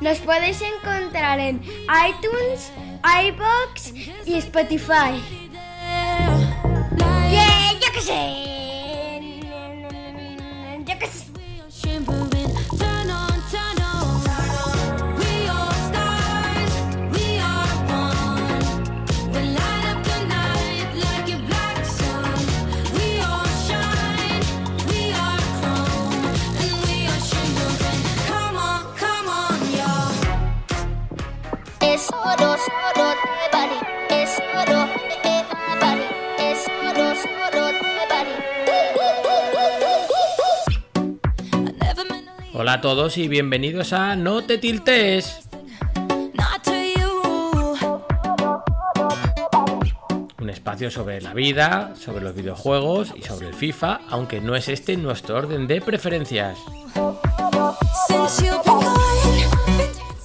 Nos podéis encontrar en iTunes, iBox y Spotify. Yeah, yo qué sé. Hola a todos y bienvenidos a No te tiltes. Un espacio sobre la vida, sobre los videojuegos y sobre el FIFA, aunque no es este nuestro orden de preferencias.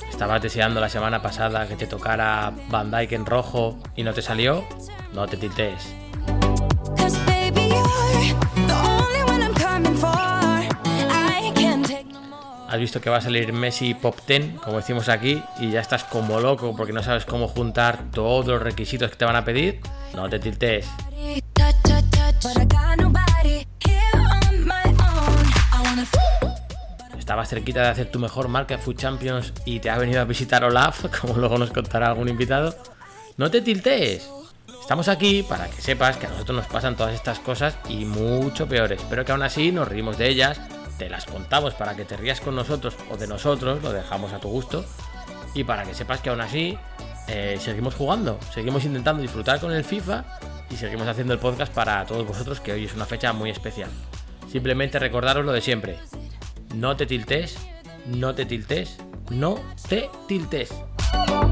¿Estabas deseando la semana pasada que te tocara Van Dyke en rojo y no te salió? No te tiltes. Has visto que va a salir Messi Pop 10, como decimos aquí, y ya estás como loco porque no sabes cómo juntar todos los requisitos que te van a pedir. No te tiltes. Estabas cerquita de hacer tu mejor marca en Food Champions y te ha venido a visitar Olaf, como luego nos contará algún invitado. No te tiltes. Estamos aquí para que sepas que a nosotros nos pasan todas estas cosas y mucho peores, pero que aún así nos reímos de ellas, te las contamos para que te rías con nosotros o de nosotros, lo dejamos a tu gusto, y para que sepas que aún así eh, seguimos jugando, seguimos intentando disfrutar con el FIFA y seguimos haciendo el podcast para todos vosotros, que hoy es una fecha muy especial. Simplemente recordaros lo de siempre. No te tiltes, no te tiltes, no te tiltes. Oh.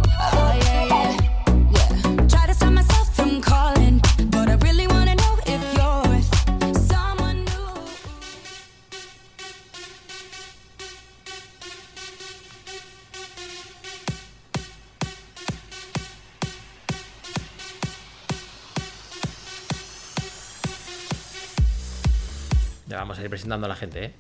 Vamos a ir presentando a la gente, ¿eh?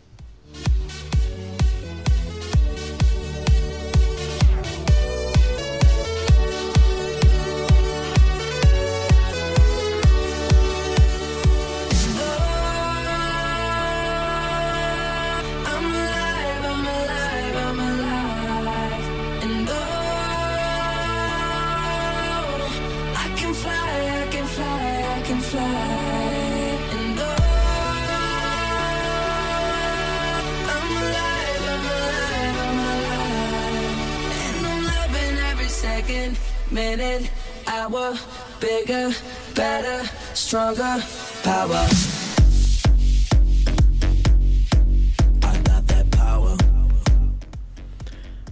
Minute, hour, bigger, better, stronger, power.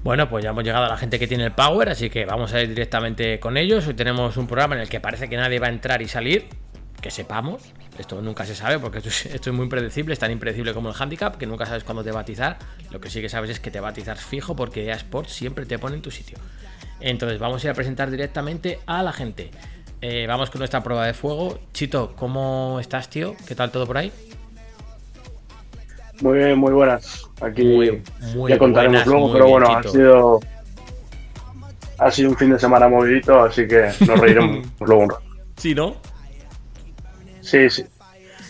Bueno, pues ya hemos llegado a la gente que tiene el power, así que vamos a ir directamente con ellos. Hoy tenemos un programa en el que parece que nadie va a entrar y salir, que sepamos. Esto nunca se sabe porque esto es, muy impredecible, es tan impredecible como el handicap, que nunca sabes cuándo te batizar. Lo que sí que sabes es que te batizas fijo porque EA Sports siempre te pone en tu sitio. Entonces vamos a ir a presentar directamente a la gente. Eh, vamos con nuestra prueba de fuego. Chito, ¿cómo estás, tío? ¿Qué tal todo por ahí? Muy bien, muy buenas. Aquí Muy- muy ya contaremos buenas, luego, pero bien, bueno, ha sido ha sido un fin de semana movidito, así que nos reiremos luego un rato. Sí, ¿no? Sí, sí.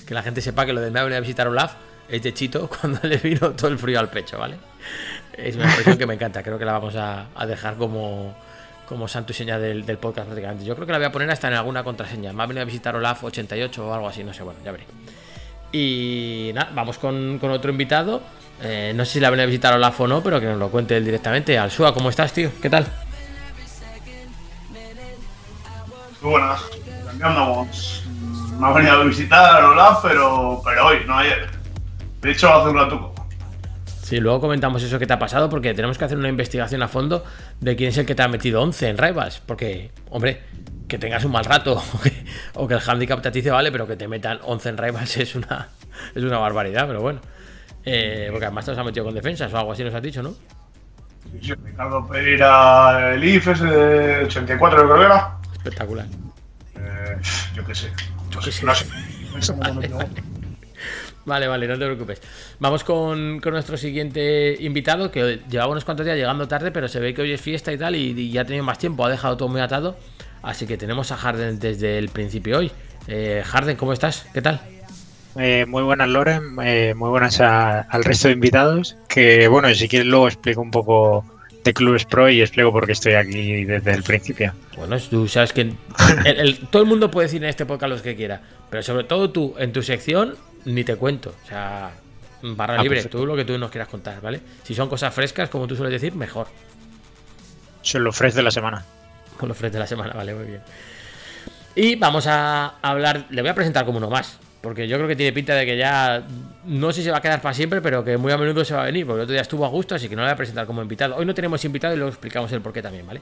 Que la gente sepa que lo de me venido a visitar a Olaf es de Chito cuando le vino todo el frío al pecho, ¿vale? Es una expresión que me encanta, creo que la vamos a, dejar como, como santo y seña del, podcast prácticamente. Yo creo que la voy a poner hasta en alguna contraseña. Me ha venido a visitar Olaf 88 o algo así, no sé, bueno, ya veré. Y nada, vamos con, con otro invitado. Eh, no sé si la venido a visitar Olaf o no, pero que nos lo cuente él directamente. Alsua, ¿cómo estás, tío? ¿Qué tal? Muy buenas. Aquí andamos. Me ha venido a visitar Olaf, pero, pero hoy, no ayer. De hecho, hace un rato. Sí, luego comentamos eso que te ha pasado porque tenemos que hacer una investigación a fondo de quién es el que te ha metido 11 en Rivals. Porque, hombre, que tengas un mal rato o que, o que el handicap te atice, vale, pero que te metan 11 en Rivals es una, es una barbaridad, pero bueno. Eh, porque además te los ha metido con defensas o algo así, nos has dicho, ¿no? Sí, Ricardo Pereira, el IF ese de 84, creo que era. Espectacular. Eh, yo qué sé. Yo qué sé. No sé. Vale, vale, no te preocupes. Vamos con, con nuestro siguiente invitado, que llevaba unos cuantos días llegando tarde, pero se ve que hoy es fiesta y tal, y, y ya ha tenido más tiempo, ha dejado todo muy atado. Así que tenemos a Harden desde el principio hoy. Eh, Harden, ¿cómo estás? ¿Qué tal? Eh, muy buenas, Loren. eh, muy buenas a- al resto de invitados. Que bueno, si quieres, luego explico un poco de Clubes Pro y explico por qué estoy aquí desde el principio. Bueno, tú sabes que el- el- todo el mundo puede decir en este podcast lo que quiera, pero sobre todo tú, en tu sección, ni te cuento. O sea, barra Ah, libre, perfecto. tú lo que tú nos quieras contar, ¿vale? Si son cosas frescas, como tú sueles decir, mejor. Son los fresh de la semana. Con los fresh de la semana, vale, muy bien. Y vamos a hablar, le voy a presentar como uno más, porque yo creo que tiene pinta de que ya, no sé si se va a quedar para siempre, pero que muy a menudo se va a venir, porque el otro día estuvo a gusto, así que no le voy a presentar como invitado. Hoy no tenemos invitado y luego explicamos el porqué también, ¿vale?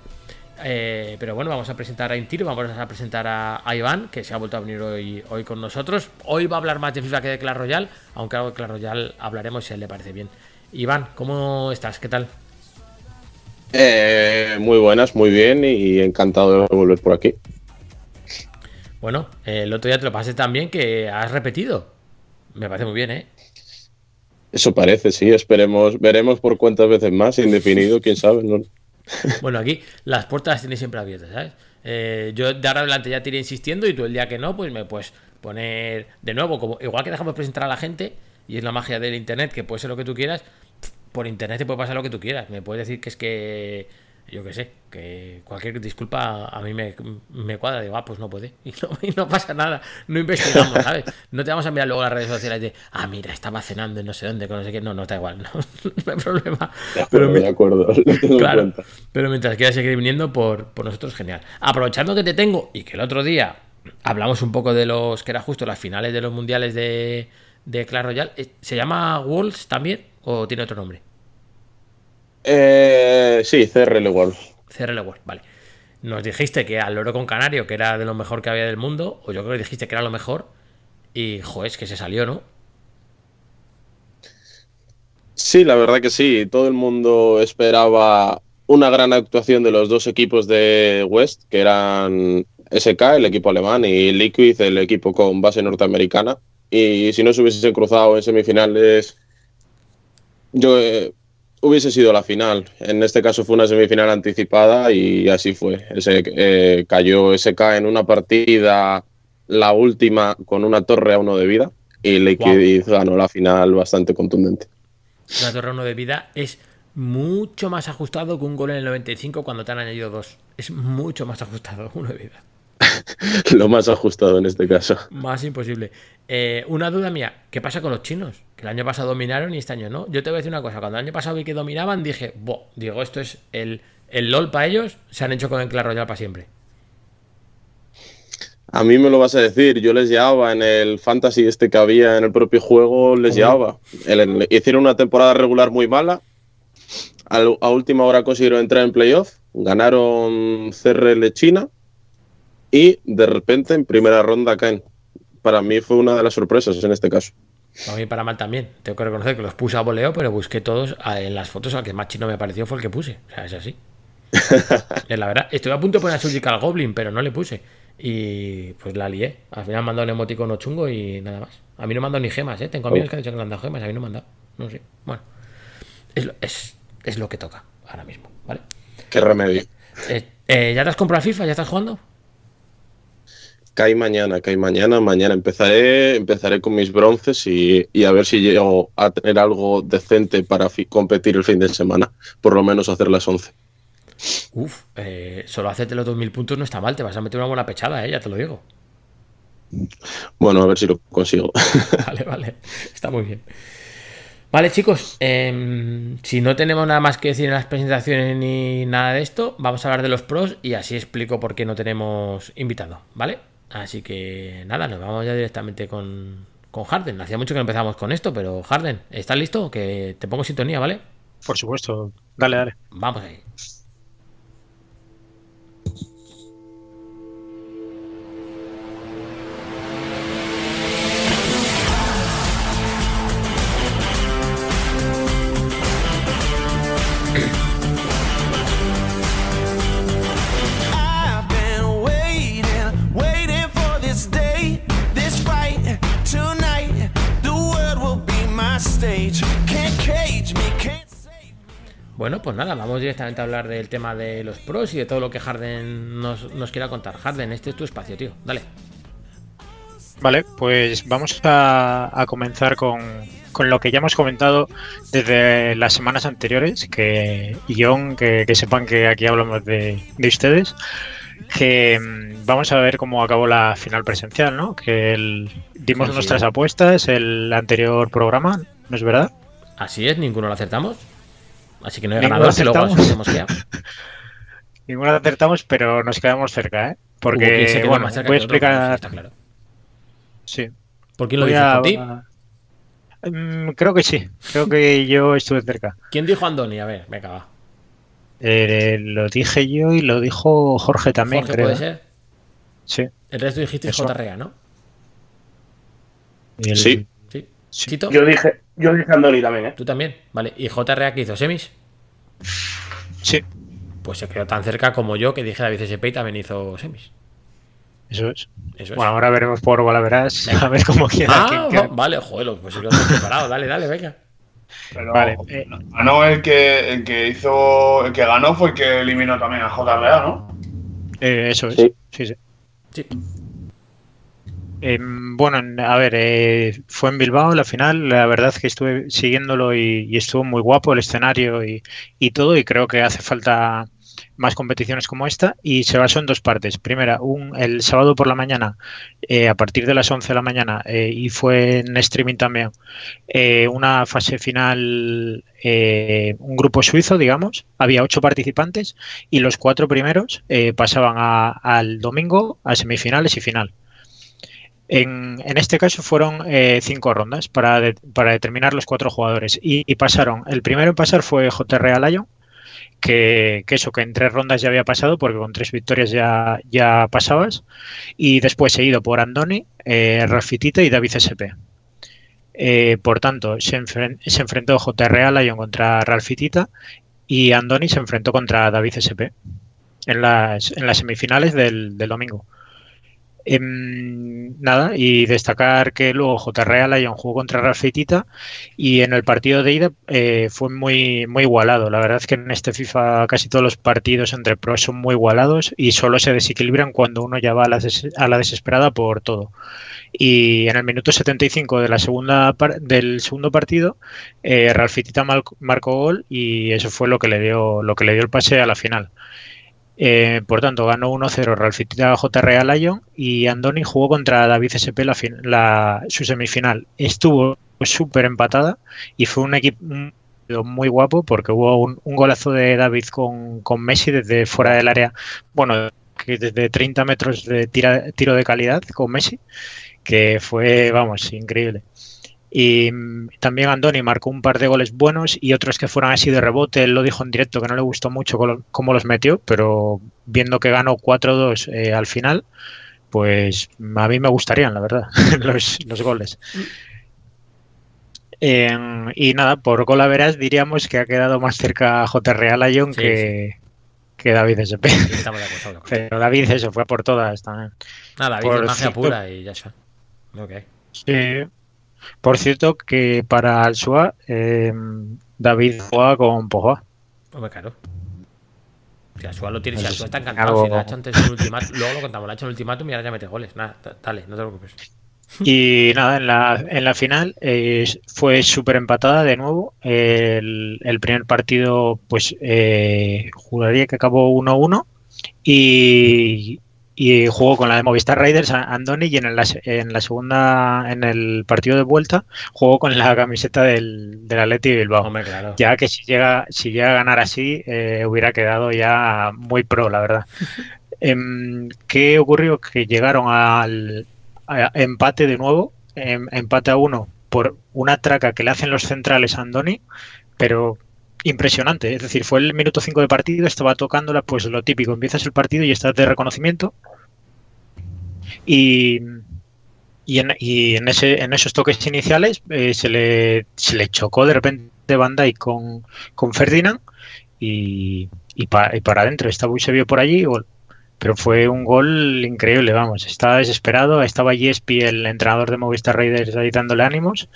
Eh, pero bueno, vamos a presentar a Intiro, vamos a presentar a, a Iván, que se ha vuelto a venir hoy, hoy con nosotros. Hoy va a hablar más de FIFA que de Clash Royale, aunque algo de Clash Royale hablaremos si a él le parece bien. Iván, ¿cómo estás? ¿Qué tal? Eh, muy buenas, muy bien y encantado de volver por aquí. Bueno, eh, el otro día te lo pasé tan bien que has repetido. Me parece muy bien, ¿eh? Eso parece, sí, esperemos, veremos por cuántas veces más, indefinido, quién sabe. ¿no? Bueno, aquí las puertas las tienes siempre abiertas, ¿sabes? Eh, yo de ahora adelante ya te iré insistiendo y tú el día que no, pues me puedes poner de nuevo, como igual que dejamos presentar a la gente, y es la magia del internet, que puede ser lo que tú quieras, por internet te puede pasar lo que tú quieras. Me puedes decir que es que, yo qué sé, que cualquier disculpa a mí me, me cuadra, digo, ah, pues no puede. Y no, y no pasa nada, no investigamos, ¿sabes? No te vamos a mirar luego las redes sociales de, ah, mira, estaba cenando en no sé dónde, con no sé qué. No, no está igual, no, no hay problema. Mi- de acuerdo, lo Claro, pero mientras quieras seguir viniendo por, por nosotros, genial. Aprovechando que te tengo y que el otro día hablamos un poco de los que era justo las finales de los mundiales de, de Clash Royale, eh, ¿se llama Worlds también o tiene otro nombre? Eh, sí, CRL World. CRL World, vale. Nos dijiste que al loro con canario, que era de lo mejor que había del mundo, o yo creo que dijiste que era lo mejor, y joder, es que se salió, ¿no? Sí, la verdad que sí, todo el mundo esperaba una gran actuación de los dos equipos de West, que eran SK, el equipo alemán, y Liquid, el equipo con base norteamericana. Y si no se hubiesen cruzado en semifinales, yo eh, hubiese sido la final. En este caso fue una semifinal anticipada y así fue. Ese, eh, cayó SK en una partida, la última, con una torre a uno de vida, y Liquid ganó la final bastante contundente. Una torre uno de vida es mucho más ajustado que un gol en el 95 cuando te han añadido dos. Es mucho más ajustado uno de vida. Lo más ajustado en este caso. Más imposible. Eh, una duda mía, ¿qué pasa con los chinos? Que el año pasado dominaron y este año no. Yo te voy a decir una cosa, cuando el año pasado vi que dominaban, dije, Bo, digo, esto es el, el LOL para ellos, se han hecho con el Clash Royale para siempre. A mí me lo vas a decir, yo les llevaba en el fantasy este que había en el propio juego, les llevaba. Hicieron una temporada regular muy mala, al- a última hora consiguieron entrar en playoff, ganaron CRL China y de repente en primera ronda caen. Para mí fue una de las sorpresas en este caso. A mí para mal también. Tengo que reconocer que los puse a voleo, pero busqué todos en las fotos. Al que más chino me pareció fue el que puse. O sea, es así. es la verdad. Estuve a punto de poner a Surgical Goblin, pero no le puse. Y pues la lié. Al final dado un emoticono chungo y nada más. A mí no dado ni gemas, ¿eh? Tengo amigos que han dicho que le han dado gemas. A mí no me han dado. No sé. Bueno. Es lo, es, es lo que toca ahora mismo, ¿vale? Qué remedio. Eh, eh, ¿Ya te has comprado FIFA? ¿Ya estás jugando? Cae mañana, cae mañana, mañana empezaré, empezaré con mis bronces y, y a ver si llego a tener algo decente para competir el fin de semana, por lo menos hacer las 11. Uf, eh, solo hacerte los 2000 puntos no está mal. Te vas a meter una buena pechada, ¿eh? Ya te lo digo. Bueno, a ver si lo consigo. Vale, vale. Está muy bien. Vale, chicos. em, si no tenemos nada más que decir en las presentaciones ni nada de esto, vamos a hablar de los pros y así explico por qué no tenemos invitado, ¿vale? Así que nada, nos vamos ya directamente con, con Harden. Hacía mucho que no empezamos con esto, pero Harden, ¿estás listo? Que te pongo sintonía, ¿vale? Por supuesto. Dale, dale. Vamos ahí. Bueno, pues nada, vamos directamente a hablar del tema de los pros y de todo lo que Harden nos, nos quiera contar. Harden, este es tu espacio, tío. Dale. Vale, pues vamos a, a comenzar con, con lo que ya hemos comentado desde las semanas anteriores, que John, que, que sepan que aquí hablamos de, de ustedes, que mm, vamos a ver cómo acabó la final presencial, ¿no? Que el- dimos Así nuestras es. apuestas el anterior programa, ¿no es verdad? Así es, ninguno lo acertamos. Así que no hay Ninguno ganador, que luego nos hemos quedado. Ninguno acertamos, pero nos quedamos cerca, ¿eh? Hubo Porque, quedó bueno, más cerca voy a otro, explicar... está claro. Sí. ¿Por quién lo Voy dices? a- ¿Por ti? Mm, creo que sí, creo que yo estuve cerca. ¿Quién dijo Andoni? A ver, venga, va. Eh, lo dije yo y lo dijo Jorge también, Jorge, creo. ¿puede ser? Sí. El resto dijiste Eso. JRA, ¿no? Y el- Sí. Sí. Sí. ¿Chito? Yo dije, yo dije Andoni también, ¿eh? ¿Tú también? Vale. ¿Y JRA qué hizo? ¿Semis? Sí, Pues se quedó tan cerca como yo que dije David SP y también hizo semis. eso es. Eso es. Bueno, ahora veremos por Golaveras, Venga. a ver cómo queda. ah, quién va- queda. vale, joder, pues yo lo estoy preparado. Dale, dale, venga. Pero Vale, eh. ganó el que, el que hizo, el que ganó fue el que eliminó también a JRA, ¿no? Eh, eso es. Sí. Sí, sí. Sí. Eh, bueno, en- a ver, eh, fue en Bilbao la final. La verdad que estuve siguiéndolo y, estuvo muy guapo el escenario y, todo. Y creo que hace falta más competiciones como esta. Y se basó en dos partes. Primera, un, el sábado por la mañana, eh, a partir de las 11 de la mañana, eh, y fue en streaming también, eh, una fase final, un grupo suizo, digamos. Había ocho participantes y los cuatro primeros pasaban a- al domingo a semifinales y final. En, en este caso fueron eh, cinco rondas para, de- para determinar los cuatro jugadores y, pasaron. El primero en pasar fue JRA Lion, que, que eso, que en tres rondas ya había pasado porque con tres victorias ya, ya pasabas. Y después seguido por Andoni, eh, Rafitita y David SP. Eh, por tanto, se, enfren- se enfrentó JRA Lion contra Ralfitita y Andoni se enfrentó contra David SP en las, en las semifinales del domingo. Em, nada, y destacar que luego JRA Lion jugó contra Rafitita y en el partido de ida eh, fue muy, muy igualado. La verdad es que en este FIFA casi todos los partidos entre pros son muy igualados y solo se desequilibran cuando uno ya va a la, a la desesperada por todo. Y en el minuto 75 de la segunda del segundo partido, eh, Ralfitita mal- marcó gol y eso fue lo que le dio, lo que le dio el pase a la final. Eh, por tanto, ganó 1-0 Ralfitita JRA Lion y Andoni jugó contra David SP la, la- su semifinal. Estuvo súper empatada y fue un equipo muy guapo porque hubo un, golazo de David con, con Messi desde fuera del área, bueno, que desde 30 metros de tiro de calidad con Messi, que fue, vamos, increíble. Y mm, también Andoni marcó un par de goles buenos y otros que fueron así de rebote. Él lo dijo en directo que no le gustó mucho cómo los metió, pero viendo que ganó 4-2 eh, al final, pues a mí me gustarían, la verdad, los, los goles. Y nada, por Golaveras diríamos que ha quedado más cerca JRA Lion Sí, que, que David SP. Sí. Pero David eso fue por todas también. Nada, David por es magia cierto- pura y ya está. Ok. Sí. Por cierto, que para el SUA, eh, David juega con Pogba. Hombre, claro. Si Asua lo tiene, si Asua es está encantado, si lo ha hecho antes en el ultimátum, luego lo contamos, lo ha hecho en el ultimátum y ahora ya mete goles. Nada, da- dale, no te preocupes. Y nada, en la, en la final eh, fue súper empatada de nuevo. El, el primer partido, pues eh, juraría que acabó 1-1 y, y jugó con la de Movistar Raiders a- Andoni y en la, en la segunda, en el partido de vuelta, jugó con la camiseta del, del Atleti Bilbao. Hombre, claro. ya que si llega, si llega a ganar así, eh, hubiera quedado ya muy pro, la verdad. Em, ¿Qué ocurrió? Que llegaron al a- empate de nuevo, em, empate a uno por una traca que le hacen los centrales a Andoni, pero impresionante. Es decir, fue el minuto 5 de partido, estaba tocándola, pues lo típico, empiezas el partido y estás de reconocimiento. Y, y, en, y en, ese, en esos toques iniciales eh, se, le, se le chocó de repente Bandai con, con Ferdinand y, y, y para adentro. Estaba se vio por allí, gol. Pero fue un gol increíble, vamos. Estaba desesperado. Estaba Jespi, el entrenador de Movistar Raiders, ahí dándole ánimos.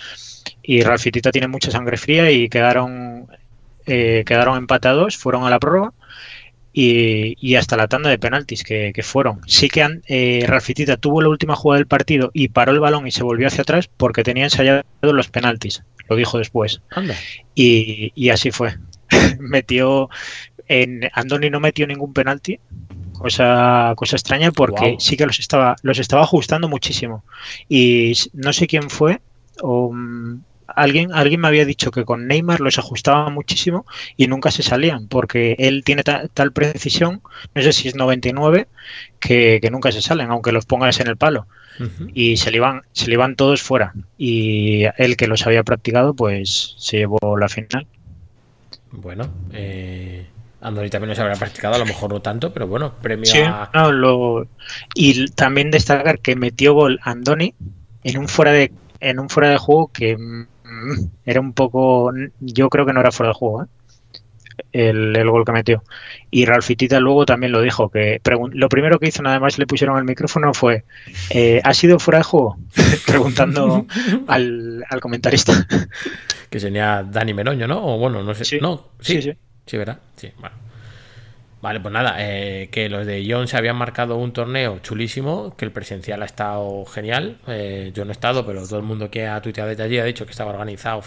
Y Ralfitita tiene mucha sangre fría y quedaron eh, quedaron empatados, fueron a la prórroga y, y hasta la tanda de penaltis que, que fueron. Sí que han- eh, Ralfitita tuvo la última jugada del partido y paró el balón y se volvió hacia atrás porque tenía ensayado los penaltis. Lo dijo después. Anda. Y, y así fue. metió. En, Andoni no metió ningún penalti. Cosa, cosa extraña porque sí que los estaba, los estaba ajustando muchísimo. Y no sé quién fue. O, mm, alguien, alguien me había dicho que con Neymar los ajustaba muchísimo y nunca se salían. Porque él tiene ta- tal precisión, no sé si es 99, que, que nunca se salen, aunque los pongas en el palo y se le iban, se le iban todos fuera. Y él que los había practicado, pues se llevó la final. Bueno, eh, Andoni también nos habrá practicado, a lo mejor no tanto, pero bueno, premio Sí, a. no, lo... Y también destacar que metió gol Andoni en un fuera de en un fuera de juego que era un poco yo creo que no era fuera de juego ¿eh? el, el gol que metió y Ralfitita luego también lo dijo que lo primero que hizo nada más le pusieron el micrófono fue eh, ¿ha sido fuera de juego? preguntando al, al comentarista Que sería Dani Meroño, ¿no? O bueno, no sé. Sí. No, sí, sí, sí, sí. ¿verdad? Sí, bueno. Vale, pues nada, eh, que los de Ion se habían marcado un torneo chulísimo, que el presencial ha estado genial. eh, yo no he estado, pero todo el mundo que ha tuiteado desde allí ha dicho que estaba organizado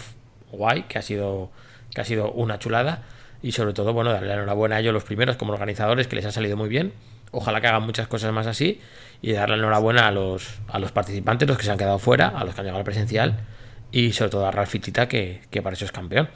guay, que ha sido, que ha sido una chulada. Y sobre todo, bueno, darle la enhorabuena a ellos los primeros como organizadores, que les ha salido muy bien. Ojalá que hagan muchas cosas más así. Y darle la enhorabuena a los, a los participantes, los que se han quedado fuera, a los que han llegado al presencial. Y sobre todo a Ralfitita, que, que para eso es campeón.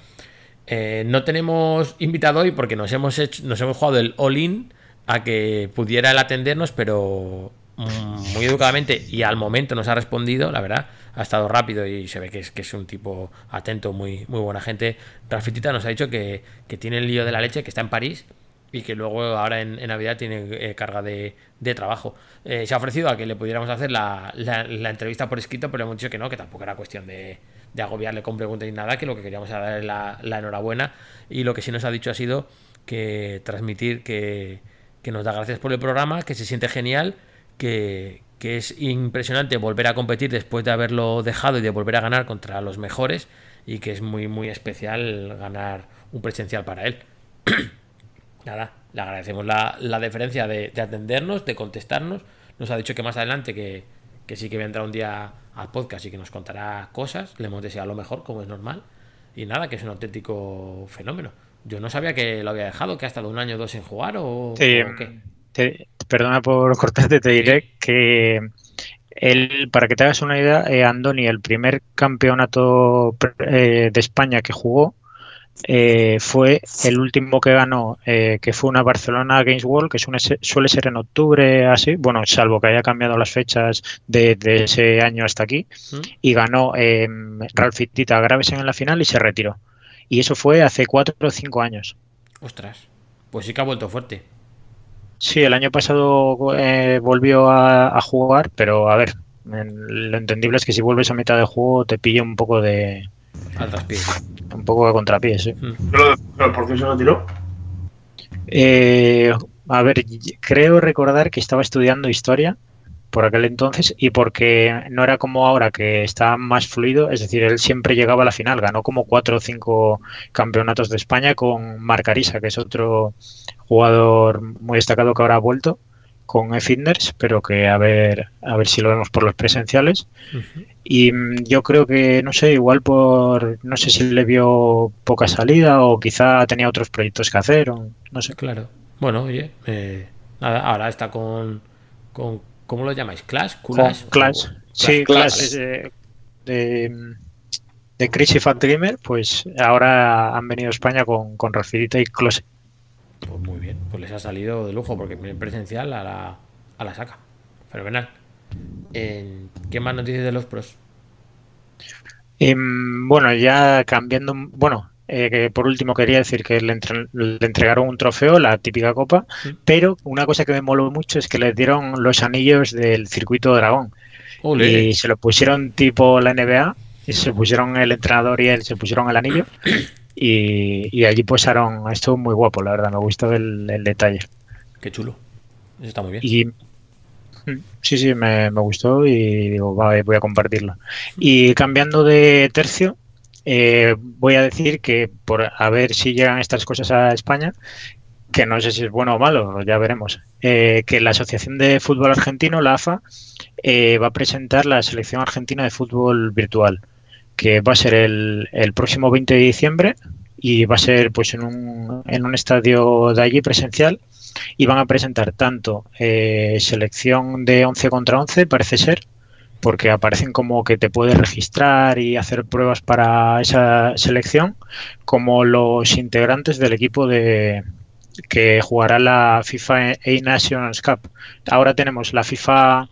Eh, no tenemos invitado hoy porque nos hemos hecho, nos hemos jugado el all-in a que pudiera él atendernos, pero mm, muy educadamente y al momento nos ha respondido, la verdad, ha estado rápido y se ve que es, que es un tipo atento, muy, muy buena gente. Rafitita nos ha dicho que, tiene el lío de la leche, que está en París y que luego ahora en, Navidad tiene eh, carga de, trabajo. Eh, se ha ofrecido a que le pudiéramos hacer la, la- entrevista por escrito, pero hemos dicho que no, que tampoco era cuestión de, de agobiarle con preguntas ni nada, que lo que queríamos era darle la, la enhorabuena y lo que sí nos ha dicho ha sido que transmitir que, que nos da gracias por el programa, que se siente genial, que, que es impresionante volver a competir después de haberlo dejado y de volver a ganar contra los mejores y que es muy muy especial ganar un presencial para él. Nada, le agradecemos la, la deferencia de, de atendernos, de contestarnos. Nos ha dicho que más adelante que, que sí que vendrá un día al podcast y que nos contará cosas. Le hemos deseado lo mejor, como es normal. Y nada, que es un auténtico fenómeno. Yo no sabía que lo había dejado, que ha estado un año o dos sin jugar o, Sí, o qué. te- perdona por cortarte, te diré que él, para que te hagas una idea, eh, Andoni, el primer campeonato eh, de España que jugó, eh, fue el último que ganó, eh, que fue una Barcelona Games World, que suele ser, suele ser en octubre, así, bueno, salvo que haya cambiado las fechas de, de ese año hasta aquí, ¿Mm? y ganó eh, Ralfitita Gravesen en la final y se retiró. Y eso fue hace cuatro o cinco años. Ostras, pues sí que ha vuelto fuerte. Sí, el año pasado eh, volvió a, a jugar, pero a ver, lo entendible es que si vuelves a mitad de juego te pilla un poco de Al traspiés. un poco de contrapié, sí. Pero, pero ¿por qué se retiró? Eh, a ver, creo recordar que estaba estudiando historia por aquel entonces y porque no era como ahora que está más fluido, es decir, él siempre llegaba a la final, ganó como cuatro o cinco campeonatos de España con Marc Arisa, que es otro jugador muy destacado que ahora ha vuelto con E-Fitness, pero que a ver, a ver si lo vemos por los presenciales. Y mm, yo creo que, no sé, igual por, no sé si le vio poca salida o quizá tenía otros proyectos que hacer, o no sé. Claro. Bueno, oye, eh, nada, ahora está con, con. ¿Cómo lo llamáis? ¿Clash? Con ¿Culash? Clash. O- Sí, Clash. Clash es de, de, de Crazy Fat Gamer, pues ahora han venido a España con, con Rafidita y Close. Pues muy bien, pues les ha salido de lujo porque en presencial a la, a la saca. Fenomenal. En- ¿Qué más noticias de los pros? Em, bueno, ya cambiando, bueno, eh, que por último quería decir que le, entre- le entregaron un trofeo, la típica copa, Sí. pero una cosa que me moló mucho es que le dieron los anillos del circuito Dragón y se lo pusieron tipo la NBA, y se pusieron el entrenador y él se pusieron el anillo y, y allí posaron, estuvo muy guapo, la verdad, me gustó el, el detalle. Qué chulo. Eso está muy bien. Y sí, sí, me, me gustó y digo, va, voy a compartirlo. Y cambiando de tercio, Eh, voy a decir que por a ver si llegan estas cosas a España, que no sé si es bueno o malo, ya veremos. eh, que la Asociación de Fútbol Argentino, la AFA, eh, va a presentar la selección argentina de fútbol virtual, que va a ser el, el próximo 20 de diciembre y va a ser pues en un, en un estadio de allí presencial y van a presentar tanto eh, selección de 11 contra 11, parece ser, porque aparecen como que te puedes registrar y hacer pruebas para esa selección, como los integrantes del equipo de que jugará la FIFA A Nations Cup. Ahora tenemos la FIFA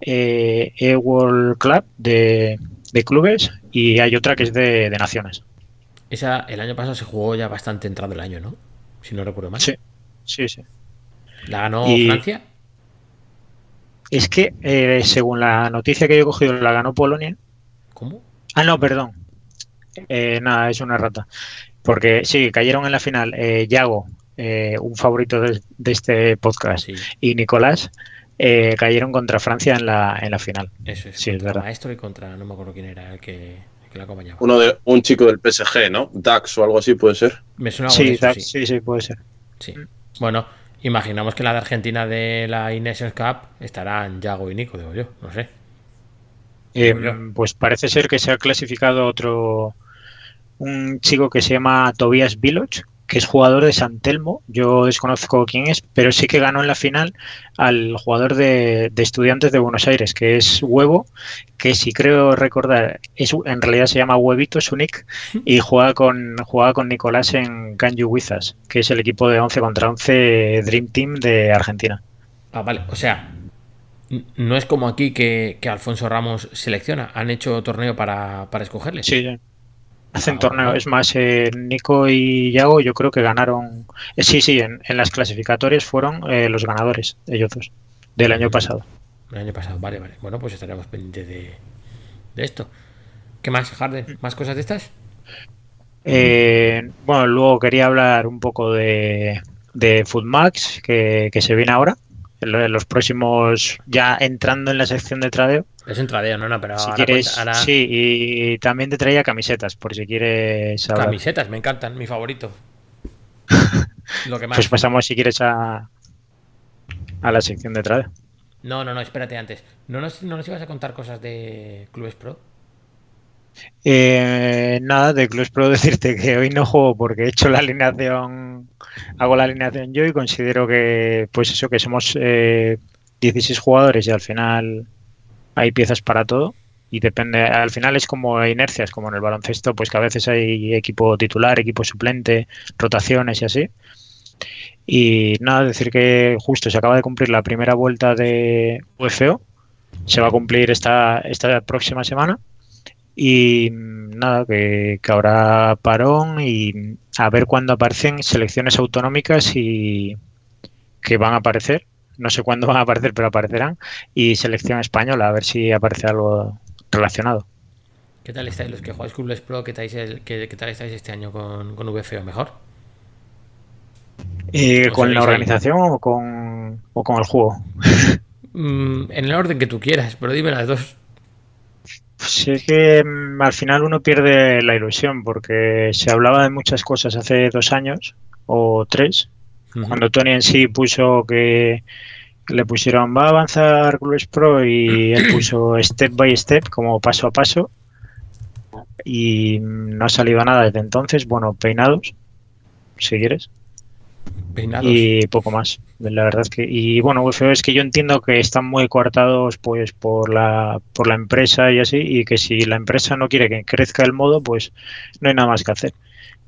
E World Club de, de clubes y hay otra que es de, de naciones. Esa, el año pasado se jugó ya bastante entrado el año, ¿no? Si no recuerdo mal. Sí, sí, sí. ¿La ganó Y- Francia? Es que, eh, según la noticia que yo he cogido, la ganó Polonia. ¿Cómo? Ah, no, perdón. Eh, nada, es una rata. Porque sí, cayeron en la final eh, Yago, eh, un favorito de, de este podcast, Sí, y Nicolás, eh, cayeron contra Francia en la, en la final. eso es. Sí, es contra verdad. Maestro y contra, no me acuerdo quién era el que, el que la acompañaba. Uno de un chico del PSG, ¿no? Dax o algo así puede ser. Me suena algo de Sí, eso, da- sí. sí, sí, puede ser. Sí. Bueno, imaginamos que la de Argentina de la Nations Cup estarán Yago y Nico, digo yo, no sé. Eh, pues parece ser que se ha clasificado otro, un chico que se llama Tobias Viloch, que es jugador de San Telmo. Yo desconozco quién es, pero sí que ganó en la final al jugador de, de Estudiantes de Buenos Aires, que es Huevo, que si creo recordar, es, en realidad se llama Huevito, es un nick, y juega con, juega con Nicolás en Canju Wizards, que es el equipo de 11 contra 11 Dream Team de Argentina. Ah, vale, o sea, no es como aquí que, que Alfonso Ramos selecciona, han hecho torneo para, para escogerle. Sí, sí. Hacen Ah, torneo. Es más, eh, Nico y Yago yo creo que ganaron. eh, sí, sí, en, en las clasificatorias fueron eh, los ganadores, ellos dos, del año pasado. El año pasado, vale, vale. Bueno, pues estaremos pendientes de, de esto. ¿Qué más, Harden? ¿Más cosas de estas? Eh, bueno, luego quería hablar un poco de, de Foodmax, que, que se viene ahora. En lo- en los próximos, ya entrando en la sección de tradeo. Es entradeo, no, no, pero Si ahora, quieres, cuenta- ahora- sí, y también te traía camisetas, por si quieres camisetas, me encantan, mi favorito. Lo que más. Pues pasamos, si quieres, a, a la sección de tradeo. No, no, no, espérate antes. ¿No nos, ¿No nos ibas a contar cosas de Clubes Pro? Eh, nada, de Clubs Pro decirte que hoy no juego porque he hecho la alineación, hago la alineación yo y considero que, pues eso, que somos eh, 16 jugadores y al final hay piezas para todo y depende, al final es como inercias, como en el baloncesto, pues que a veces hay equipo titular, equipo suplente, rotaciones y así. Y nada, decir que justo se acaba de cumplir la primera vuelta de UFO, se va a cumplir esta, esta próxima semana. Y mm, nada, que, que habrá parón y a ver cuándo aparecen selecciones autonómicas y que van a aparecer. No sé cuándo van a aparecer, pero aparecerán. Y selección española, a ver si aparece algo relacionado. ¿Qué tal estáis los que jugáis Clubes Pro? ¿Qué tal, estáis- qué, qué tal estáis este año con, con VFO? ¿Mejor? Eh, ¿Os ¿Con la ahí? organización o con, o con el juego? Mm, en el orden que tú quieras, pero dime las dos. Pues es que mm, al final uno pierde la ilusión porque se hablaba de muchas cosas hace dos años o tres Cuando Tony en sí puso que le pusieron va a avanzar Clubes Pro y él puso step by step, como paso a paso. Y no ha salido nada desde entonces. Bueno, peinados, si quieres. Peinados. Y poco más. La verdad es que. Y bueno, UFO es que yo entiendo que están muy coartados pues por la, por la empresa y así. Y que si la empresa no quiere que crezca el modo, pues no hay nada más que hacer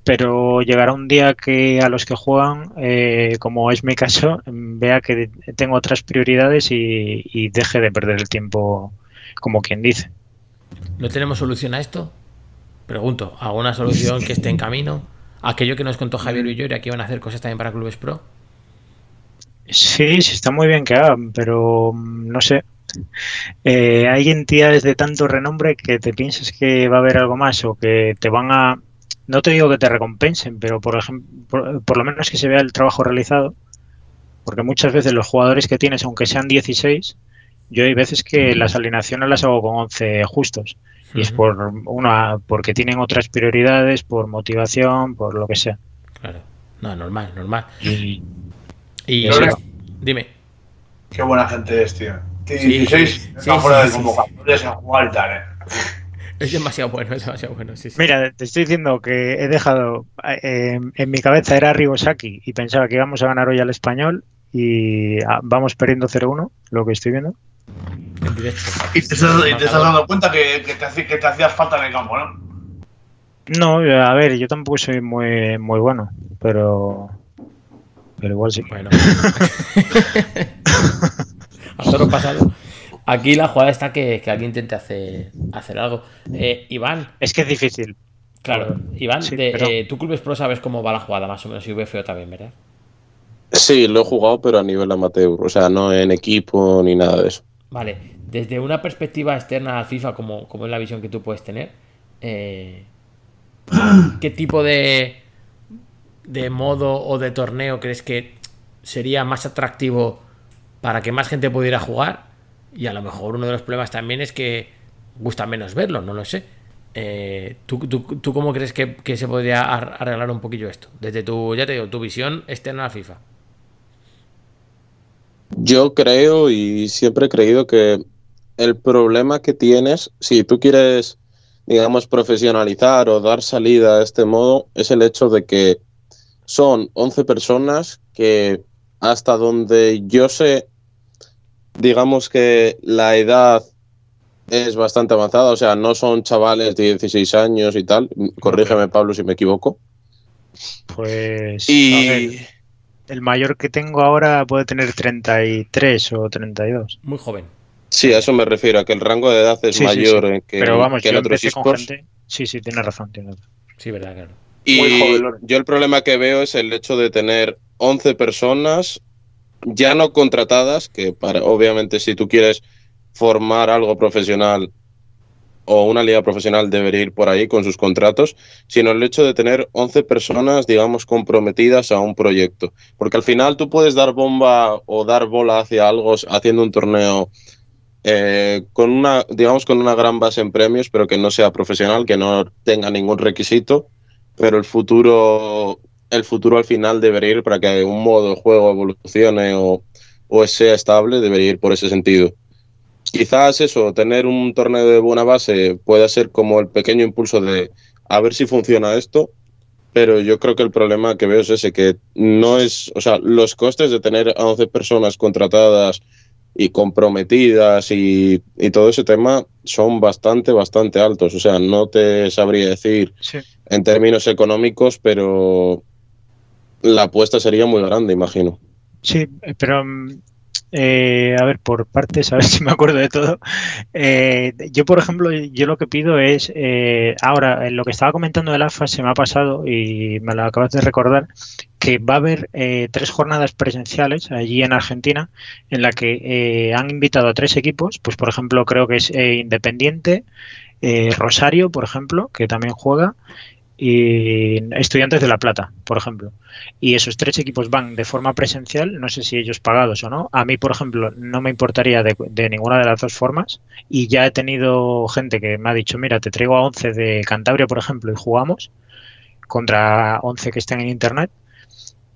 pero llegará un día que a los que juegan, eh, como es mi caso, vea que tengo otras prioridades y, y deje de perder el tiempo, como quien dice. ¿No tenemos solución a esto? Pregunto, ¿alguna solución que esté en camino? Aquello que nos contó Javier Villoria que iban a hacer cosas también para Clubes Pro. Sí, sí, está muy bien que hagan, pero mm, no sé. Eh, hay entidades de tanto renombre que te piensas que va a haber algo más o que te van a, no te digo que te recompensen, pero por ejemplo, por, por lo menos que se vea el trabajo realizado, porque muchas veces los jugadores que tienes, aunque sean 16, yo hay veces que las alineaciones las hago con 11 justos Y es por una, porque tienen otras prioridades, por motivación, por lo que sea. Claro. No, normal, normal. Y Y Eso. dime. Qué buena gente es, tío. Tiene Sí, 16, sí, está sí, fuera sí, de sí, convocatorias a jugar y tal, eh. Es demasiado bueno, es demasiado bueno. Sí, sí. Mira, te estoy diciendo que he dejado eh, en mi cabeza era Ribosaki y pensaba que íbamos a ganar hoy al español y ah, vamos perdiendo 0-1, lo que estoy viendo. En directo. Y te estás, y te estás dando cuenta que, que te, hace- que te hacías falta en el campo, ¿no? No, a ver, yo tampoco soy muy, muy bueno, pero, pero igual sí. Bueno. a toro pasado. Aquí la jugada está que, que alguien intente hacer, hacer algo. Eh, Iván, Es que es difícil. claro, Iván, Sí, de, pero- eh, tú Clubes Pro sabes cómo va la jugada, más o menos, y VFO también, ¿verdad? Sí, lo he jugado, pero a nivel amateur. O sea, no en equipo ni nada de eso. Vale, desde una perspectiva externa al FIFA, como, como es la visión que tú puedes tener, eh, ¿qué tipo de, de modo o de torneo crees que sería más atractivo para que más gente pudiera jugar? Y a lo mejor uno de los problemas también es que gusta menos verlo, no lo sé. Eh, ¿tú, tú, tú cómo crees que, que se podría ar- arreglar un poquillo esto? Desde tu, ya te digo, tu visión externa al FIFA. Yo creo y siempre he creído que el problema que tienes, si tú quieres, digamos, profesionalizar o dar salida a este modo, es el hecho de que son 11 personas que hasta donde yo sé, digamos que la edad es bastante avanzada, o sea, no son chavales de 16 años y tal, corrígeme Pablo si me equivoco. Pues a ver, Y el mayor que tengo ahora puede tener 33 o 32. Muy joven. sí, a eso me refiero, a que el rango de edad es Sí, sí, mayor sí. en que, Pero vamos, que en yo otros empecé con gente... Sí, sí, tienes razón, tienes razón. Sí, verdad, claro. Y Muy joven, yo el problema que veo es el hecho de tener 11 personas ya no contratadas, que para, obviamente si tú quieres formar algo profesional o una liga profesional debería ir por ahí con sus contratos, sino el hecho de tener 11 personas, digamos, comprometidas a un proyecto. Porque al final tú puedes dar bomba o dar bola hacia algo haciendo un torneo eh, con una, digamos, con una gran base en premios, pero que no sea profesional, que no tenga ningún requisito pero el futuro el futuro al final debería ir para que un modo de juego evolucione o, o sea estable, debería ir por ese sentido. Quizás eso, tener un torneo de buena base pueda ser como el pequeño impulso de a ver si funciona esto, pero yo creo que el problema que veo es ese, que no es, o sea, los costes de tener a 11 personas contratadas y comprometidas y, y todo ese tema son bastante, bastante altos. O sea, no te sabría decir Sí. en términos económicos, pero la apuesta sería muy grande, imagino. Sí, pero eh, a ver, por partes, a ver si me acuerdo de todo. Eh, yo, por ejemplo, yo lo que pido es, eh, ahora, en lo que estaba comentando del AFA se me ha pasado y me lo acabas de recordar, que va a haber eh, tres jornadas presenciales allí en Argentina en la que eh, han invitado a tres equipos, pues por ejemplo creo que es eh, Independiente, eh, Rosario, por ejemplo, que también juega, y Estudiantes de La Plata, por ejemplo. Y esos tres equipos van de forma presencial, no sé si ellos pagados o no. A mí, por ejemplo, no me importaría de, de ninguna de las dos formas. Y ya he tenido gente que me ha dicho, mira, te traigo a 11 de Cantabria, por ejemplo, y jugamos contra 11 que estén en Internet.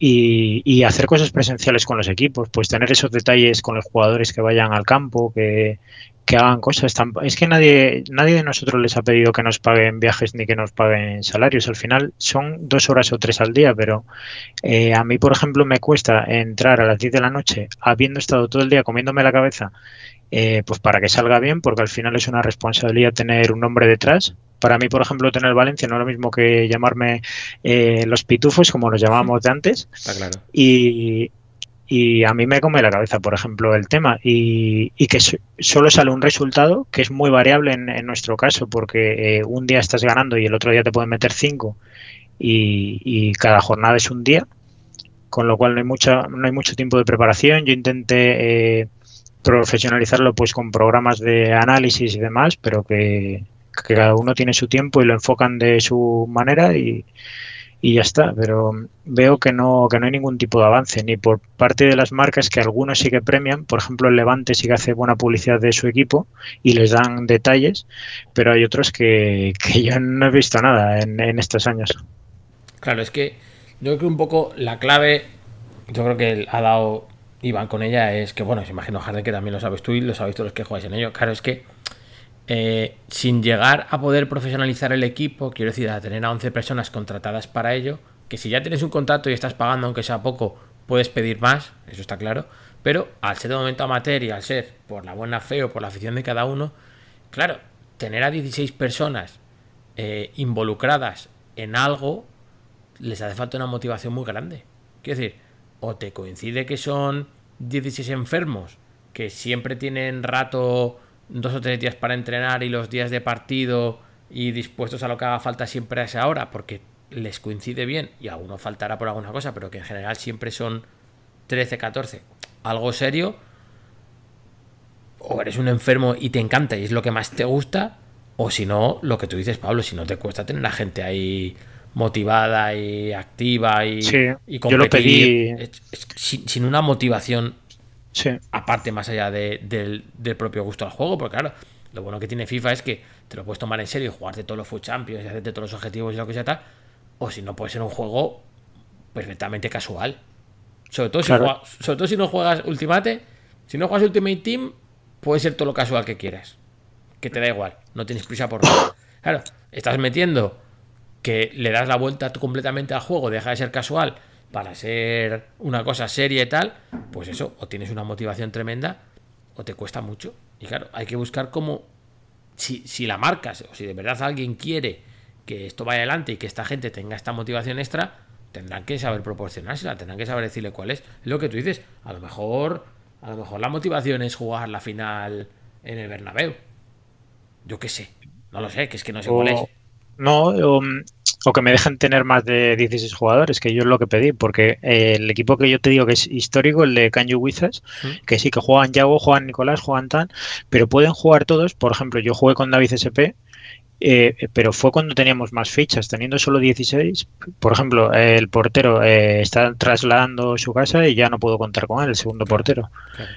Y, y hacer cosas presenciales con los equipos, pues tener esos detalles con los jugadores que vayan al campo, que, que hagan cosas. Tan- Es que nadie, nadie de nosotros les ha pedido que nos paguen viajes ni que nos paguen salarios. Al final son dos horas o tres al día, pero eh, a mí, por ejemplo, me cuesta entrar a las 10 de la noche habiendo estado todo el día comiéndome la cabeza, eh, pues para que salga bien, porque al final es una responsabilidad tener un nombre detrás. Para mí, por ejemplo, tener Valencia no es lo mismo que llamarme eh, los pitufos, como los llamábamos de antes. Está claro. Y, y a mí me come la cabeza, por ejemplo, el tema. Y, y que so- solo sale un resultado que es muy variable en, nuestro caso, porque eh, un día estás ganando y el otro día te pueden meter cinco y, y cada jornada es un día, con lo cual no hay, mucha, no hay mucho tiempo de preparación. Yo intenté eh, profesionalizarlo pues con programas de análisis y demás, pero que, que cada uno tiene su tiempo y lo enfocan de su manera y, y ya está. Pero veo que no, que no hay ningún tipo de avance, ni por parte de las marcas que algunos sí que premian. Por ejemplo, el Levante sí que hace buena publicidad de su equipo y les dan detalles, pero hay otros que, que yo no he visto nada en, en estos años. Claro, es que yo creo que un poco la clave, yo creo que ha dado Iván con ella, es que, bueno, os imagino, Harden, que también lo sabes tú y lo sabéis todos los que jugáis en ello. Claro, es que eh, sin llegar a poder profesionalizar el equipo, quiero decir, a tener a 11 personas contratadas para ello, que si ya tienes un contrato y estás pagando, aunque sea poco, puedes pedir más, eso está claro, pero al ser de momento amateur y al ser por la buena fe o por la afición de cada uno, claro, tener a 16 personas eh, involucradas en algo les hace falta una motivación muy grande. Quiero decir, o te coincide que son 16 enfermos que siempre tienen rato dos o tres días para entrenar y los días de partido y dispuestos a lo que haga falta siempre a esa hora porque les coincide bien y a uno faltará por alguna cosa, pero que en general siempre son 13, 14, algo serio, o eres un enfermo y te encanta y es lo que más te gusta, o si no, lo que tú dices, Pablo, si no te cuesta tener a gente ahí motivada y activa y, Sí, y yo lo pedí- sin una motivación Sí. aparte más allá de- del, del propio gusto al juego, porque claro, lo bueno que tiene FIFA es que te lo puedes tomar en serio y jugarte todos los Food Champions y hacerte todos los objetivos y lo que sea tal, o si no puede ser un juego perfectamente casual. Sobre todo, si Claro. juega- sobre todo si no juegas Ultimate, si no juegas Ultimate Team, puede ser todo lo casual que quieras. Que te da igual, no tienes prisa por nada. Claro, estás metiendo que le das la vuelta completamente al juego, deja de ser casual para ser una cosa seria y tal, pues eso, o tienes una motivación tremenda o te cuesta mucho. Y claro, hay que buscar cómo, si, si la marcas o si de verdad alguien quiere que esto vaya adelante y que esta gente tenga esta motivación extra, tendrán que saber proporcionársela, tendrán que saber decirle cuál es. Lo que tú dices, a lo mejor, a lo mejor la motivación es jugar la final en el Bernabéu. Yo qué sé, no lo sé, que es que no sé cuál es. No, o que me dejen tener más de 16 jugadores, que yo es lo que pedí, porque eh, el equipo que yo te digo que es histórico, el de Canyu Wizards, ¿Mm? que sí que juegan Yago, juegan Nicolás, juegan Tan, pero pueden jugar todos. Por ejemplo, yo jugué con David SP, eh, pero fue cuando teníamos más fichas, teniendo solo 16. Por ejemplo, el portero eh, está trasladando su casa y ya no puedo contar con él, el segundo portero. Claro.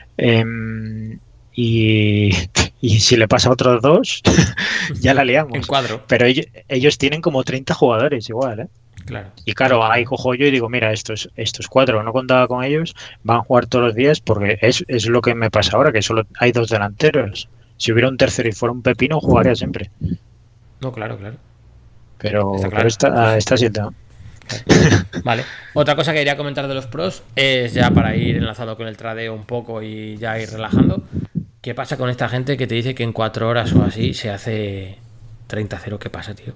Y, y si le pasa a otros dos, ya la liamos. En cuadro, Pero ellos, ellos tienen como 30 jugadores igual, ¿eh? claro. Y claro, ahí cojo yo y digo, mira, estos, estos cuatro, no contaba con ellos, van a jugar todos los días porque es, es lo que me pasa ahora, que solo hay dos delanteros. Si hubiera un tercero y fuera un pepino, jugaría siempre. No, claro, claro. Pero, Está claro. pero está, está siendo. Vale. Otra cosa que quería comentar de los pros es ya para ir enlazado con el tradeo un poco y ya ir relajando. ¿Qué pasa con esta gente que te dice que en cuatro horas o así se hace 30-0? ¿Qué pasa, tío?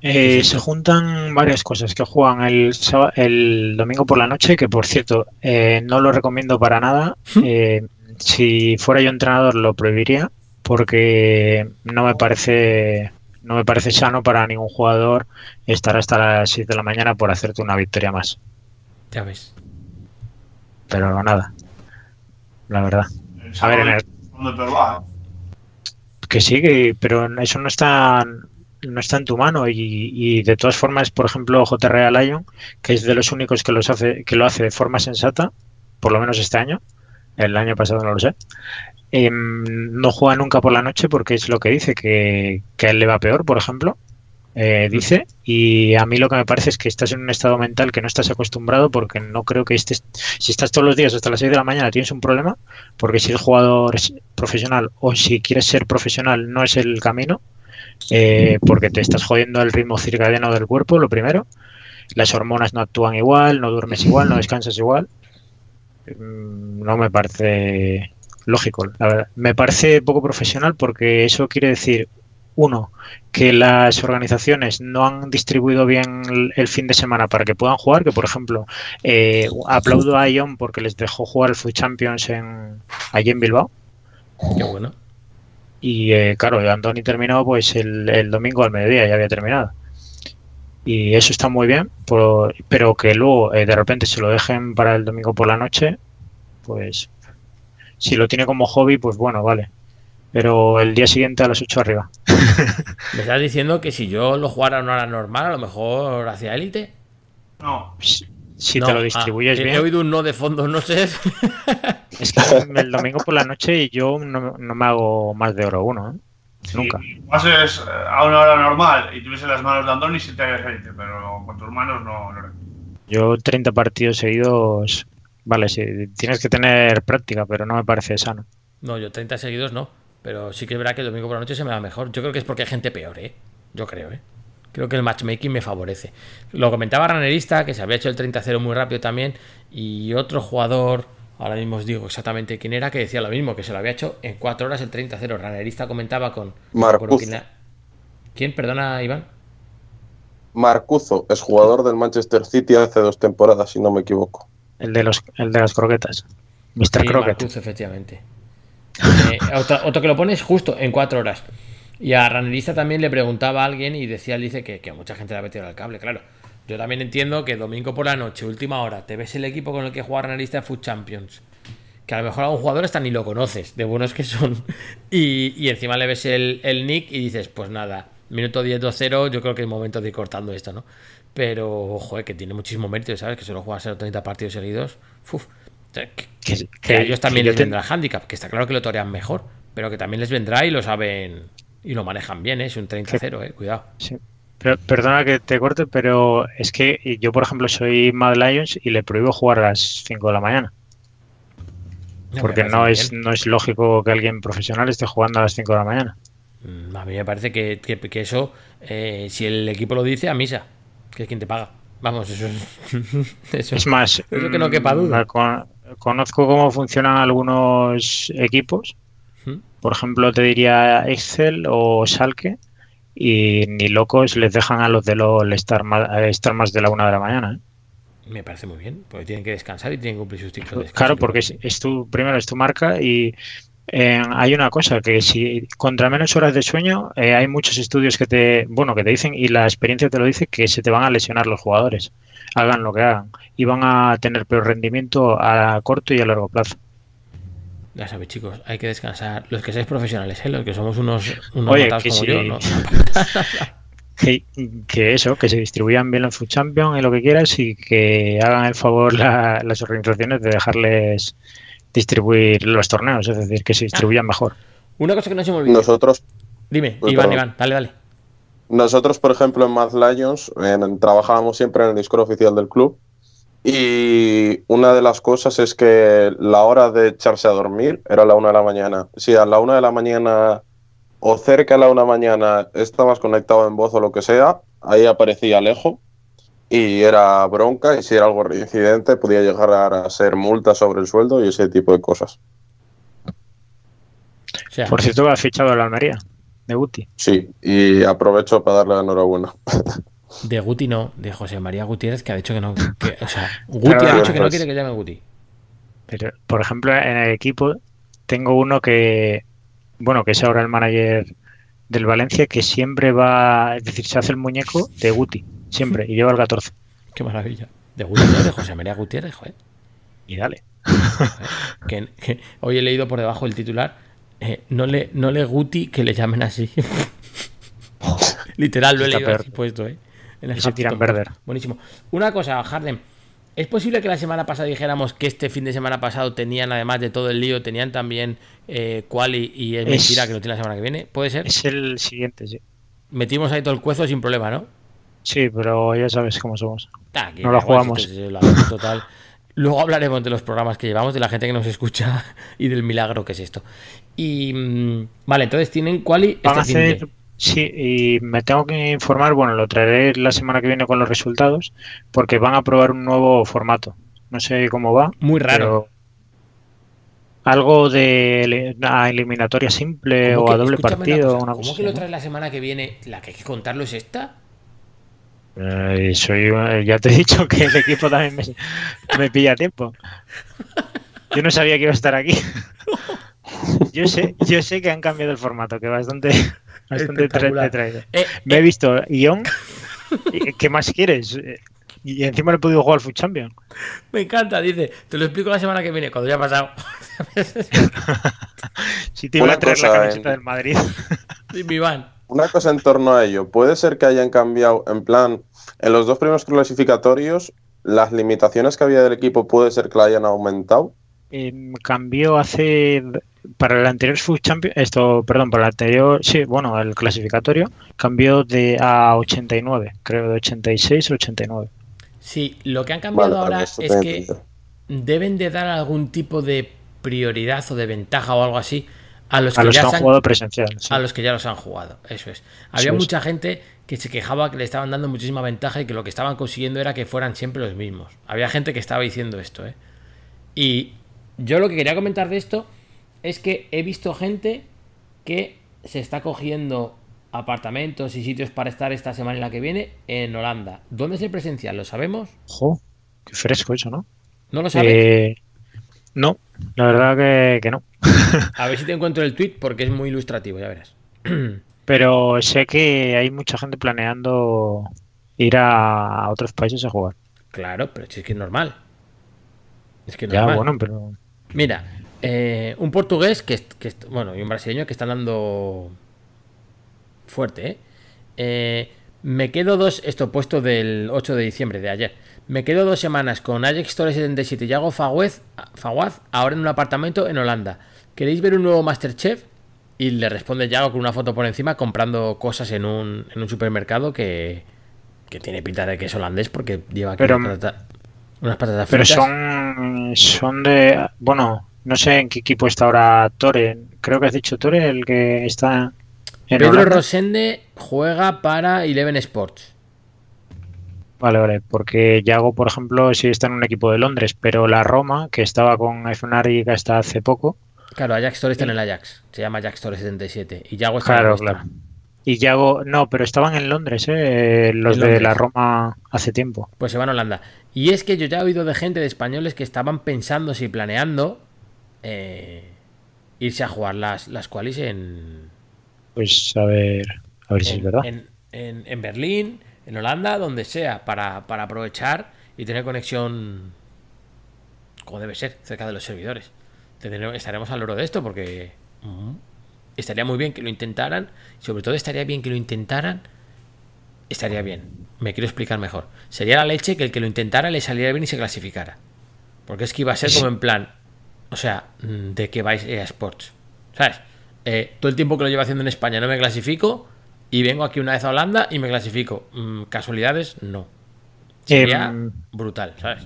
Eh, se juntan varias cosas que juegan el, domingo por la noche, que por cierto, eh, no lo recomiendo para nada. Eh, si fuera yo entrenador lo prohibiría porque no me parece no me parece sano para ningún jugador estar hasta las 7 de la mañana por hacerte una victoria más. Ya ves. Pero nada, la verdad. A ver, en el-. ¿eh? Que sí, que- pero eso no está, no está en tu mano y, y de todas formas, por ejemplo, JRA Lion, que es de los únicos que, los hace, que lo hace de forma sensata, por lo menos este año, el año pasado no lo sé, em, no juega nunca por la noche porque es lo que dice, que, que a él le va peor, por ejemplo, eh, dice, y a mí lo que me parece es que estás en un estado mental que no estás acostumbrado porque no creo que estés, si estás todos los días hasta las 6 de la mañana tienes un problema, porque si el jugador es profesional o si quieres ser profesional no es el camino, eh, porque te estás jodiendo el ritmo circadiano del cuerpo, lo primero. Las hormonas no actúan igual, no duermes igual, no descansas igual. Mm, No me parece lógico, la verdad. Me parece poco profesional porque eso quiere decir, uno, que las organizaciones no han distribuido bien el, fin de semana para que puedan jugar, que por ejemplo, eh, aplaudo a Ion porque les dejó jugar el Food Champions en, allí en Bilbao. Qué bueno. Y eh, claro, Andoni terminó pues el, el domingo al mediodía, ya había terminado. Y eso está muy bien, por- pero que luego eh, de repente se lo dejen para el domingo por la noche, pues si lo tiene como hobby, pues bueno, vale. Pero el día siguiente a las 8 arriba. ¿Me estás diciendo que si yo lo jugara a una hora normal, a lo mejor hacia élite? No. Si, No, te lo ah, distribuyes he- He bien. oído un no de fondo, no sé. Es que el domingo por la noche yo no, no me hago más de oro uno, ¿eh? Nunca. Si pases eh, a una hora normal y tuviese las manos de Andoni, si te hagas élite, pero con tus manos no lo Yo 30 partidos seguidos, vale, sí, tienes que tener práctica, pero no me parece sano. No, yo 30 seguidos no. Pero sí que es verdad que el domingo por la noche se me da mejor. Yo creo que es porque hay gente peor, ¿eh? Yo creo, ¿eh? Creo que el matchmaking me favorece. Lo comentaba Ranerista, que se había hecho el 30-0 muy rápido también. Y otro jugador, ahora mismo os digo exactamente quién era, que decía lo mismo, que se lo había hecho en 4 horas el 30-0. Ranerista comentaba con. Marcuz. quién. Perdona, Iván. Marcuzo es jugador del Manchester City hace dos temporadas, si no me equivoco. El de los el de las croquetas. Mr. Sí, Croquet. Efectivamente. Eh, otro, que lo pones justo en cuatro horas. Y a Ranerista también le preguntaba a alguien y decía, dice que, que mucha gente le ha metido al cable, claro. Yo también entiendo que domingo por la noche, última hora, te ves el equipo con el que juega Ranerista en Food Champions. Que a lo mejor a un jugador hasta ni lo conoces, de buenos que son. Y, encima le ves el, nick y dices, pues nada, minuto 10-2-0, yo creo que es momento de ir cortando esto, ¿no? Pero, joder, que tiene muchísimo mérito, ¿sabes? Que solo juega 30 partidos seguidos. Uf. Que- Que, que a ellos también les vendrá handicap, que está claro que lo torean mejor, pero que también les vendrá y lo saben y lo manejan bien, ¿eh? es un 30-0, eh, cuidado. sí. Pero- perdona que te corte, pero es que yo, por ejemplo, soy Mad Lions y le prohíbo jugar a las 5 de la mañana. Porque no es, bien. no es lógico que alguien profesional esté jugando a las 5 de la mañana. Mm, A mí me parece que, que- que eso, eh, si el equipo lo dice, a misa, que es quien te paga. Vamos, eso es. eso, Es más, eso que no quepa duda. mm, con- conozco cómo funcionan algunos equipos. ¿Mm? Por ejemplo, te diría Excel o Salke. Y ni locos les dejan a los de LOL estar más, estar más de la una de la mañana. ¿eh? Me parece muy bien, porque tienen que descansar y tienen que cumplir sus ciclos de. Claro, porque es, es tu, primero es tu marca y eh, hay una cosa que si contra menos horas de sueño eh, hay muchos estudios que te, bueno, que te dicen y la experiencia te lo dice que se te van a lesionar los jugadores, hagan lo que hagan y van a tener peor rendimiento a corto y a largo plazo. Ya sabéis, chicos, hay que descansar. Los que seáis profesionales, ¿eh? los que somos unos, unos Oye, que como sí. yo, ¿no? Que, que eso, que se distribuyan bien los Food Champions y lo que quieras y que hagan el favor la- las organizaciones de dejarles distribuir los torneos, es decir, que se distribuyan mejor. Una cosa que no se me olvide. Nosotros, Dime, Pues, Iván. Iván, dale, dale. Nosotros, por ejemplo, en Mad Lions en- trabajábamos siempre en el Discord oficial del club. Y una de las cosas es que la hora de echarse a dormir era la una de la mañana. Si a la una de la mañana o cerca de la una de la mañana estabas conectado en voz o lo que sea, ahí aparecía Alejo y era bronca. Y si era algo reincidente, podía llegar a ser multa sobre el sueldo y ese tipo de cosas. O sea, Por cierto, ha fichado a la Almería, de Guti. Sí, y aprovecho para darle la enhorabuena. de Guti no, de José María Gutiérrez, que ha dicho que no. que- o sea, Guti Claro, ha dicho que no pues- quiere que llame Guti. Pero, por ejemplo, en el equipo tengo uno que, bueno, que es ahora el manager del Valencia, que siempre va, es decir, se hace el muñeco de Guti, siempre, y lleva el 14. Qué maravilla. De Guti, no, de José María Gutiérrez, joder. Y dale. Que, que hoy he leído por debajo el titular. Eh, no, le, no le Guti que le llamen así. Literal, lo he leído así puesto, ¿eh? En el tiran Post. Verder. Buenísimo. Una cosa, Harden. ¿Es posible que la semana pasada dijéramos que este fin de semana pasado tenían, además de todo el lío, tenían también eh, Quali y es, Es- mentira que lo tiene la semana que viene? ¿Puede ser? Es el siguiente, sí. Metimos ahí todo el cuezo sin problema, ¿no? Sí, pero ya sabes cómo somos. Ah, No lo jugamos. la total. Luego hablaremos de los programas que llevamos, de la gente que nos escucha y del milagro que es esto. Y mm, vale, entonces tienen quali Van a este hacer, sí, y me tengo que informar, bueno, lo traeré la semana que viene con los resultados, porque van a probar un nuevo formato. No sé cómo va. Muy raro. algo de a eliminatoria simple ¿Cómo o a doble escúchame una partido. cosa, una ¿Cómo cosa que lo traes la semana que viene? ¿La que hay que contarlo es esta? Eh, soy, eh, ya te he dicho que el equipo también me, me pilla a tiempo. Yo no sabía que iba a estar aquí. Yo sé, yo sé que han cambiado el formato, que bastante, bastante traído. Eh, Me he eh, visto guion. ¿Y ¿Qué más quieres? Y encima le he podido jugar al Food Champion. Me encanta, dice. Te lo explico la semana que viene, cuando ya ha pasado. Si te iba Una a traer la cosa, camiseta del Madrid. Sí, mi Iván. Una cosa en torno a ello. Puede ser que hayan cambiado, en plan, en los dos primeros clasificatorios, las limitaciones que había del equipo puede ser que la hayan aumentado. Em, cambió hace para el anterior Food Champion, esto, perdón, para el anterior, sí, bueno, el clasificatorio cambió de a 89, creo de 86 a 89. Sí, lo que han cambiado Vale, ahora es que entendido. deben de dar algún tipo de prioridad o de ventaja o algo así a los A que los ya que han se han- jugado presencial. sí. a los que ya los han jugado. Eso es. Había es. mucha gente que se quejaba que le estaban dando muchísima ventaja y que lo que estaban consiguiendo era que fueran siempre los mismos. Había gente que estaba diciendo esto, ¿eh? Y yo lo que quería comentar de esto es que he visto gente que se está cogiendo apartamentos y sitios para estar esta semana y la que viene en Holanda. ¿Dónde es el presencial? ¿Lo sabemos? Jo, qué fresco eso, ¿no? ¿No lo sabes? Eh, no, la verdad que, que no. A ver si te encuentro el tweet porque es muy ilustrativo, ya verás. Pero sé que hay mucha gente planeando ir a otros países a jugar. Claro, pero es que es normal. Es que Ya, normal. bueno, pero Mira, eh, un portugués que, bueno, y un brasileño que están dando fuerte, ¿eh? Eh, me quedo dos, esto puesto del 8 de diciembre de ayer. Me quedo dos semanas con Ajax Torres 77 y Yago Faguez, Faguaz, ahora en un apartamento en Holanda. ¿Queréis ver un nuevo Masterchef? Y le responde Yago con una foto por encima comprando cosas en un, en un supermercado que, que tiene pinta de que es holandés porque lleva aquí Pero- unas, patata- unas patatas Pero fritas. son, son de. Bueno, no sé en qué equipo está ahora Tore. Creo que has dicho Tore, el que está en Pedro Holanda. Rosende juega para Eleven Sports. Vale, vale, porque Yago, por ejemplo, sí está en un equipo de Londres, pero la Roma, que estaba con Fnatic hasta hace poco, Claro, Ajax Torres está en el Ajax. Se llama Ajax Torres 77. Y Yago está en claro, el claro. Y Yago, no, pero estaban en Londres, ¿eh? los En de Londres. la Roma hace tiempo. Pues se van a Holanda. Y es que yo ya he oído de gente de españoles que estaban pensando, si planeando, eh, irse a jugar las, las qualis en, Pues a ver, a ver si es en, verdad. en- en- en Berlín, en Holanda, donde sea, para, para aprovechar y tener conexión como debe ser, cerca de los servidores. Tendremos- estaremos al loro de esto porque estaría muy bien que lo intentaran. Sobre todo estaría bien que lo intentaran. Estaría bien. Me quiero explicar mejor. Sería la leche que el que lo intentara le saliera bien y se clasificara. Porque es que iba a ser como en plan. O sea, mm, ¿de qué vais a Sports? ¿Sabes? Eh, todo el tiempo que lo llevo haciendo en España no me clasifico. Y vengo aquí una vez a Holanda y me clasifico. Mm, ¿Casualidades? No. Sería Em, brutal, ¿sabes?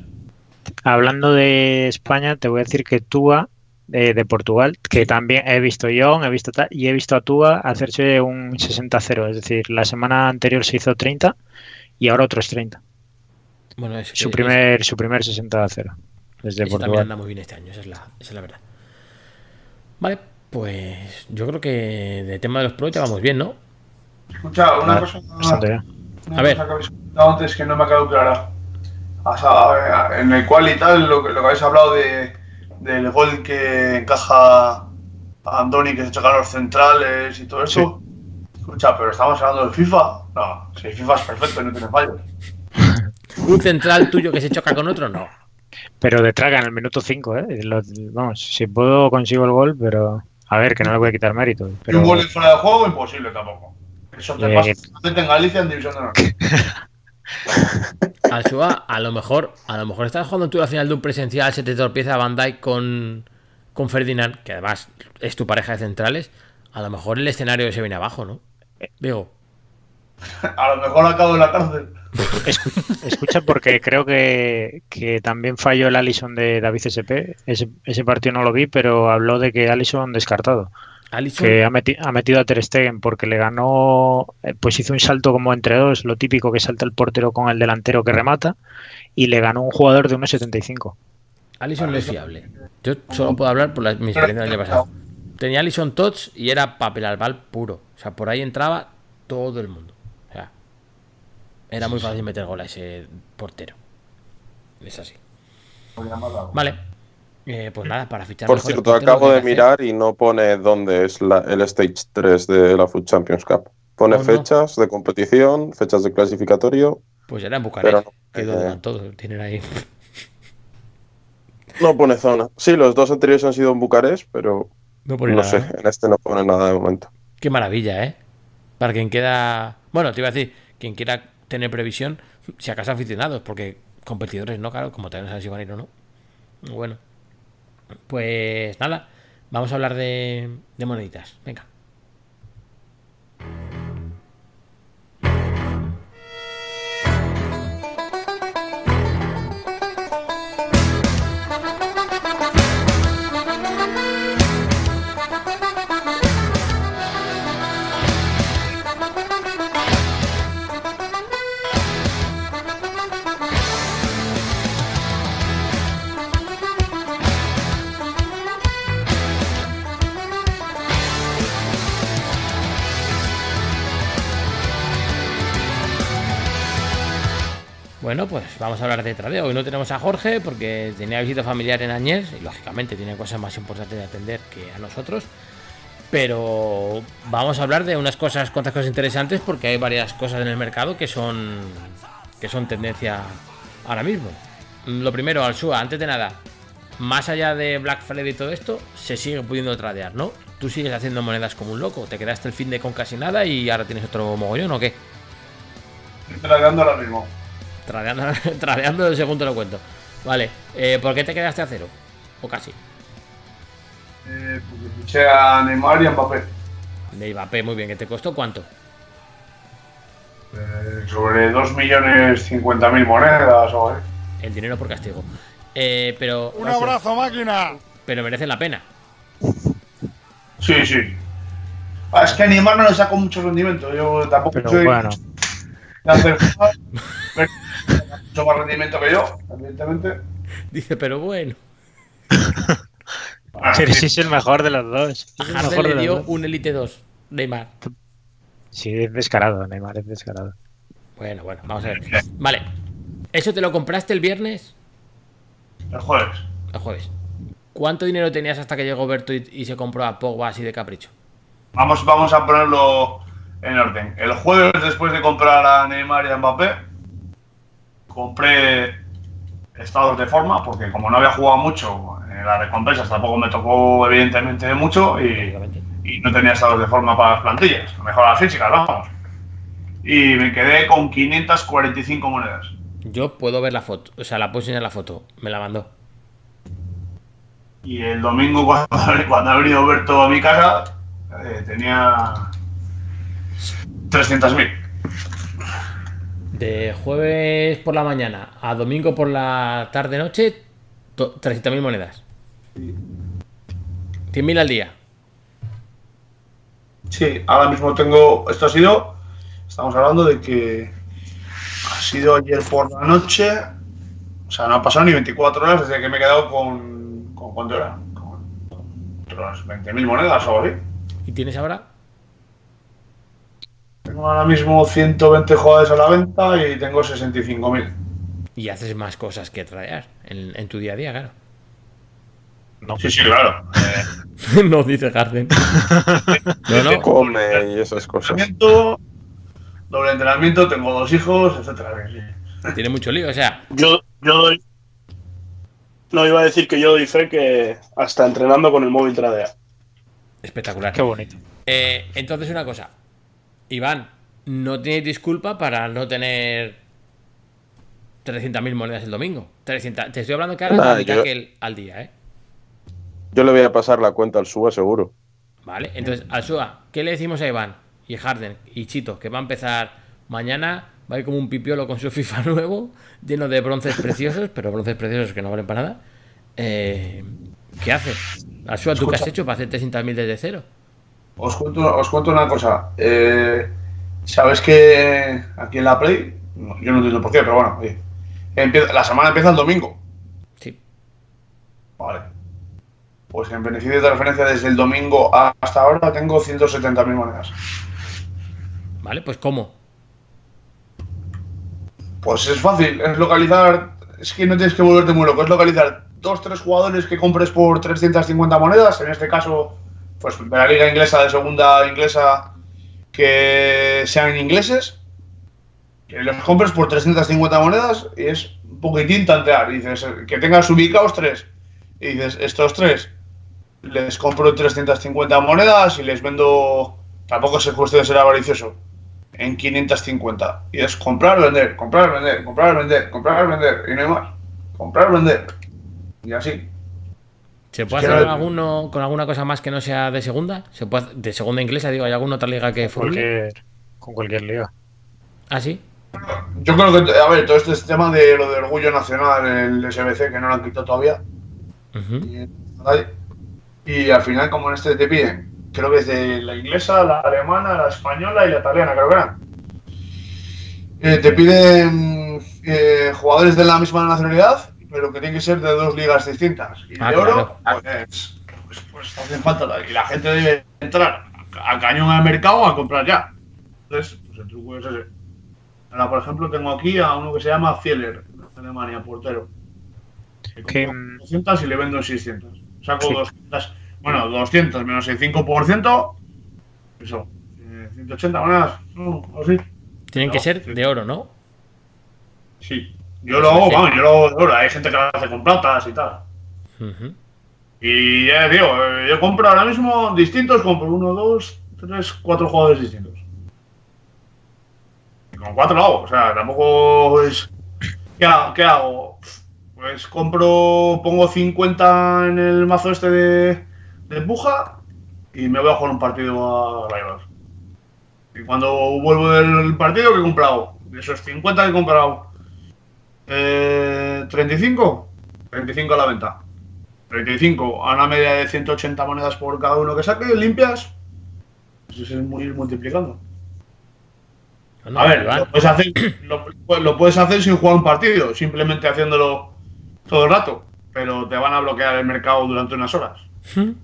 Hablando de España, te voy a decir que Túa, eh, de Portugal, que también he visto yo, he visto tal, y he visto a Túa hacerse un 60-0, es decir, la semana anterior se hizo 30 y ahora otros 30. Bueno, es, Su es- primer, su primer 60-0. Desde también Portugal. anda muy bien este año, esa es, la, esa es la verdad. Vale, pues yo creo que de tema de los pro ya vamos bien, ¿no? Escucha, una Ah, cosa, una A ver. cosa que habéis comentado antes que no me ha quedado clara. O sea, en el cual y tal, lo que, lo que habéis hablado de, del gol que encaja Andoni, que se chocan los centrales y todo eso. Escucha, pero estamos hablando de FIFA. No, si FIFA es perfecto y no tiene fallos. Un central tuyo que se choca con otro, no. Pero de traga en el minuto 5, ¿eh? Lo- vamos, si puedo consigo el gol, pero a ver, que no le voy a quitar mérito. Y un gol en fuera de juego, imposible tampoco. Eso te Eh, pasa en Galicia en División de Honor. Alsua, a lo mejor, a lo mejor estás jugando tú la final de un presencial, se te tropieza Van Dijk con, con Ferdinand, que además es tu pareja de centrales. A lo mejor el escenario se viene abajo, ¿no? Digo, A lo mejor acabo en la cárcel. escu- escucha, porque creo que, que también falló el Allison de David SP. Ese, ese partido no lo vi, pero habló de que Allison descartado. Alisson, que ha, meti- ha metido a Ter Stegen porque le ganó, eh, pues hizo un salto como entre dos, lo típico que salta el portero con el delantero que remata, y le ganó un jugador de 1,75. Alisson no es fiable. Yo solo puedo hablar por la- mi experiencia del año pasado. Tenía Alison Tots y era papel albal puro. O sea, por ahí entraba todo el mundo. Era muy fácil meter gol a ese portero. Es así. Vale. Eh, pues nada, para fichar Por cierto, acabo de hacer- mirar y no pone dónde es la- el Stage 3 de la Food Champions Cup. Pone Oh, no. fechas de competición, fechas de clasificatorio, Pues era en Bucarest. Pero no, que eh, donde van todos. Tienen ahí. No pone zona. Sí, los dos anteriores han sido en Bucarest, pero No pone no nada, sé, ¿eh? en este no pone nada de momento. Qué maravilla, ¿eh? Para quien queda. Bueno, te iba a decir, quien quiera tener previsión, si acaso aficionados, porque competidores no, claro, como también no sabes si van a ir o no. Bueno, pues nada, vamos a hablar de, de moneditas. Venga. Bueno, pues vamos a hablar de tradeo. Hoy no tenemos a Jorge porque tenía visita familiar en Añez y lógicamente tiene cosas más importantes de atender que a nosotros. Pero vamos a hablar de unas cosas, cuantas cosas interesantes porque hay varias cosas en el mercado que son que son tendencia ahora mismo. Lo primero, Alsua, antes de nada, más allá de Black Friday y todo esto, se sigue pudiendo tradear, ¿no? Tú sigues haciendo monedas como un loco. Te quedaste el fin de con casi nada y ahora tienes otro mogollón o qué? Estoy tragando ahora mismo. Tradeando, tradeando según te lo cuento. Vale, eh, ¿por qué te quedaste a cero? O casi. Eh, porque fiché a Neymar y a Mbappé. De Mbappé, muy bien. ¿Que te costó cuánto? Eh, sobre 2.050.000 monedas o eh. El dinero por castigo. Eh, pero. Un abrazo, máquina. Pero merecen la pena. Sí, sí. Ah, es que a Neymar no le saco mucho rendimiento. Yo tampoco Pero soy bueno, pero mucho más rendimiento que yo, evidentemente. Dice, pero bueno. Ah, pero sí. sí es el mejor de los dos. A Harden mejor le dio un Elite 2. Neymar. Sí, es descarado, Neymar, es descarado. Bueno, bueno, vamos a ver. Vale. ¿Eso te lo compraste el viernes? El jueves. El jueves. ¿Cuánto dinero tenías hasta que llegó Berto y, y se compró a Pogba así de capricho? Vamos, vamos a ponerlo en orden. El jueves, después de comprar a Neymar y a Mbappé, compré estados de forma, porque como no había jugado mucho, en las recompensas tampoco me tocó evidentemente mucho y, no tenía estados de forma para las plantillas, mejor las físicas, vamos. Y me quedé con 545 monedas. Yo puedo ver la foto. O sea, la puedo enseñar la foto. Me la mandó. Y el domingo, cuando, cuando ha venido Berto a mi casa, eh, tenía 300.000. De jueves por la mañana a domingo por la tarde-noche, to- 300.000 monedas. 100.000 al día. Sí, ahora mismo tengo. Esto ha sido. Estamos hablando de que. Ha sido ayer por la noche. O sea, no han pasado ni 24 horas desde que me he quedado con. ¿Con cuánto era? Con, con otras 20.000 monedas o algo así. ¿Y tienes ahora? Tengo ahora mismo 120 jugadores a la venta y tengo 65.000. Y haces más cosas que tradear en, en tu día a día, claro. Sí, sí, claro. Eh, no dice Harden. no, no. Come y esas cosas. entrenamiento, doble entrenamiento, tengo dos hijos, etcétera. Tiene mucho lío. O sea, Yo, yo doy. No iba a decir que yo doy fe que hasta entrenando con el móvil tradea. espectacular. Qué bonito. Eh, entonces, una cosa. Iván, no tienes disculpa para no tener 300.000 monedas el domingo. 300, te estoy hablando que ahora Nah, la mitad yo- que el- al día, ¿eh? Yo le voy a pasar la cuenta al Suba seguro. Vale, entonces, Alsua, ¿qué le decimos a Iván y Harden y Chito? Que va a empezar mañana, va a ir como un pipiolo con su FIFA nuevo, lleno de bronces preciosos, pero bronces preciosos que no valen para nada. Eh, ¿Qué hace? Alsua, ¿tú qué has hecho para hacer 300.000 desde cero? Os cuento, os cuento una cosa. Eh, Sabes que aquí en la Play, yo no entiendo por qué, pero bueno, oye, empieza- la semana empieza el domingo. Sí. Vale. Pues en beneficio de referencia desde el domingo hasta ahora tengo 170.000 monedas. Vale, pues ¿cómo? Pues es fácil, es localizar, es que no tienes que volverte muy loco, es localizar dos, tres jugadores que compres por 350 monedas, en este caso, pues de la liga inglesa, de segunda inglesa, que sean ingleses, que los compres por 350 monedas y es un poquitín tantear. Dices, que tengas ubicados tres. Y dices, estos tres les compro 350 monedas y les vendo. Tampoco es cuestión de ser avaricioso. En 550. Y es comprar, vender, comprar, vender, comprar, vender, comprar, vender. Y no hay más. Comprar, vender. Y así. ¿Se puede hacer no- alguno con alguna cosa más que no sea de segunda? ¿Se puede, de segunda inglesa, digo, ¿hay alguna otra liga que formule? Cualquier- con cualquier liga. Ah, sí. Yo creo que, a ver, todo este tema de lo de orgullo nacional, el SBC, que no lo han quitado todavía. Y al final, como en este te piden, creo que es de la inglesa, la alemana, la española y la italiana, creo que eran. Eh, te piden eh, jugadores de la misma nacionalidad, pero que tienen que ser de dos ligas distintas. Y Ah, de oro, claro. pues, pues, pues hacen falta. Y la gente debe entrar a cañón al mercado a comprar ya. Entonces, pues el truco es ese. Ahora, por ejemplo, tengo aquí a uno que se llama Fieler, de Alemania, portero. Que Que, compro mm, 200 y le vendo en 600. Saco Sí. 200, bueno, 200 menos el 5%, eso, eh, 180 monedas, no, o así. Tienen que ser sí. de oro, ¿no? Sí. Yo lo hago, vamos, yo lo hago de oro. Hay gente que lo hace con platas y tal. Y ya digo, eh, yo compro ahora mismo distintos, compro uno, dos, tres, cuatro jugadores distintos. Y con cuatro lo hago, o sea, tampoco es. ¿Qué hago? ¿Qué hago? Pues compro, pongo 50 en el mazo este de, de puja y me voy a jugar un partido a Rivals. Y cuando vuelvo del partido, ¿qué he comprado? De esos 50 que he comprado, eh, 35, 35 a la venta. 35 a una media de 180 monedas por cada uno que saque, limpias. Eso es muy ir multiplicando. A ver, lo puedes, hacer, lo, lo puedes hacer sin jugar un partido, simplemente haciéndolo todo el rato, pero te van a bloquear el mercado durante unas horas. Ujú.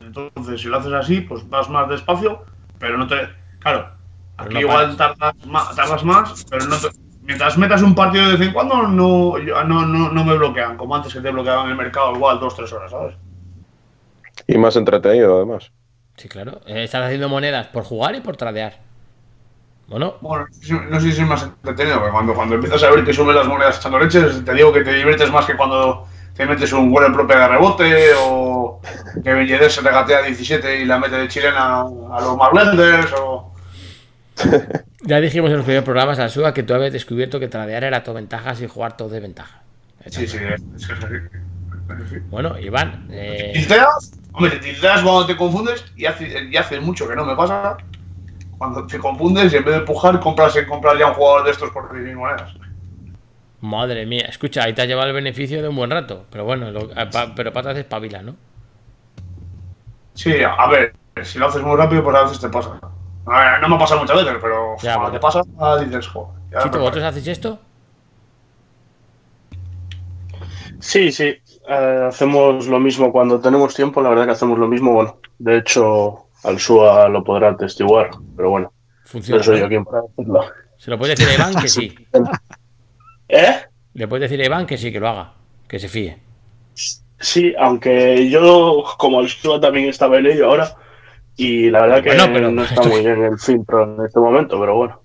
Entonces, si lo haces así, pues vas más despacio, pero no te. Claro, Pero aquí no igual tardas más, tardas más, pero no te- Mientras metas un partido de vez en cuando, no, yo- no, no, no me bloquean, como antes que te bloqueaban el mercado igual dos, tres horas, ¿sabes? Y más entretenido, además. Sí, claro. Eh, Estás haciendo monedas por jugar y por tradear. Bueno, Bueno, no sé si- no sé si es más entretenido, porque cuando, cuando empiezas a ver que suben las monedas echando leches, te digo que te diviertes más que cuando te metes un gol en propia de rebote o que Belledet se regatea 17 y la mete de chilena a los Marblenders o... ya dijimos en los primeros programas a Suga que tú habías descubierto que tradear era todo ventajas y jugar todo de ventaja. Sí, sí, es que es así. Es así. Bueno, Iván, eh, Tilteas, hombre, te tilteas cuando te confundes y hace, y hace mucho que no me pasa. Cuando te confundes y en vez de empujar, compras, compras ya un jugador de estos por 10.000 monedas. madre mía, escucha, ahí te has llevado el beneficio de un buen rato. Pero bueno, lo- eh, pa- pero patas espabila, ¿no? Sí, a ver, si lo haces muy rápido, pues a veces te pasa. No me ha pasado muchas veces, pero Ya, cuando bueno. te pasa, dices, joder. me ¿vosotros hacéis esto? Sí, sí. eh, hacemos lo mismo cuando tenemos tiempo, la verdad que hacemos lo mismo. Bueno, de hecho, al SUA lo podrá atestiguar, pero bueno, no Funciona. soy ¿no? yo quien para decirlo. Se lo puedes decir a Iván que sí. ¿Eh? Le puedes decir a Iván que sí, que lo haga. Que se fíe. Sí, aunque yo, como el SUA también estaba en ello ahora, y la verdad que Bueno, pero no está esto- muy bien el filtro en este momento, pero bueno.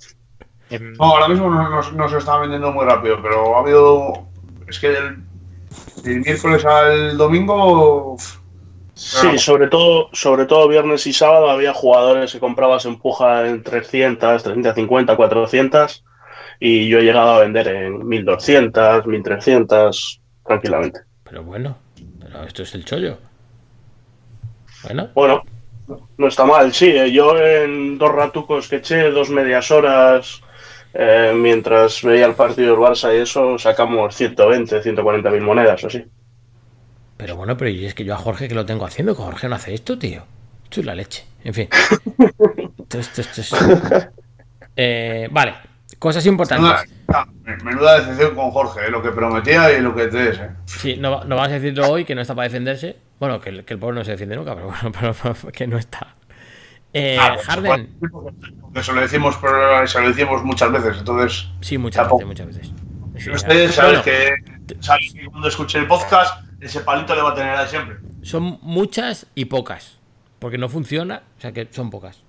Em, No, ahora mismo no, no- no se está vendiendo muy rápido, pero ha habido. Es que del, del miércoles al domingo. Sí, sobre todo, sobre todo viernes y sábado había jugadores que comprabas en puja en 300, 350, 400 y yo he llegado a vender en 1200, 1300 tranquilamente. Pero bueno, pero esto es el chollo. Bueno, Bueno, no está mal, sí. eh, Yo en dos ratucos que eché, dos medias horas, eh, mientras veía el partido del Barça y eso, sacamos 120, 140 mil monedas o así. pero bueno, pero y es que yo a Jorge que lo tengo haciendo, que Jorge no hace esto, tío. Esto es la leche. En fin. Esto, esto- esto es- Eh, vale, cosas Menuda, importantes. ah, menuda decepción con Jorge, eh, lo que prometía y lo que te es. eh. Sí, no, no vamos a decirlo hoy, que no está para defenderse. Bueno, que el, que el pobre no se defiende nunca, pero bueno, pero, pero que no está. Eh, Ah, pues, Harden, se lo decimos, lo decimos muchas veces, entonces. sí, muchas tampoco. veces, muchas veces. Sí, Ustedes saben bueno, que, saben que cuando escuche el podcast, ese palito le va a tener ahí siempre. Son muchas y pocas. Porque no funciona, o sea que son pocas.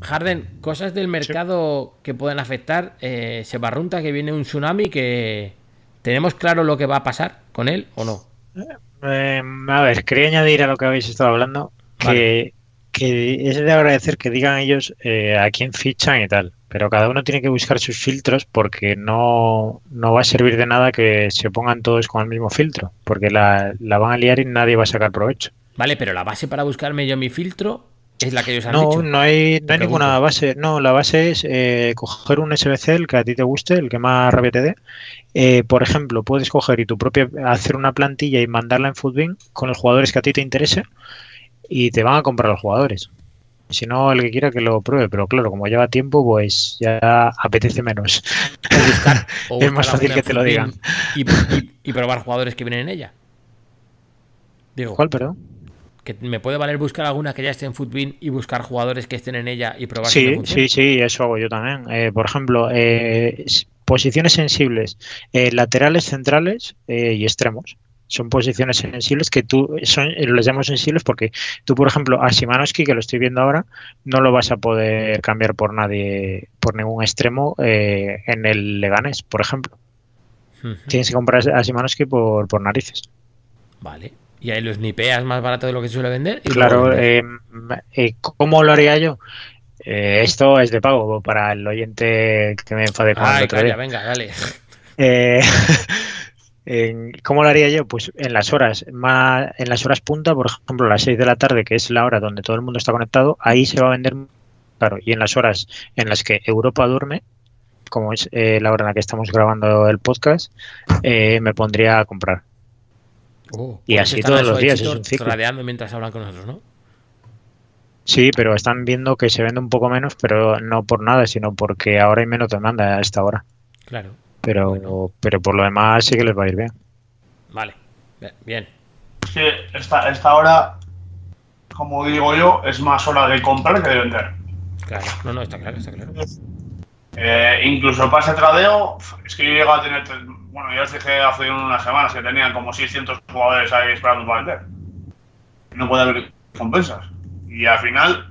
Harden, cosas del mercado que pueden afectar. Eh, se barrunta que viene un tsunami que. ¿Tenemos claro lo que va a pasar con él o no? Eh, a ver, quería añadir a lo que habéis estado hablando que, que es de agradecer que digan ellos eh, a quién fichan y tal, pero cada uno tiene que buscar sus filtros porque no, no va a servir de nada que se pongan todos con el mismo filtro, porque la, la van a liar y nadie va a sacar provecho. Vale, pero la base para buscarme yo mi filtro es la que ellos han No, dicho. no hay, no hay ninguna base. No, la base es eh, coger un SBC, el que a ti te guste, el que más rabia te dé. Eh, por ejemplo, puedes coger y tu propia, hacer una plantilla y mandarla en Footbin con los jugadores que a ti te interese y te van a comprar los jugadores. Si no, el que quiera que lo pruebe, pero claro, como lleva tiempo, pues ya apetece menos. O buscar, o Es más fácil que te lo digan. Y, y- y probar jugadores que vienen en ella. Digo, ¿Cuál, perdón? Que me puede valer buscar alguna que ya esté en Footbin y buscar jugadores que estén en ella y probar Sí, sí, sí, eso hago yo también. Eh, por ejemplo, eh, posiciones sensibles, eh, laterales, centrales y extremos. Son posiciones sensibles que tú, son, les llamo sensibles porque tú, por ejemplo, a Simanowski, que lo estoy viendo ahora, no lo vas a poder cambiar por nadie, por ningún extremo en el Leganés, por ejemplo. Tienes que comprar a Simanowski por, por narices. Vale. Y ahí los nipeas más barato de lo que suele vender. Y Claro, vendes. eh, ¿cómo lo haría yo? Eh, esto es de pago para el oyente que me enfade con Ay, calla, venga, dale. Eh, ¿Cómo lo haría yo? Pues en las horas más, en las horas punta, por ejemplo, a las 6 de la tarde, que es la hora donde todo el mundo está conectado, ahí se va a vender claro. Y en las horas en las que Europa duerme, como es eh, la hora en la que estamos grabando el podcast, me pondría a comprar. Oh, Y así todos los días, es un ciclo. Tradeando mientras hablan con nosotros, ¿no? Sí, pero están viendo que se vende un poco menos, pero no por nada, sino porque ahora hay menos demanda a esta hora. Claro. Pero, Bueno. pero por lo demás sí que les va a ir bien. Vale. Bien, que esta, esta hora, como digo yo, es más hora de comprar que de vender. Claro. No, no, está claro, está claro. Eh, incluso pase tradeo, es que yo llego a tener, bueno, ya os dije hace unas semanas que tenían como 600 jugadores ahí esperando para vender. Y no puede haber compensas. Y al final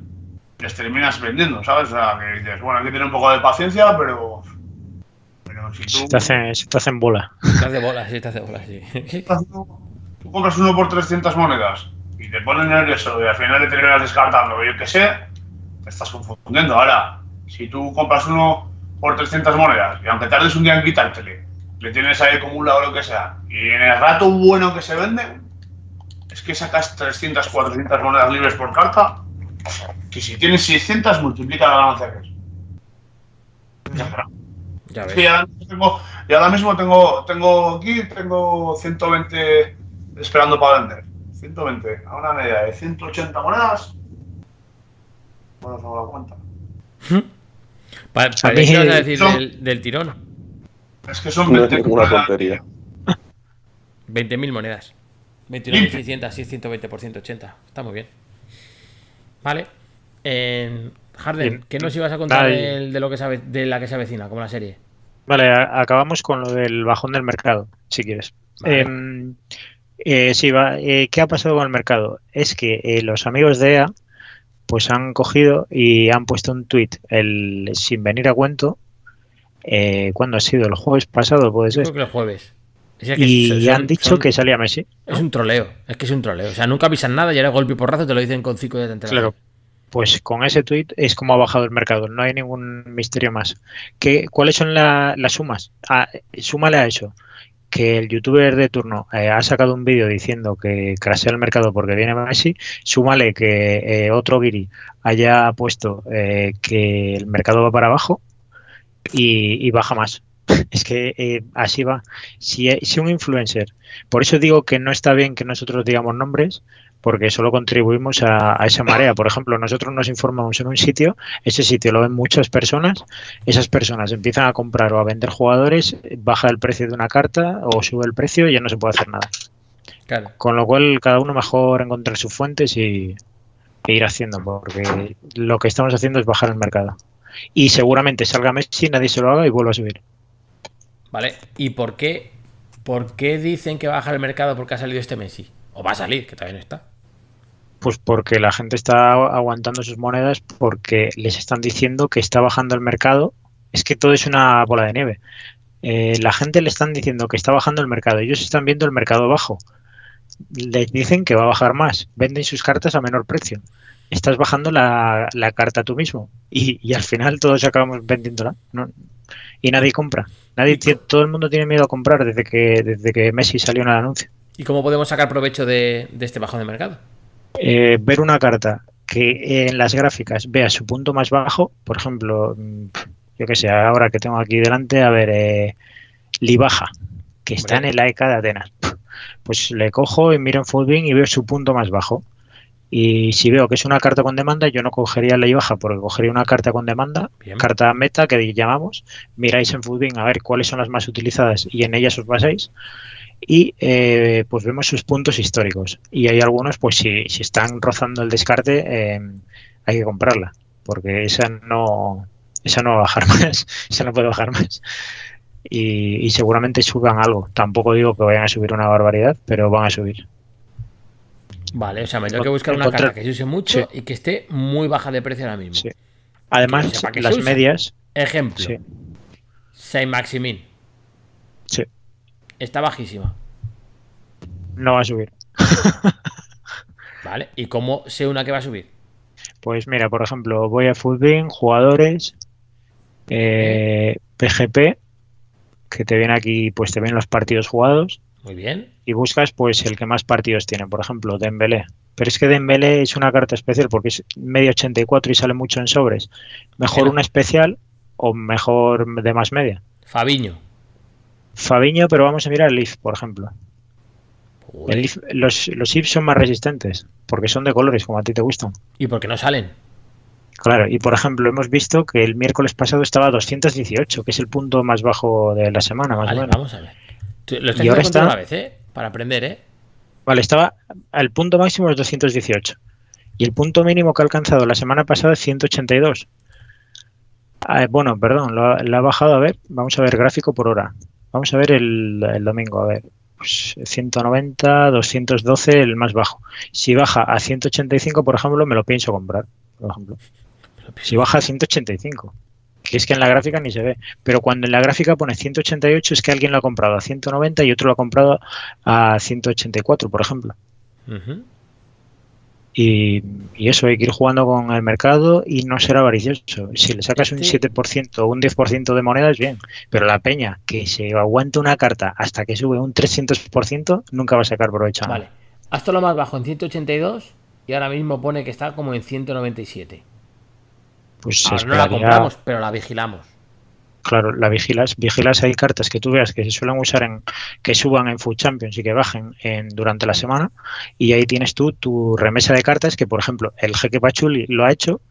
les terminas vendiendo, ¿sabes? O sea, que dices, bueno, hay que tener un poco de paciencia, pero. Pero si Se tú, te hacen, se te hacen bola. Estás de bolas, sí, estás de bolas, sí. tú compras uno por 300 monedas y te ponen nervioso y al final le terminas descartando, yo qué sé, te estás confundiendo. Ahora, si tú compras uno por 300 monedas y aunque tardes un día en quitártele, le tienes ahí acumulado o lo que sea, y en el rato bueno que se vende, es que sacas 300, 400 monedas libres por carta, que si tienes 600 multiplica la ganancia que es. Ya ves. Sí, ahora mismo tengo, y ahora mismo tengo, tengo aquí, tengo 120 esperando para vender. 120, a una media de 180 monedas. Bueno, os hago la cuenta. Pa- A parece mí- que ibas a decir No. del, del tirón. Es que son No es 20 ninguna monedas. tontería. 20.000 monedas. 29.600, así 120 por 180. Está muy bien. Vale. En Harden. ¿qué nos ibas a contar de, lo que de la que se avecina, como la serie? Vale, a- acabamos con lo del bajón del mercado, si quieres. Vale. Em, eh, sí, va, eh, ¿qué ha pasado con el mercado? Es que eh, los amigos de EA pues han cogido y han puesto un tweet el, sin venir a cuento. Eh, ¿Cuándo ha sido? ¿El jueves pasado puede ser? creo que el jueves. Que Y son- han dicho son- que salía Messi. Es un troleo. Es que es un troleo. O sea, nunca avisan nada y ahora golpe y porrazo te lo dicen con cinco de antelación. Claro. Pues con ese tweet es como ha bajado el mercado, no hay ningún misterio más. ¿Qué, ¿Cuáles son la- las sumas? Ah, súmale a eso que el youtuber de turno eh, ha sacado un vídeo diciendo que crasea el mercado porque viene Messi, súmale que eh, otro guiri haya puesto eh, que el mercado va para abajo y, y baja más. Es que eh, así va. Si, si un influencer, por eso digo que no está bien que nosotros digamos nombres, porque solo contribuimos a, a esa marea. Por ejemplo, nosotros nos informamos en un sitio, ese sitio lo ven muchas personas, esas personas empiezan a comprar o a vender jugadores, baja el precio de una carta o sube el precio y ya no se puede hacer nada. Claro. Con lo cual, cada uno mejor encontrar sus fuentes y, e ir haciendo, porque lo que estamos haciendo es bajar el mercado. Y seguramente salga Messi, nadie se lo haga y vuelva a subir. Vale. ¿Y por qué? ¿Por qué dicen que va a bajar el mercado porque ha salido este Messi? O va a salir, que también está. Pues porque la gente está aguantando sus monedas porque les están diciendo que está bajando el mercado. Es que todo es una bola de nieve. Eh, la gente le están diciendo que está bajando el mercado. Ellos están viendo el mercado bajo. Les dicen que va a bajar más. Venden sus cartas a menor precio. Estás bajando la, la carta tú mismo. Y, y al final todos acabamos vendiéndola. ¿no? Y nadie compra. Nadie, todo el mundo tiene miedo a comprar desde que, desde que Messi salió en el anuncio. ¿Y cómo podemos sacar provecho de, de este bajón de mercado? eh, ver una carta que en las gráficas vea su punto más bajo, por ejemplo, mm, yo que sé, ahora que tengo aquí delante, a ver, eh, Libaja, que está en el AEK de Atenas. Pues le cojo y miro en Footbin y veo su punto más bajo. Y si veo que es una carta con demanda, yo no cogería la Libaja porque cogería una carta con demanda, Bien. carta meta que llamamos, miráis en Footbin a ver cuáles son las más utilizadas y en ellas os basáis y eh, pues vemos sus puntos históricos. Y hay algunos, pues si, si están rozando el descarte, eh, hay que comprarla, porque esa no, esa no va a bajar más, esa no puede bajar más. Y, y seguramente suban algo. Tampoco digo que vayan a subir una barbaridad, pero van a subir. Vale, o sea, me tengo que buscar una Encontrar- carta que se use mucho Sí. y que esté muy baja de precio ahora mismo. Sí. Además, Que que las medias, Ejemplo, sí, Saint Maximin. sí, Está bajísima. no va a subir. ¿Vale? ¿Y cómo sé una que va a subir? Pues mira, por ejemplo, voy a Footbin, jugadores, eh, PGP, que te viene aquí, pues te ven los partidos jugados. Muy bien. y buscas pues el que más partidos tiene, por ejemplo, Dembélé. Pero es que Dembélé es una carta especial porque es medio 84 y sale mucho en sobres. Mejor una especial o mejor de más media. Fabiño. Fabiño, pero vamos a mirar el IF, por ejemplo. El IF- los, los IF son más resistentes porque son de colores, como a ti te gustan. ¿Y por qué no salen? Claro, y por ejemplo, hemos visto que el miércoles pasado estaba a 218, que es el punto más bajo de la semana, más Vale, o menos. vamos a ver. Lo estás Y ahora haciendo está- una vez, ¿eh? Para aprender, ¿eh? Vale, estaba al punto máximo es 218 y el punto mínimo que ha alcanzado la semana pasada es 182. Ah, bueno, perdón, lo ha bajado a ver. Vamos a ver gráfico por hora. Vamos a ver el, el domingo, a ver. Pues 190, 212, el más bajo. Si baja a 185, por ejemplo, me lo pienso comprar. Por ejemplo. Si baja a 185, que es que en la gráfica ni se ve. Pero cuando en la gráfica pone 188 es que alguien lo ha comprado a 190 y otro lo ha comprado a 184, por ejemplo. Ujú. Y, y eso, hay que ir jugando con el mercado y no ser avaricioso. Si le sacas un Este- 7% o un 10% de monedas, bien. Pero la peña que se aguanta una carta hasta que sube un 300%, nunca va a sacar provecho. Vale. Hasta lo más bajo en 182 y ahora mismo pone que está como en 197. Pues Ahora no la compramos, pero la vigilamos. Claro, la vigilas. Vigilas hay cartas que tú veas que se suelen usar en que suban en Food Champions y que bajen en, durante la semana. Y ahí tienes tú tu remesa de cartas que, por ejemplo, el Jeque Pachuli lo ha hecho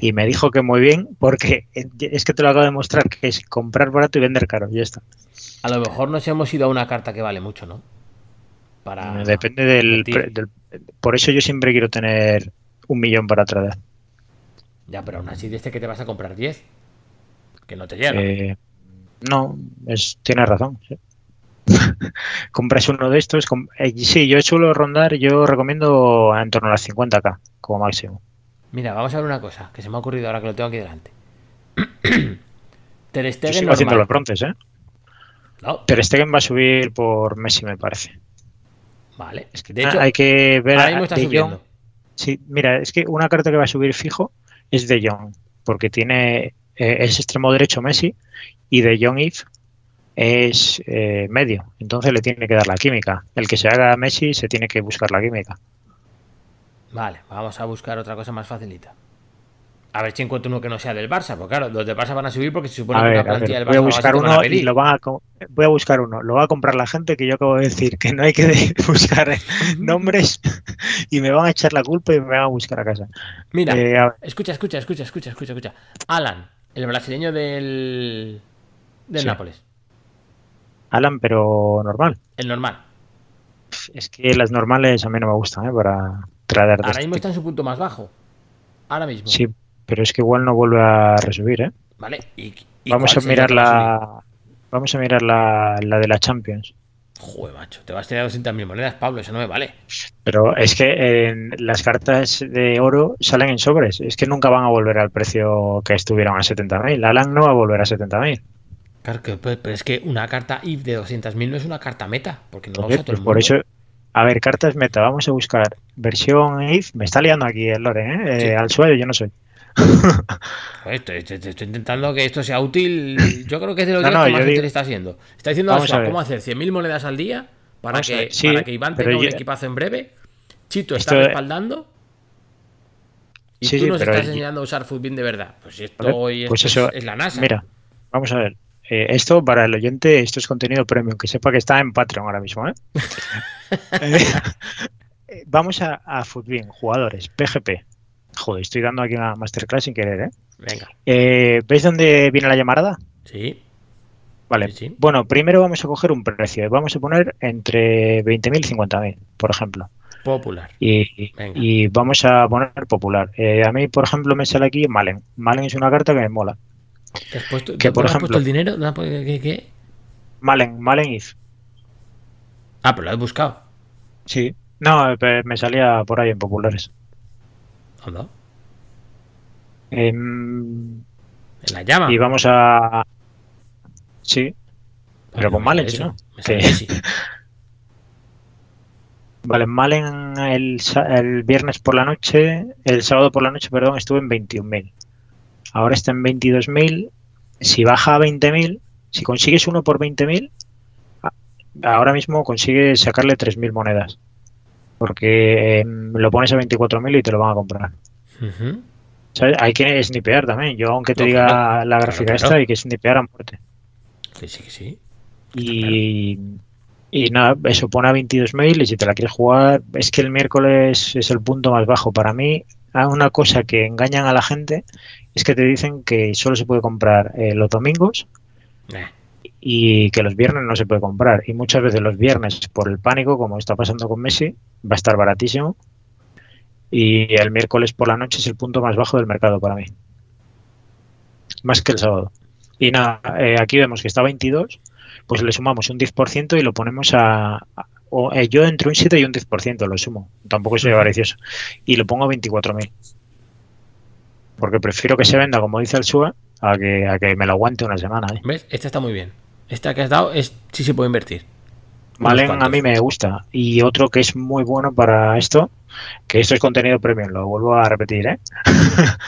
y me dijo que muy bien porque es que te lo acabo de mostrar que es comprar barato y vender caro. Y ya está. A lo mejor nos hemos ido a una carta que vale mucho, ¿no? Para... Depende del, Por eso yo siempre quiero tener un millón para traer. Ya, pero aún así, de este que te vas a comprar 10. Que no te llega. Eh, no, es, tienes razón. sí. Compras uno de estos. com- eh, sí, yo suelo rondar, yo recomiendo en torno a las 50k como máximo. Mira, vamos a ver una cosa que se me ha ocurrido ahora que lo tengo aquí delante. Ter Yo Stegen haciendo los bronces, ¿eh? No, Ter Stegen va a subir por Messi, me parece. vale. Es que de hecho, hay que ver ahora mismo está De subiendo. Sí, mira, es que una carta que va a subir fijo es De Jong, porque tiene eh, es extremo derecho Messi y De Jong if es eh, medio, entonces le tiene que dar la química. El que se haga Messi se tiene que buscar la química. Vale, vamos a buscar otra cosa más facilita. A ver si encuentro uno que no sea del Barça, porque claro, los del Barça van a subir porque se supone A que ver, una a ver, plantilla del voy a Barça buscar a uno y lo van a co- voy a buscar uno, lo va a comprar la gente que yo acabo de decir que no hay que buscar nombres y me van a echar la culpa y me van a buscar a casa. Mira, Eh, a escucha, escucha, escucha, escucha, escucha, escucha. Alan, el brasileño del del Sí. Nápoles, Alan, pero normal. el normal. Es que las normales a mí no me gustan, ¿eh? Para traer Ahora este mismo está en su punto más bajo. Ahora mismo. Sí, pero es que igual no vuelve a resubir, ¿eh? Vale. ¿Y, y Vamos a mirar a la. Vamos a mirar la, la de la Champions. Joder, macho, te vas a tirar 200.000 monedas, Pablo, eso no me vale. Pero es que las cartas de oro salen en sobres. Es que nunca van a volver al precio que estuvieron a 70.000. Alan no va a volver a 70.000. Claro que, pero es que una carta if de 200.000 no es una carta meta, porque no Joder, usa todo pues el por mundo. eso. A ver, cartas meta. Vamos a buscar versión if. Me está liando aquí el Lore, ¿eh? Eh, al suelo yo no soy. Estoy, estoy- estoy intentando que esto sea útil. Yo creo que es de los No, días no, que más útil digo- está siendo. Está diciendo Vamos a cómo hacer 100.000 monedas al día para Vamos que, sí, para que Iván tenga un yo- equipazo en breve. Chito está Esto- respaldando. Y Sí, tú nos estás enseñando a usar Footbin de verdad. Pues esto, hoy pues esto eso, es, es la NASA. Mira, vamos a ver. Eh, esto para el oyente, esto es contenido premium, que sepa que está en Patreon ahora mismo. ¿eh? Eh, eh, vamos a, a Footbin, jugadores, PGP. Joder, estoy dando aquí una masterclass sin querer. ¿eh? Venga, Eh, ¿Veis dónde viene la llamarada? sí. Vale. Sí, sí. Bueno, primero vamos a coger un precio. Vamos a poner entre 20.000 y 50.000, por ejemplo. Popular. Y, vamos a poner popular. Eh, a mí, por ejemplo, me sale aquí Malen. Malen es una carta que me mola. ¿Te has puesto, Que, ¿te por has ejemplo- puesto el dinero? ¿No has puesto- ¿Qué, qué? Malen, Malen If. Ah, pero lo has buscado. Sí. No, eh, me salía por ahí en populares. Anda. Em, En la llama. y vamos a. Sí, pero con Malen, no. Que- Messi. Vale, Malen el, el viernes por la noche, el sábado por la noche, perdón, estuvo en 21.000. Ahora está en 22.000. Si baja a 20.000, si consigues uno por 20.000, a- ahora mismo consigues sacarle 3.000 monedas. Porque em, lo pones a 24.000 y te lo van a comprar. Hay que snipear también. Yo, aunque te No, diga claro, la gráfica claro. esta, hay que snipear a muerte. Sí, que sí. Y, y nada, eso pone a 22.000 y si te la quieres jugar, es que el miércoles es el punto más bajo. Para mí, hay una cosa que engañan a la gente es que te dicen que solo se puede comprar eh, los domingos Eh, y que los viernes no se puede comprar. Y muchas veces los viernes, por el pánico, como está pasando con Messi, va a estar baratísimo. Y el miércoles por la noche es el punto más bajo del mercado para mí. Más que el sábado. Y nada, eh, aquí vemos que está a 22, pues le sumamos un 10% y lo ponemos a... a- o, eh, yo entre un 7 y un 10% lo sumo. Tampoco soy avaricioso. Y lo pongo a 24.000. Porque prefiero que se venda, como dice el SUA, a que, a que me lo aguante una semana. ¿eh? ¿Ves? Esta está muy bien. Esta que has dado es sí se puede invertir. Malen a mí me gusta. Y otro que es muy bueno para esto, que esto es contenido premium, lo vuelvo a repetir, ¿eh?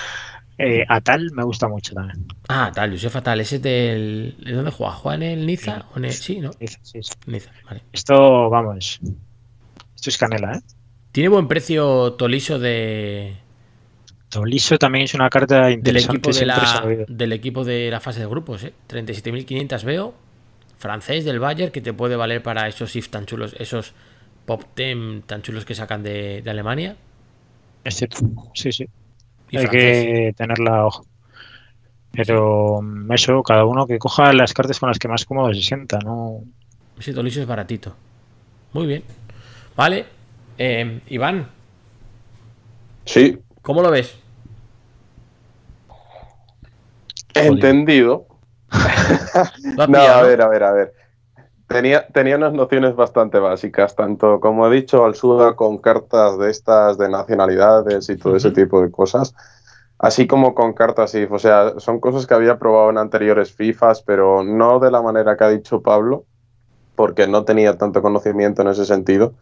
Eh, Atal me gusta mucho también. Ah, tal, Josef Fatal. Ese es del. ¿De dónde juega? ¿Juega en el Niza? ¿O en el- Sí, ¿no? Sí, sí, sí. Niza, vale. Esto, vamos, esto es canela, ¿eh? Tiene buen precio Toliso de, Toliso también es una carta del, interesante. equipo de la, del equipo de la fase de grupos, ¿eh? 37.500 veo. Francés del Bayern que te puede valer para esos if tan chulos, esos pop 10 tan chulos que sacan de, de Alemania. Es cierto, sí, sí. Y Hay francés. que tenerla ojo. Pero mm, eso, cada uno que coja las cartas con las que más cómodo se sienta, ¿no? Ese Toliso es baratito. Muy bien. Vale. Eh, Iván, Sí, ¿cómo lo ves? entendido. ¿Lo has No, pillado, a no? ver, a ver, a ver. Tenía, tenía unas nociones bastante básicas, tanto como he dicho al Suda con cartas de estas de nacionalidades y todo ese tipo de cosas, así como con cartas IF. O sea, son cosas que había probado en anteriores FIFAs, pero no de la manera que ha dicho Pablo, porque no tenía tanto conocimiento en ese sentido.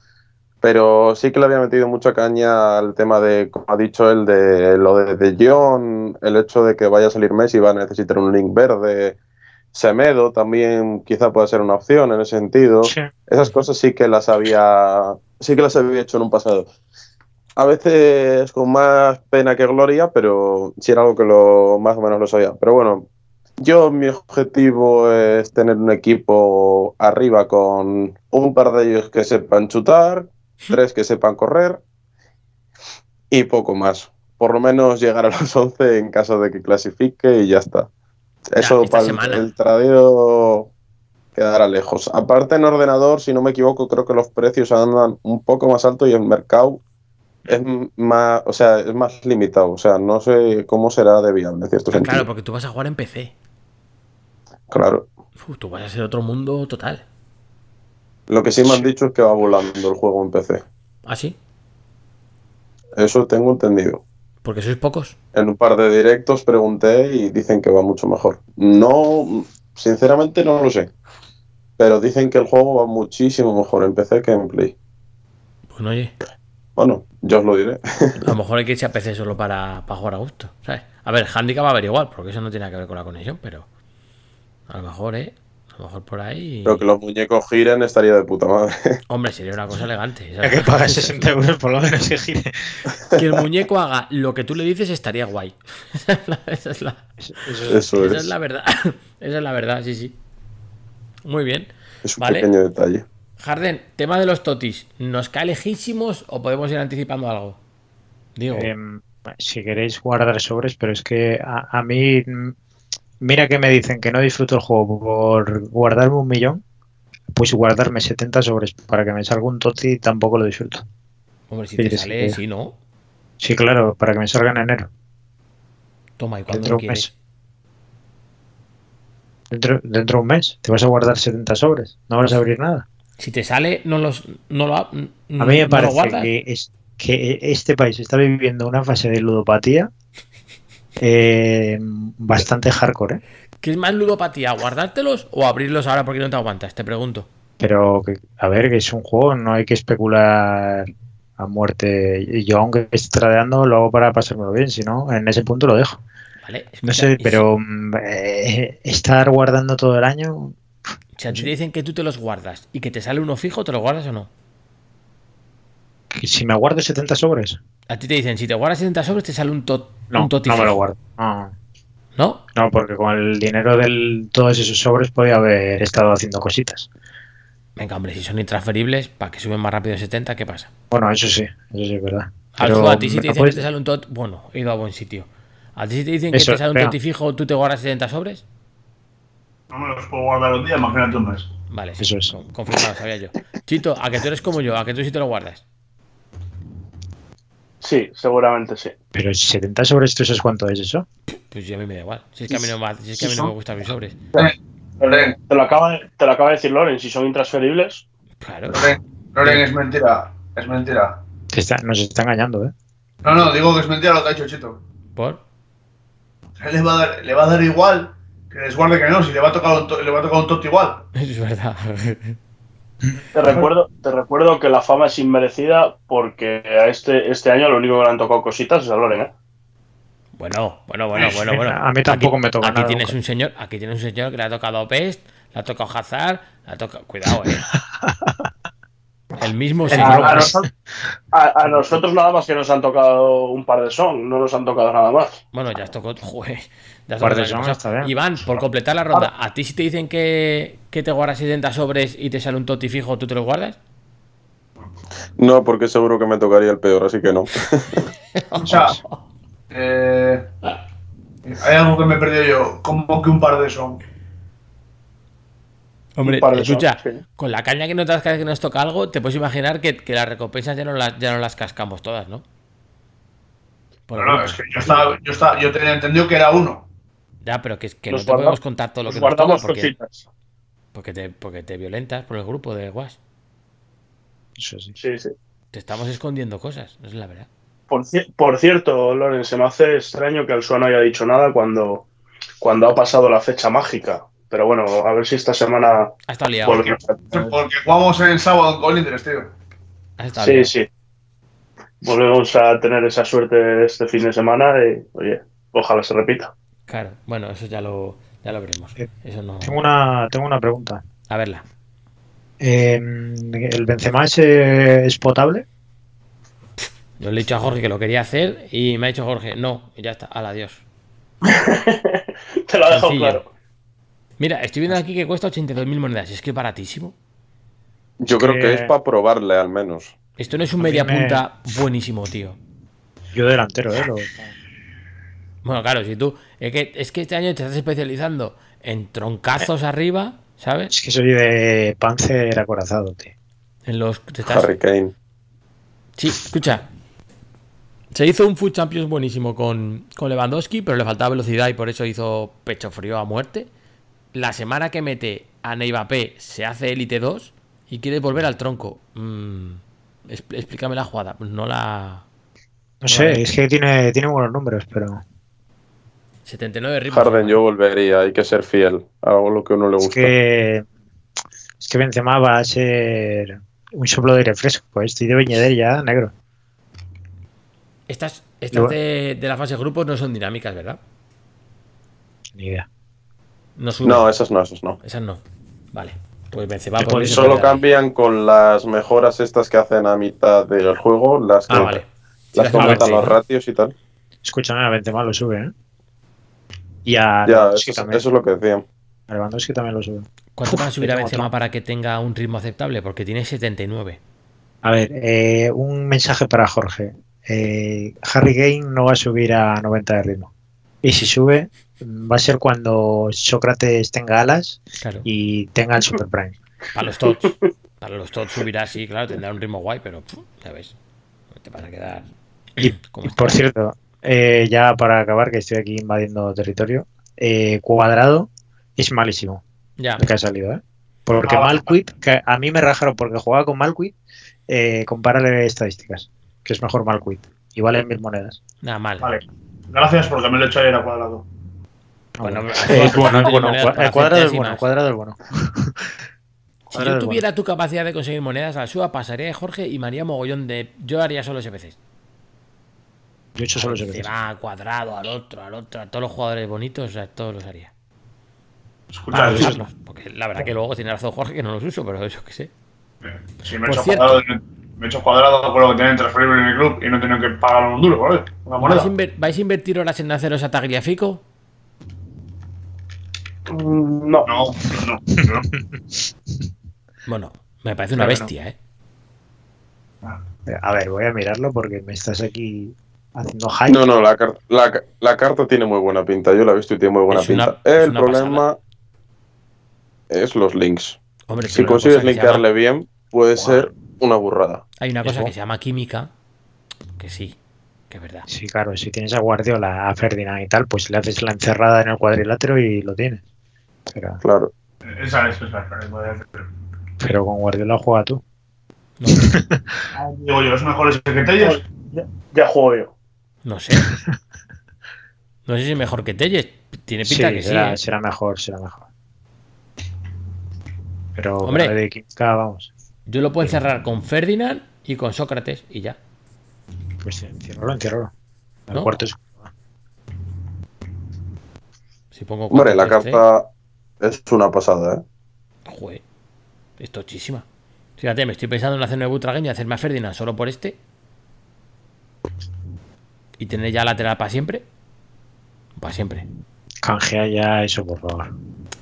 Pero sí que le había metido mucha caña al tema de, como ha dicho él, de lo de, de John, el hecho de que vaya a salir Messi va a necesitar un link verde. Semedo también quizá pueda ser una opción en ese sentido. Sí. Esas cosas sí que las había, sí que las había hecho en un pasado. A veces con más pena que gloria, pero sí era algo que lo más o menos lo sabía. Pero bueno, yo mi objetivo es tener un equipo arriba con un par de ellos que sepan chutar, tres que sepan correr y poco más. Por lo menos llegar a los 11 en caso de que clasifique y ya está. Eso para el, semana. el tradeo quedará lejos. Aparte en ordenador, si no me equivoco, creo que los precios andan un poco más altos y el mercado es más, o sea, es más limitado. O sea, no sé cómo será de viable en cierto claro, porque tú vas a jugar en PC. Claro. Uf, tú vas a ser otro mundo total. Lo que sí me han dicho es que va volando el juego en PC. ¿Ah, sí? Eso tengo entendido. Porque sois pocos. En un par de directos pregunté y dicen que va mucho mejor. No, sinceramente no lo sé. Pero dicen que el juego va muchísimo mejor en PC que en Play. Bueno, oye, Bueno, yo os lo diré. a lo mejor hay que irse a PC solo para, para jugar a gusto, ¿sabes? A ver, Handicap va a haber igual, porque eso no tiene que ver con la conexión, pero a lo mejor, ¿eh? A lo mejor por ahí... Pero que los muñecos giren estaría de puta madre. Hombre, sería una cosa elegante. Hay que pagar 60 euros por lo menos que gire. Que el muñeco haga lo que tú le dices estaría guay. Esa es la, Eso- eso- Eso esa es. es la verdad. Esa es la verdad, sí, sí. Muy bien. Es un Vale. pequeño detalle. Jarden, tema de los totis. ¿Nos cae lejísimos o podemos ir anticipando algo? Digo, Em, si queréis guardar sobres, pero es que a, a mí, mira que me dicen que no disfruto el juego por guardarme un millón, pues guardarme 70 sobres para que me salga un toti tampoco lo disfruto. hombre, si te sale, sí. sí, ¿no? Sí, claro, para que me salga en enero. Toma, ¿y cuándo Dentro lo de un quieres? mes. Dentro, dentro de un mes, te vas a guardar 70 sobres, no vas a abrir nada. Si te sale, no los no lo, ha- A mí no me parece que, es, que este país está viviendo una fase de ludopatía eh, bastante hardcore, ¿eh? ¿Qué es más ludopatía? ¿Guardártelos o abrirlos ahora porque no te aguantas? Te pregunto. Pero, a ver, que es un juego, no hay que especular a muerte. Yo, aunque esté tradeando, lo hago para pasármelo bien, si no, en ese punto lo dejo. ¿Vale? No sé, pero mm, eh, estar guardando todo el año, Si, si a ti te dicen que tú te los guardas y que te sale uno fijo, ¿te lo guardas o no? Si me guardo 70 sobres, A ti te dicen, si te guardas 70 sobres, te sale un, tot, no, un no me lo guardo. No, ¿No? no, porque con el dinero de todos esos sobres podía haber estado haciendo cositas. Venga, hombre, si son intransferibles, para que suben más rápido de 70, ¿qué pasa? Bueno, eso sí, eso sí es verdad. Pero a ti si te dicen puedes- que te sale un tot, bueno, he ido a buen sitio. A ti si te dicen Eso, que te sale un venga. toti fijo, ¿tú te guardas 70 sobres? No me los puedo guardar un día, imagínate un mes. Vale, sí, Eso es. con- confirmado, sabía yo. Chito, a que tú eres como yo, a que tú sí te lo guardas. Sí, seguramente sí. Pero 70 sobres, ¿tú sabes cuánto es eso? Pues yo a mí me da igual. Si es que a mí no me, si es que a mí no me gustan mis sobres. Loren, Te lo acaba de, te lo acaba de decir Loren, si son intransferibles. Claro. Loren, Loren, es mentira. Es mentira. Te está- nos está engañando, ¿eh? No, no, digo que es mentira lo que ha hecho Chito. ¿Por? Él le va a dar, le va a dar igual que les guarde que no, si le va a tocar un, to- le va a tocar un toto igual. Es verdad. Te recuerdo, te recuerdo que la fama es inmerecida porque a este, este año lo único que le han tocado cositas es a Loren, ¿eh? Bueno, bueno, bueno, bueno, bueno. A mí tampoco Aquí- me toca Aquí nada tienes nunca. un señor, aquí tienes un señor que le ha tocado Pest, le ha tocado Hazard, le ha tocado. Cuidado, eh. El mismo A, señor. a nosotros, a- a nosotros nada más que nos han tocado un par de son, no nos han tocado nada más. Bueno, ya has tocado. Joder. Iván, por completar la ronda, ¿a ti si te dicen que, que te guardas 70 sobres y te sale un toti fijo, tú te los guardas? No, porque seguro que me tocaría el peor, así que no. O sea, eh, hay algo que me he perdido yo. ¿Cómo que un par de son? Hombre, escucha, son, sí. con la caña que nos das cada vez que nos toca algo, te puedes imaginar que, que las recompensas ya no las, ya no las cascamos todas, ¿no? Por No, no, es que yo estaba, yo estaba, yo tenía entendido que era uno. Ya, pero que, que no Nos te podemos guardamos- contar todo lo que nos toca porque, cositas. porque, te, porque te violentas por el grupo de WhatsApp. Eso sí. Sí, sí. Te estamos escondiendo cosas, es la verdad. Por, ci- por cierto, Loren, se me hace extraño que Alsua no haya dicho nada cuando, cuando ha pasado la fecha mágica. Pero bueno, a ver si esta semana Ha estado liado. Porque jugamos en sábado en Colindres, tío. Ha estado Sí, liado. sí. Volvemos a tener esa suerte este fin de semana y, oye, ojalá se repita. Claro, bueno, eso ya lo, ya lo veremos. Eh, Eso no. Tengo una, tengo una pregunta. A verla. Eh, ¿El Benzema es, eh, es potable? Yo le he dicho a Jorge que lo quería hacer y me ha dicho Jorge, no, y ya está, al adiós. Te lo ha dejado claro. Mira, estoy viendo aquí que cuesta 82.000 monedas, es que es baratísimo. Yo creo que- que es para probarle al menos. Esto no es un media me- punta buenísimo, tío. Yo delantero, ¿eh? Lo- Bueno, claro, si tú. Es que, es que este año te estás especializando en troncazos arriba, ¿sabes? Es que soy de panzer acorazado, tío. En los. Te estás, Harry Kane. Sí, escucha. Se hizo un Food Champions buenísimo con, con Lewandowski, pero le faltaba velocidad y por eso hizo pecho frío a muerte. La semana que mete a Neyvapé se hace Elite 2 Y quiere volver al tronco. Mm, expl- explícame la jugada. No la. No sé, es que tiene, tiene buenos números, pero 79 ritmos. Harden, yo volvería, hay que ser fiel a lo que a uno le es gusta. que es que Benzema va a ser un soplo de aire fresco. Estoy de Beñeder ya, negro. Estas, estas de, de la fase de grupos no son dinámicas, ¿verdad? Ni idea. No esas no, esas no. Esas no. Vale. Pues Benzema. Se Solo cambian con las mejoras estas que hacen a mitad del juego, las que, Ah, vale. Las que aumentan cambian, los ¿no? ratios y tal. Escúchame, a Benzema lo sube, ¿eh? Y a Ya, Lewandowski eso, también. eso es lo que decían. A Lewandowski también lo sube. ¿Cuánto van a subir a Benzema otro. para que tenga un ritmo aceptable? Porque tiene 79. A ver, eh, un mensaje para Jorge. Eh, Harry Kane no va a subir a 90 de ritmo. Y si sube, va a ser cuando Sócrates tenga alas Claro. y tenga el Super Prime. Para los tots. Para los tots subirá, sí, claro, tendrá un ritmo guay, pero pff, ya ves. Te vas a quedar. Y, por cierto, eh, ya para acabar, que estoy aquí invadiendo territorio, eh, Cuadrado es malísimo Ya. lo que ha salido, ¿eh? Porque Ah, Malquit, que a mí me rajaron porque jugaba con Malquit, eh, compárale estadísticas, que es mejor Malquit. Y vale mil monedas. Nada mal. Vale. Gracias porque me lo he hecho ayer a cuadrado. Bueno, Eh, es bueno, no es bueno. El cuadrado es centésimas. bueno, el cuadrado es bueno. Si yo tuviera tu capacidad de conseguir monedas a la suba, pasaría de Jorge y me haría mogollón de. Yo haría solo SPCs. Yo he hecho solo Se ese va cuadrado, al otro, al otro, a todos los jugadores bonitos, o sea, todos los haría. Escucha. Porque la verdad que luego tiene razón Jorge que no los uso, pero eso que sé. si me he hecho cierto. cuadrado, me he hecho cuadrado con lo que tienen transferible en el club y no he tenido que pagar un duro, ¿vale? Una moneda. ¿Vais a, inver- vais a invertir horas en haceros a Tagliafico? Mm, No. No, no, no. Bueno, me parece una Claro bestia, ¿eh? A ver, voy a mirarlo porque me estás aquí haciendo hype. No, no, la, car- la, ca- la carta tiene muy buena pinta. Yo la he visto y tiene muy buena Es pinta. El problema es los links. Hombre, Si consigues llama- bien, puede ser una burrada. Hay una cosa Eso. que se llama química, que sí, que es verdad. Sí, claro, si tienes a Guardiola, a Ferdinand y tal, pues le haces la encerrada en el cuadrilátero y lo tienes. Pero, Claro. Esa es, esa es. pero con Guardiola juega tú. Digo yo, ¿es mejor ese que Telles? Ya juego yo. No sé. No sé si es mejor que Telles. Tiene pinta Sí, que sí. será, ¿eh? será mejor, será mejor. Pero Hombre. de 15K, vamos. Yo lo puedo encerrar con Ferdinand y con Sócrates y ya. Pues enciérralo, enciérralo. El ¿No? cuarto es. Si pongo Hombre, la 4-3-3, carta es una pasada, ¿eh? Joder, es tochísima. Fíjate, me estoy pensando en hacerme Butragueño y hacerme a Ferdinand solo por este. Y tener ya lateral para siempre. Para siempre. Canjea ya eso, por favor.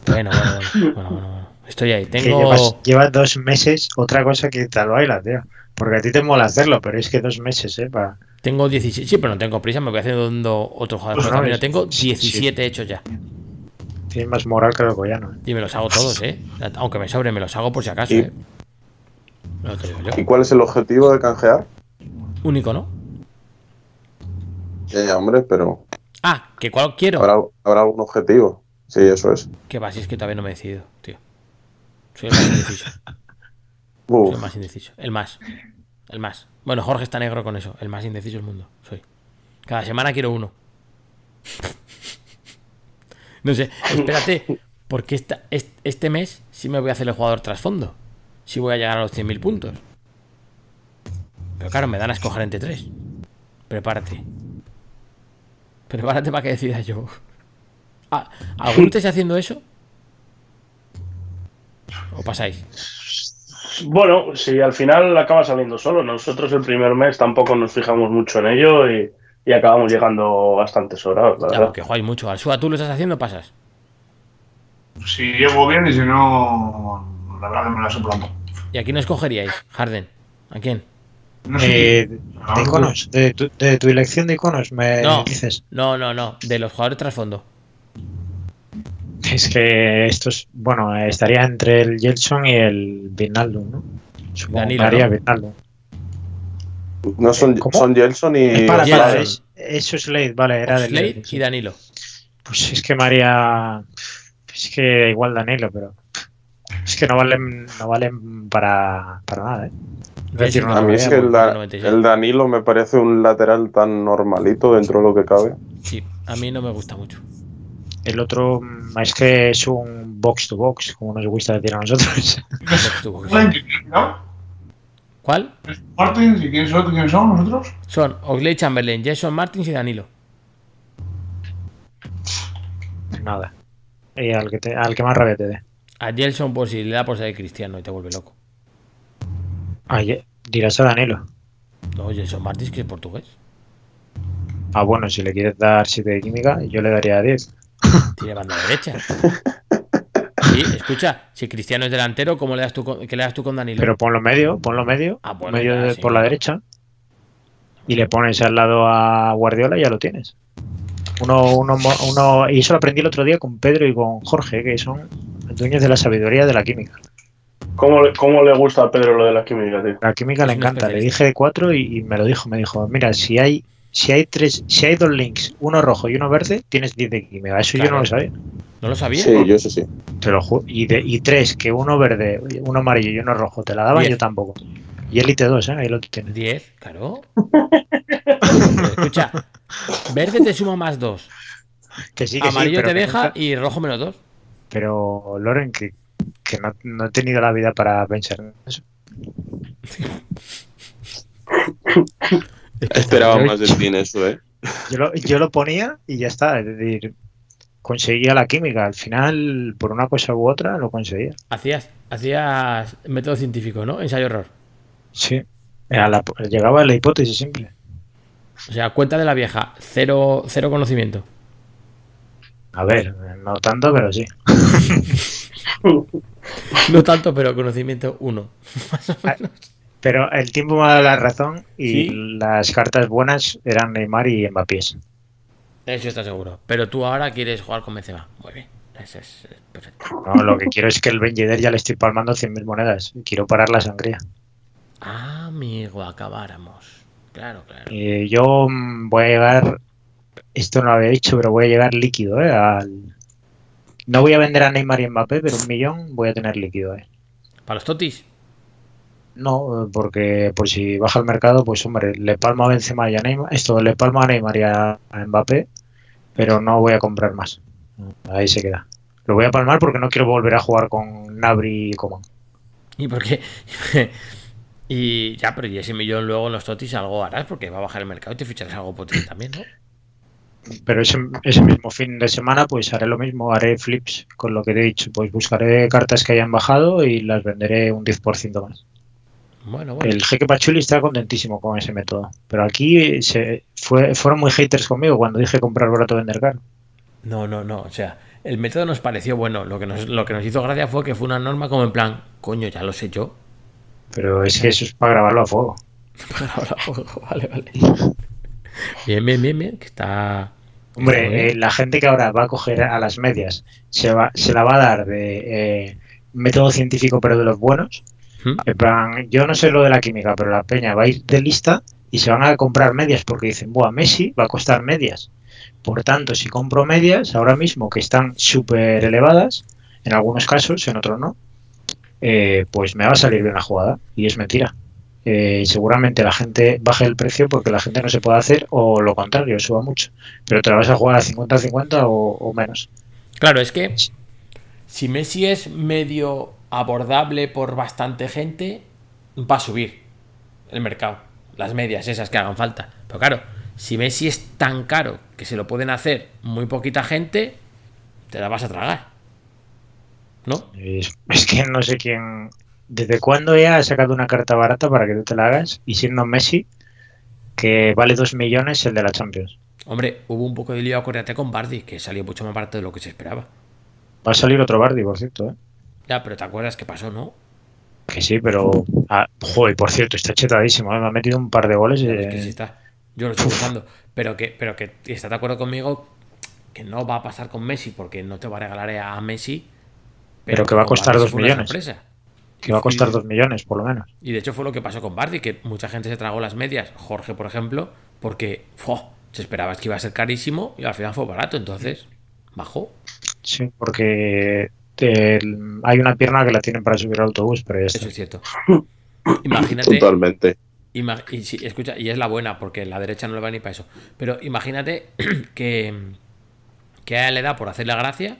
Bueno, bueno, bueno. bueno, bueno, bueno. Estoy ahí. Tengo. llevas, llevas dos meses, otra cosa que tal baila, tío. Porque a ti te mola hacerlo, pero es que dos meses, ¿eh? Para... Tengo 17. Sí, pero no tengo prisa. Me voy haciendo otro jugador Pues por no, es- Tengo sí, 17 hechos ya. Tienes más moral que el Goyano, ¿eh? Y me los hago todos, ¿eh? Aunque me sobre, me los hago por si acaso, Y- ¿eh? No te. ¿Y cuál es el objetivo de canjear? Único, ¿no? Ya, ya, hombre, pero Ah, que cuál quiero. habrá, habrá algún objetivo. Sí, eso es. Que va, si es que todavía no me he decidido, tío. Soy el más indeciso. Soy el más indeciso. El más. El más. Bueno, Jorge está negro con eso. El más indeciso del mundo. Soy. Cada semana quiero uno. No sé. Espérate. Porque esta, est- este mes sí me voy a hacer el jugador trasfondo. Sí voy a llegar a los 100.000 puntos. Pero claro, me dan a escoger entre tres. Prepárate. Prepárate para que decida yo. Ah, ¿Alguno estáis haciendo eso? ¿O pasáis? Bueno, si al final acaba saliendo solo. Nosotros el primer mes tampoco nos fijamos mucho en ello y, y acabamos llegando bastante sobrados, la verdad. porque jugáis mucho. Al Sua, ¿tú lo estás haciendo? Pasas. Si llego bien y si no, la verdad que me la suplanto. ¿Y a quién escogeríais? Harden. ¿A quién? No sé. Eh, de iconos, de tu, de tu elección de iconos, me No. dices. No, no, no. De los jugadores trasfondo. Es que estos, bueno, estaría entre el Gelson y el Vinaldo, ¿no? Supongo Danilo, que haría ¿no? Son, ¿Cómo? son Jelson y. Eh, para, Gelson. para, es- eso es Slade, vale, era del Slade y Danilo. Pues es que María. Es que igual Danilo, pero. Es que no valen, no valen para, para nada, ¿eh? A mí es que el, Da- 96. el Danilo me parece un lateral tan normalito dentro de lo que cabe. Sí, a mí no me gusta mucho. El otro mm, es que es un box to box, como nos gusta decir a nosotros. Box to box. ¿No? ¿Cuál? Martins, ¿y quiénes son, quiénes son nosotros? Son Oxley Chamberlain, Jason Martins y Danilo. nada. Y al que, te- al que más rabia te dé. A Gelson por si le da por ser cristiano y te vuelve loco. Ay, dirás a Danilo. No, Gelson Martins que es portugués. Ah, bueno, si le quieres dar 7 de química, yo le daría 10. Tiene banda derecha. Sí, escucha, si Cristiano es delantero, ¿cómo le das tú con, ¿qué le das tú con Danilo? Pero ponlo medio, ponlo medio, Ah, bueno, medio ya, de- sí. por la derecha. Y le pones al lado a Guardiola y ya lo tienes. Uno, uno, uno, y eso lo aprendí el otro día con Pedro y con Jorge, que son dueños de la sabiduría de la química. ¿Cómo, le- ¿Cómo le gusta a Pedro lo de la química, tío? La química le encanta. Le dije cuatro y, y me lo dijo. Me dijo, mira, si hay, si hay tres, si hay dos links, uno rojo y uno verde, tienes 10 de química. Eso yo no lo sabía. ¿No lo sabía? Sí, yo eso sí. Te lo y, de, y tres, que uno verde, uno amarillo y uno rojo, te la daban, Diez. yo tampoco. Y Elite 2, ¿eh? ahí lo tienes. 10, claro. Escucha, verde te suma más 2. Que sí, que sí, Amarillo pero te deja y rojo menos 2. Pero, Loren, que, que no, no he tenido la vida para pensar en eso. Esperaba Yo- más de ti en eso, ¿eh? Yo lo, yo lo ponía y ya está. Es decir, conseguía la química. Al final, por una cosa u otra, lo conseguía. Hacías, hacías método científico, ¿no? Ensayo error. Sí. La- llegaba a la hipótesis simple. O sea, cuenta de la vieja, cero, cero conocimiento. A ver, no tanto, pero sí. No tanto, pero conocimiento 1. Pero el tiempo me ha dado la razón y ¿Sí? las cartas buenas eran Neymar y Mbappé. Eso está seguro. Pero tú ahora quieres jugar con Benzema. Muy bien. Eso es eh, perfecto. No, lo que quiero es que el Ben Yedder ya le estoy palmando 100.000 monedas. Quiero parar la sangría. Ah, amigo, acabáramos. Claro, claro. Y yo mm, voy a llegar, esto no lo había dicho, pero voy a llegar líquido, ¿eh? Al- No voy a vender a Neymar y Mbappé, pero un millón voy a tener líquido, ¿eh? ¿Para los totis? No, porque por si baja el mercado, pues hombre, le palmo a Benzema y a Neymar, esto le palmo a Neymar y a, a Mbappé, pero no voy a comprar más. Ahí se queda. Lo voy a palmar porque no quiero volver a jugar con Nabri y Coman. ¿Y por qué? y ya, pero y ese millón luego en los totis algo harás porque va a bajar el mercado y te ficharás algo potente también, ¿no? Pero ese, ese mismo fin de semana, pues haré lo mismo, haré flips con lo que te he dicho. Pues buscaré cartas que hayan bajado y las venderé un 10% más. Bueno, bueno. El jeque Pachuli está contentísimo con ese método. Pero aquí se fue, fueron muy haters conmigo cuando dije comprar barato, vender caro. No, no, no. O sea, el método nos pareció bueno. Lo que nos, lo que nos hizo gracia fue que fue una norma como en plan, coño, ya lo sé yo. Pero es que eso es para grabarlo a fuego. vale, vale. Bien, bien, bien, bien. Que está. Hombre, eh, la gente que ahora va a coger a las medias se, va, se la va a dar de eh, método científico, pero de los buenos. ¿Mm? En plan, yo no sé lo de la química, pero la peña va a ir de lista y se van a comprar medias porque dicen, Buah, Messi va a costar medias. Por tanto, si compro medias ahora mismo que están súper elevadas, en algunos casos, en otros no, eh, pues me va a salir bien la jugada. Y es mentira. Eh, seguramente la gente baje el precio porque la gente no se puede hacer o lo contrario, suba mucho. Pero te la vas a jugar a 50-50 o, o menos. Claro, es que si Messi es medio abordable por bastante gente, va a subir el mercado. Las medias esas que hagan falta. Pero claro, si Messi es tan caro que se lo pueden hacer muy poquita gente, te la vas a tragar. ¿No? Es, es que no sé quién. ¿Desde cuándo ya ha sacado una carta barata para que tú te la hagas? Y siendo Messi, que vale 2 millones el de la Champions. Hombre, hubo un poco de lío acuérdate con Bardi, que salió mucho más barato de lo que se esperaba. Va a salir otro Bardi, por cierto, ¿eh? Ya, pero te acuerdas qué pasó, ¿no? Que sí, pero. Ah, joder, por cierto, está chetadísimo. ¿eh? Me ha metido un par de goles. Eh, ves que sí está. Yo lo estoy buscando. Pero que, pero que está de acuerdo conmigo que no va a pasar con Messi, porque no te va a regalar a Messi. Pero que va a costar Bardi dos fue una millones. sorpresa. Que va a costar Y- 2 millones, por lo menos. Y de hecho fue lo que pasó con Bardi, que mucha gente se tragó las medias. Jorge, por ejemplo, porque se esperaba que iba a ser carísimo y al final fue barato, entonces bajó. Sí, porque el- hay una pierna que la tienen para subir al autobús, pero ya está. Eso es cierto. Imagínate. Totalmente. ima- y, sí, escucha, y es la buena, porque la derecha no le va ni para eso. Pero imagínate que, que a él le da por hacer la gracia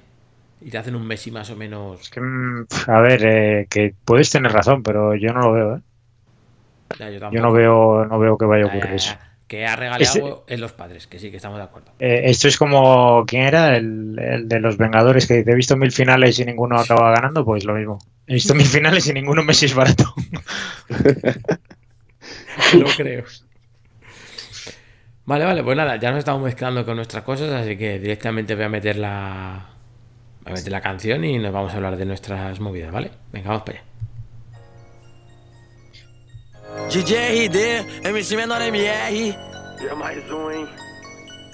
y te hacen un Messi más o menos. Es que, mm, a ver, eh, que puedes tener razón, pero yo no lo veo, ¿eh? Ya, yo, no veo, no veo que vaya a Ya, ya, ocurrir ya. eso. Que ha regalado Ese- en los padres, que sí, que estamos de acuerdo. Eh, esto es como, ¿quién era? El, el de los Vengadores que dice, he visto mil finales y ninguno acaba ganando, pues lo mismo. He visto mil finales y ninguno Messi es barato. No creo. Vale, vale, pues nada, ya nos estamos mezclando con nuestras cosas, así que directamente voy a meter la. Voy a meter la canción y nos vamos a hablar de nuestras movidas, ¿vale? Venga, vamos para allá. DJ RD, MC Menor MR. E é mais um, hein?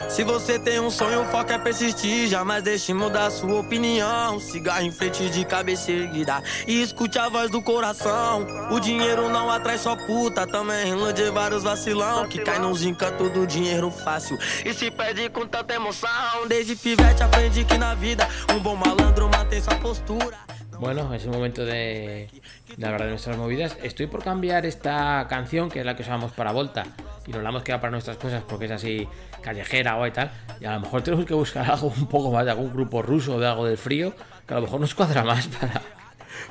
Se você tem um sonho, o foco é persistir. Jamais deixe mudar sua opinião. Cigarro em frente de cabeça erguida. E escute a voz do coração. O dinheiro não atrai só puta. Também ilude vários vacilão. Que cai nos encantos do dinheiro fácil. E se perde com tanta emoção. Desde pivete aprende que na vida um bom malandro mantém sua postura. Bueno, es el momento de, de hablar de nuestras movidas. Estoy por cambiar esta canción, que es la que usamos para Volta, y nos la hemos quedado para nuestras cosas porque es así callejera o y tal. Y a lo mejor tenemos que buscar algo un poco más de algún grupo ruso o de algo del frío, que a lo mejor nos cuadra más para,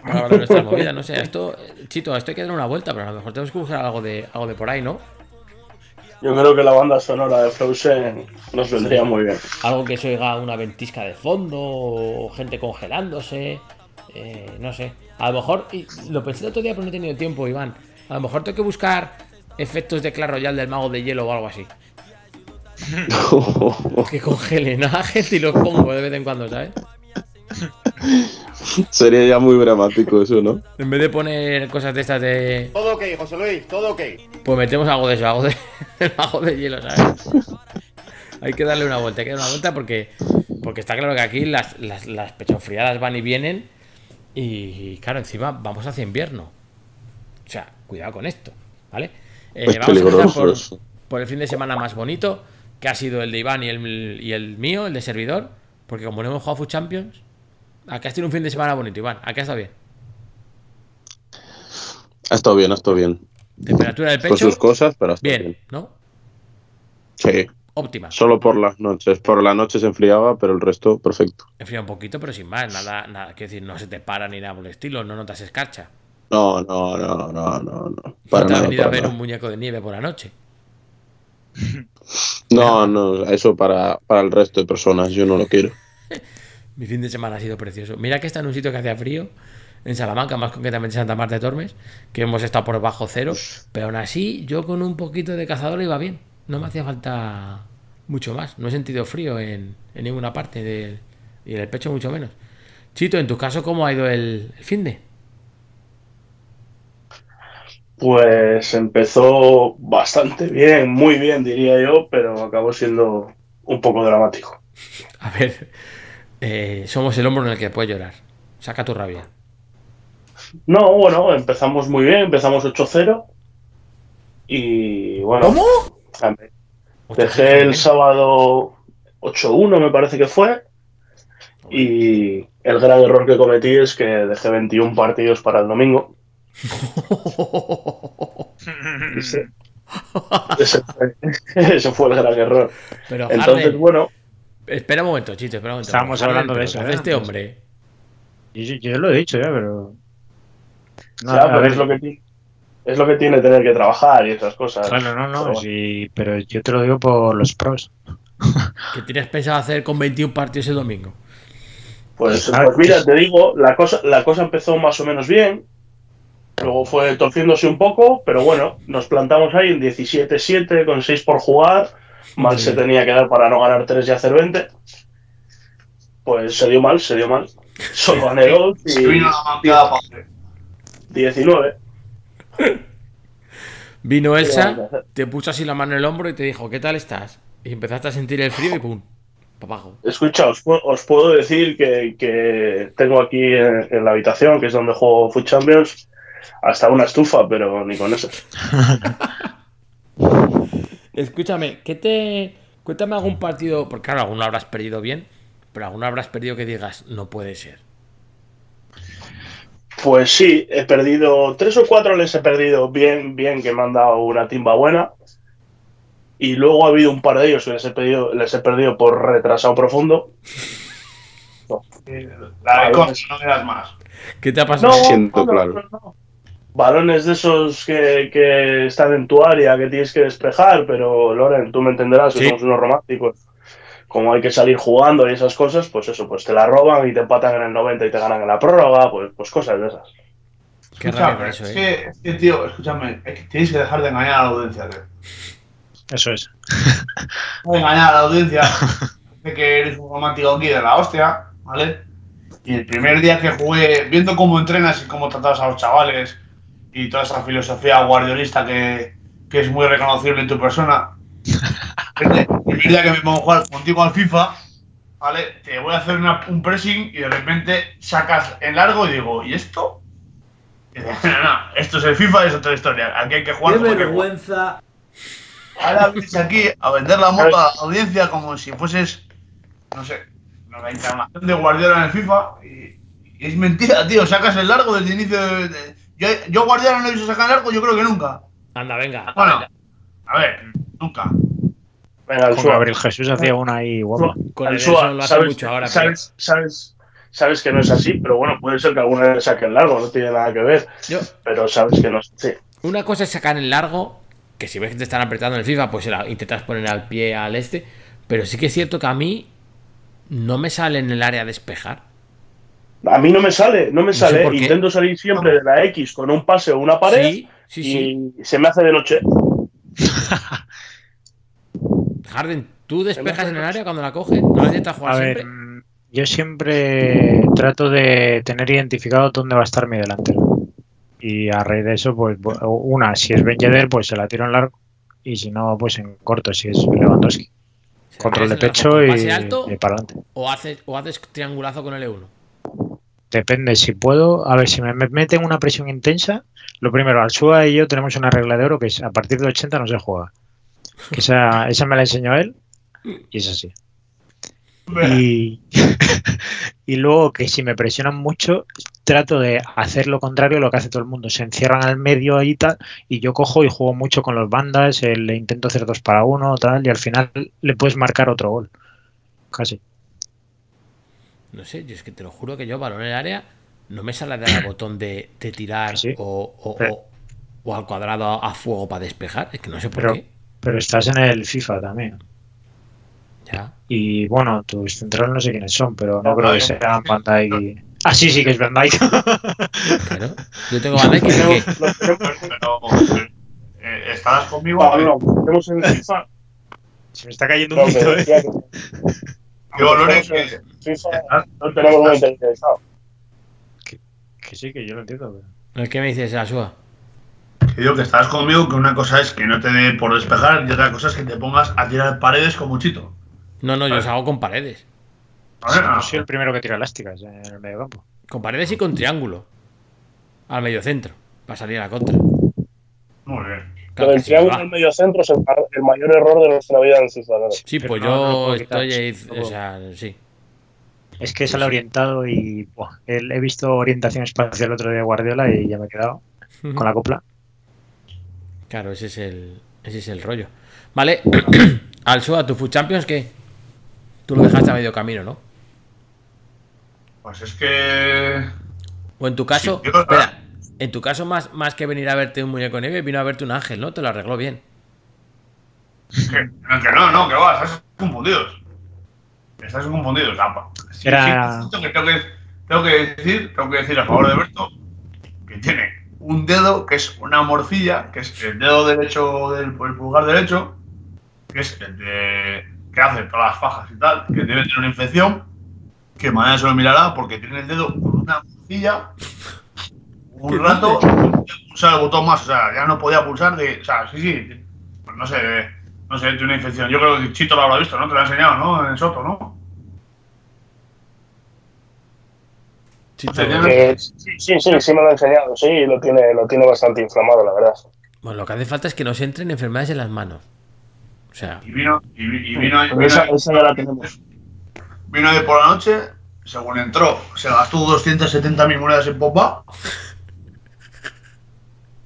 para hablar de nuestras movidas. No sé, esto, eh, Chito, esto hay que dar una vuelta, pero a lo mejor tenemos que buscar algo de, algo de por ahí, ¿no? Yo creo que la banda sonora de Frozen nos vendría muy bien. Algo que se oiga una ventisca de fondo, o gente congelándose, eh, no sé. A lo mejor, y lo pensé el otro día, pero no he tenido tiempo, Iván. A lo mejor tengo que buscar efectos de Clash Royale del mago de hielo o algo así. Que congelen a la gente y los pongo de vez en cuando, ¿sabes? Sería ya muy dramático eso, ¿no? En vez de poner cosas de estas de. Todo ok, José Luis, todo ok. Pues metemos algo de eso, algo de, del mago de hielo, ¿sabes? hay que darle una vuelta, hay que darle una vuelta porque, porque está claro que aquí las, las, las pechofriadas van y vienen y claro, encima vamos hacia invierno. O sea, cuidado con esto, ¿vale? Eh, vamos a empezar por, el fin de semana más bonito, que ha sido el de Iván y el, y el mío, el de servidor, porque como no hemos jugado Food Champions, acá has tenido un fin de semana bonito, Iván, acá ha estado bien. Ha estado bien, ha estado bien. Temperatura del Con pecho, sus cosas, pero ha estado bien, bien. ¿no? Sí. Óptima. Solo por las noches. Por la noche se enfriaba, pero el resto, perfecto. Enfría un poquito, pero sin más, nada, nada, quiero decir, no se te para ni nada por el estilo, no notas escarcha. No, no, no, no, no, no. No Para te ha nada, venido a ver nada. un muñeco de nieve por la noche. No, no, eso para, para el resto de personas, yo no lo quiero. Mi fin de semana ha sido precioso. Mira que está en un sitio que hacía frío, en Salamanca, más concretamente en Santa Marta de Tormes, que hemos estado por bajo cero, pero aún así yo con un poquito de cazador iba bien. No me hacía falta mucho más. No he sentido frío en, en ninguna parte del- y en el pecho mucho menos. Chito, en tu caso, ¿cómo ha ido el, el fin de? Pues empezó bastante bien, muy bien diría yo, pero acabó siendo un poco dramático. A ver, eh, somos el hombro en el que puedes llorar. Saca tu rabia. No, bueno, empezamos muy bien, empezamos 8-0 y bueno, ¿Cómo? Dejé el sábado 8-1 me parece que fue y el gran error que cometí es que dejé 21 partidos para el domingo. Ese, ese fue, ese fue el gran error. Pero Entonces, Harden, bueno, espera un momento, Chito, espera un momento. Estábamos hablando de eso, ¿qué hace ¿eh? este hombre? Yo, lo he dicho ya, pero. No, ya, a pero ver, es lo que es lo que tiene tener que trabajar y esas cosas. Claro, no, no, Pero- sí, pero yo te lo digo por los pros. ¿Qué tienes pensado hacer con 21 partidos el domingo? Pues, Ah, pues mira, sí. te digo, la cosa, la cosa empezó más o menos bien. Luego fue torciéndose un poco, pero bueno, nos plantamos ahí en 17-7 con 6 por jugar. Mal se tenía que dar para no ganar 3 y hacer 20. Pues se dio mal, se dio mal. Solo gané 2 Se y vino la manteada padre. 19. Vino Elsa, te puso así la mano en el hombro y te dijo, ¿qué tal estás? Y empezaste a sentir el frío y pum, abajo. Escucha, os, pu- os puedo decir que, que tengo aquí en, en la habitación, que es donde juego Food Champions, hasta una estufa, pero ni con eso. Escúchame, ¿qué te... Cuéntame algún partido, porque claro, alguno habrás perdido bien, pero alguno habrás perdido que digas, no puede ser. Pues sí, he perdido tres o cuatro les he perdido bien, bien, que me han dado una timba buena. Y luego ha habido un par de ellos que les he, pedido, les he perdido por retrasado profundo. La de cosas, no digas más. ¿Qué te ha pasado? No, Siento no, claro. no, no. Balones de esos que, que están en tu área, que tienes que despejar, pero Loren, tú me entenderás que Sí. somos unos románticos. Como hay que salir jugando y esas cosas, pues eso, pues te la roban y te empatan en el 90 y te ganan en la prórroga, pues, pues cosas de esas. Qué Escúchame, eso, es, eh. que, es que, tío, escúchame, es que tienes que dejar de engañar a la audiencia, tío. Eso es. Dejar de engañar a la audiencia de que eres un romántico aquí de la hostia, ¿vale? Y el primer día que jugué, viendo cómo entrenas y cómo tratas a los chavales y toda esa filosofía guardiolista que, que es muy reconocible en tu persona, primer día que me pongo a jugar contigo al FIFA, ¿vale? Te voy a hacer una- un pressing y de repente sacas en largo y digo, ¿y esto? Y dices, no, no, esto es el FIFA, es otra historia. Aquí hay que jugar ¡Qué vergüenza! Ahora vienes aquí a vender la moto a la audiencia como si fueses, no sé, la encarnación de Guardiola en el FIFA. Y, y es mentira, tío. Sacas el largo desde el inicio de. de- yo, yo Guardiola no he visto sacar el largo, yo creo que nunca. Anda, venga. Bueno, a ver, nunca. Venga, el Con. Gabriel Jesús hacía una ahí guapa. Con el lo hace sabes, mucho ahora. pero- sabes, sabes, sabes que no es así, pero bueno, puede ser que alguna vez saque el largo, no tiene nada que ver. Yo, Pero sabes que no es así. Una cosa es sacar en largo, que si ves que te están apretando en el FIFA, pues la- intentas poner al pie al este. Pero sí que es cierto que a mí no me sale en el área despejar. A mí no me sale, no me sale. Intento salir siempre de la X con un pase o una pared Sí, sí, sí. y se me hace de noche. Harden, ¿tú despejas en el área cuando la coges? ¿No intentas jugar A ver, siempre? yo siempre trato de tener identificado dónde va a estar mi delantero. Y a raíz de eso, pues una, si es Ben Yedder, pues se la tiro en largo. Y si no, pues en corto, si es Lewandowski. Control de ¿haces el pecho y, pase alto y para adelante. o haces, o haces triangulazo con el E1? Depende, si puedo. A ver, si me me meten una presión intensa, lo primero, Alsua y yo tenemos una regla de oro que es a partir de 80 no se juega. Esa, esa me la enseñó él y es así. Y, y luego que si me presionan mucho, trato de hacer lo contrario a lo que hace todo el mundo. Se encierran al medio y tal, y yo cojo y juego mucho con los bandas, eh, le intento hacer dos para uno, tal, y al final le puedes marcar otro gol. Casi. No sé, yo es que te lo juro que yo, balón en el área, no me sale de al botón de, de tirar Sí. o, o- o- o al cuadrado a, a fuego para despejar. Es que no sé por Pero, qué. Pero estás en el FIFA también. Ya. Y bueno, tus centrales no sé quiénes son, pero no No, creo que no. sean Van Dijk y... Ah, sí, sí que es Van Dijk. Claro. Yo tengo Van Dijk y Piqué. Pero, eh, ¿estarás conmigo? Pablo, tenemos en FIFA. Se me está cayendo No, un mito, ¿eh? que Yo, que FIFA no tenemos muy interesado. Que sí, que yo lo entiendo. pero- ¿Qué me dices, Asua? Que digo que estarás conmigo, que una cosa es que no te dé por despejar y otra cosa es que te pongas a tirar paredes como chito. No, no, yo os hago con paredes. ¿Vale? Yo soy el primero que tira elásticas en el medio campo. Con paredes y con triángulo. Al medio centro. Para salir a la contra. Muy bien. Sí, va. triángulo en medio centro es el, el mayor error de nuestra vida en FIFA. ¿no? Sí, Pero pues no, yo estoy ahí. O sea, sí. Es que Sí, sale sí. orientado y buah, el- he visto orientación espacial el otro día de Guardiola y ya me he quedado con la copla. Claro, ese es el, ese es el rollo. Vale, Alsua, tu Food Champions, ¿qué? Tú lo dejaste a medio camino, ¿no? Pues es que. O en tu caso, Sí, yo- espera, en tu caso, más, más que venir a verte un muñeco nieve, vino a verte un ángel, ¿no? Te lo arregló bien. Que, que no, no, que va, estás confundidos. Estás confundidos. Sí, Era- sí, tengo, que, tengo, que, tengo que decir, tengo que decir a favor de Berto un dedo que es una morcilla, que es el dedo derecho del el pulgar derecho, que es el de, que hace todas las fajas y tal, que debe tener una infección, que mañana se lo mirará porque tiene el dedo con una morcilla. Un rato, pulsar el botón más, o sea, ya no podía pulsar de. O sea, sí, sí. Pues no sé, no sé, tiene una infección. Yo creo que Chito lo habrá visto, ¿no? Te lo ha enseñado, ¿no? En Soto, ¿no? Sí, O sea, pero- tiene- Eh, sí, sí, sí, sí me lo ha enseñado. Sí, lo tiene, lo tiene bastante inflamado, la verdad. Bueno, lo que hace falta es que no se entren enfermedades en las manos. O sea, Y vino, y, vi- y vino, vino, esa, esa ya la tenemos. vino ahí por la noche según entró, se gastó 270.000 monedas en popa.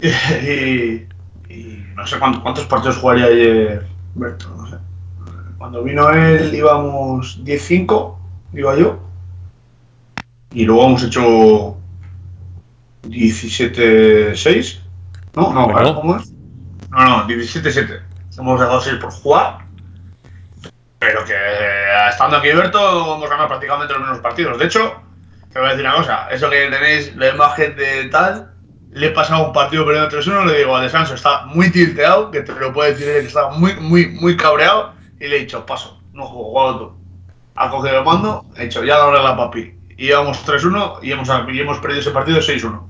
Y, y no sé cuánto- cuántos partidos jugaría ayer Berto, no sé. Cuando vino él íbamos 10-5, iba yo. Y luego hemos hecho 17-6. No, no, Bueno. a ¿cómo es? No, no, 17-7. Hemos dejado 6 por jugar. Pero que eh, estando aquí Berto hemos ganado prácticamente los mismos partidos. De hecho, te voy a decir una cosa. Eso que tenéis la imagen de tal, le he pasado un partido perdiendo 3-1, le digo al descanso, está muy tilteado, que te lo puede decir que está muy, muy, muy cabreado. Y le he dicho, paso, no juego, juego tú. Ha cogido el mando, he dicho, ya lo arregla papi. Y íbamos 3-1 y hemos, y hemos perdido ese partido 6-1.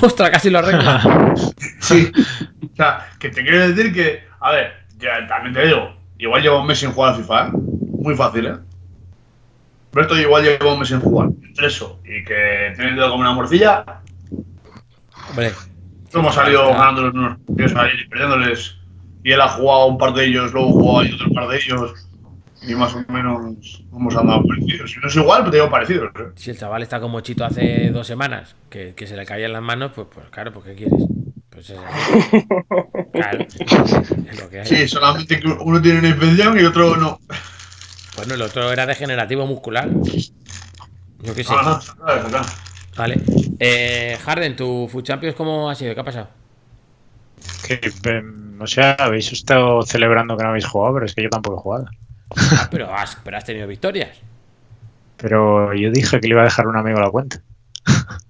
Ostras, casi lo arregla. Sí. O sea, que te quiero decir que, a ver, ya también te digo, igual llevo un mes sin jugar al FIFA, ¿eh? Muy fácil, ¿eh? Berto igual lleva un mes sin jugar. Entre eso y que tiene el dedo como una morcilla, Hombre, hemos salido ganando los unos partidos a y perdiéndoles. Y él ha jugado un par de ellos, luego jugado ahí otro par de ellos. Y más o menos hemos andado parecidos. Si no es igual, pero te digo parecidos. ¿eh? si el chaval está como Chito hace dos semanas, que, que se le caían las manos, pues, pues claro, pues ¿qué quieres? Pues es así. Claro, es lo que hay. Sí, solamente que uno tiene una infección y otro no. Bueno, el otro era degenerativo muscular. Yo qué sé. Ah, no, claro, claro. Vale. Eh, Harden, ¿tu Food Champions cómo ha sido? ¿Qué ha pasado? Que, em, no sé, habéis estado celebrando que no habéis jugado, pero es que yo tampoco he jugado. Ah, pero, has, pero has tenido victorias. Pero yo dije que le iba a dejar un amigo la cuenta.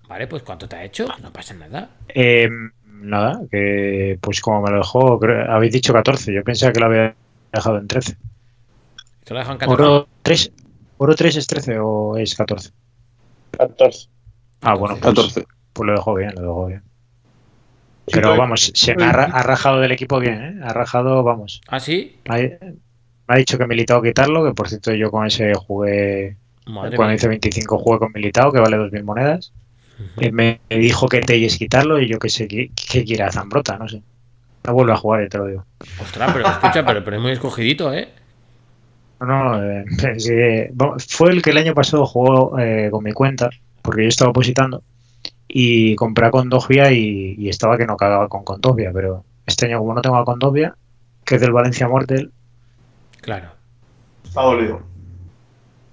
Vale, pues ¿cuánto te ha hecho? No pasa nada. Em, nada, que pues como me lo dejó, creo- habéis dicho 14, yo pensaba que lo había dejado en 13. ¿Te lo dejan 14? ¿Oro 3, ¿Oro 3 es 13 o es 14? 14. Ah, bueno, pues, 14. pues lo dejó bien, lo dejó bien. Pero vamos, se me ha, ha rajado del equipo bien, ¿eh? Ha rajado, vamos. ¿Ah, sí? Me ha, me ha dicho que Militao quitarlo, que por cierto yo con ese jugué, Madre cuando mía. hice 25 jugué con Militao, que vale 2.000 monedas. Y me dijo que Telles quitarlo y yo que sé, que, que quiera Zambrota, no sé. No vuelve a jugar, te lo digo. Ostras, pero escucha, pero, pero es muy escogidito, ¿eh? No, no, eh, fue el que el año pasado jugó eh, con mi cuenta, porque yo estaba opositando, y compré a Condovia y, y estaba que no cagaba con Condovia, pero este año como no tengo a Condovia, que es del Valencia Mortel, Claro. Está dolido.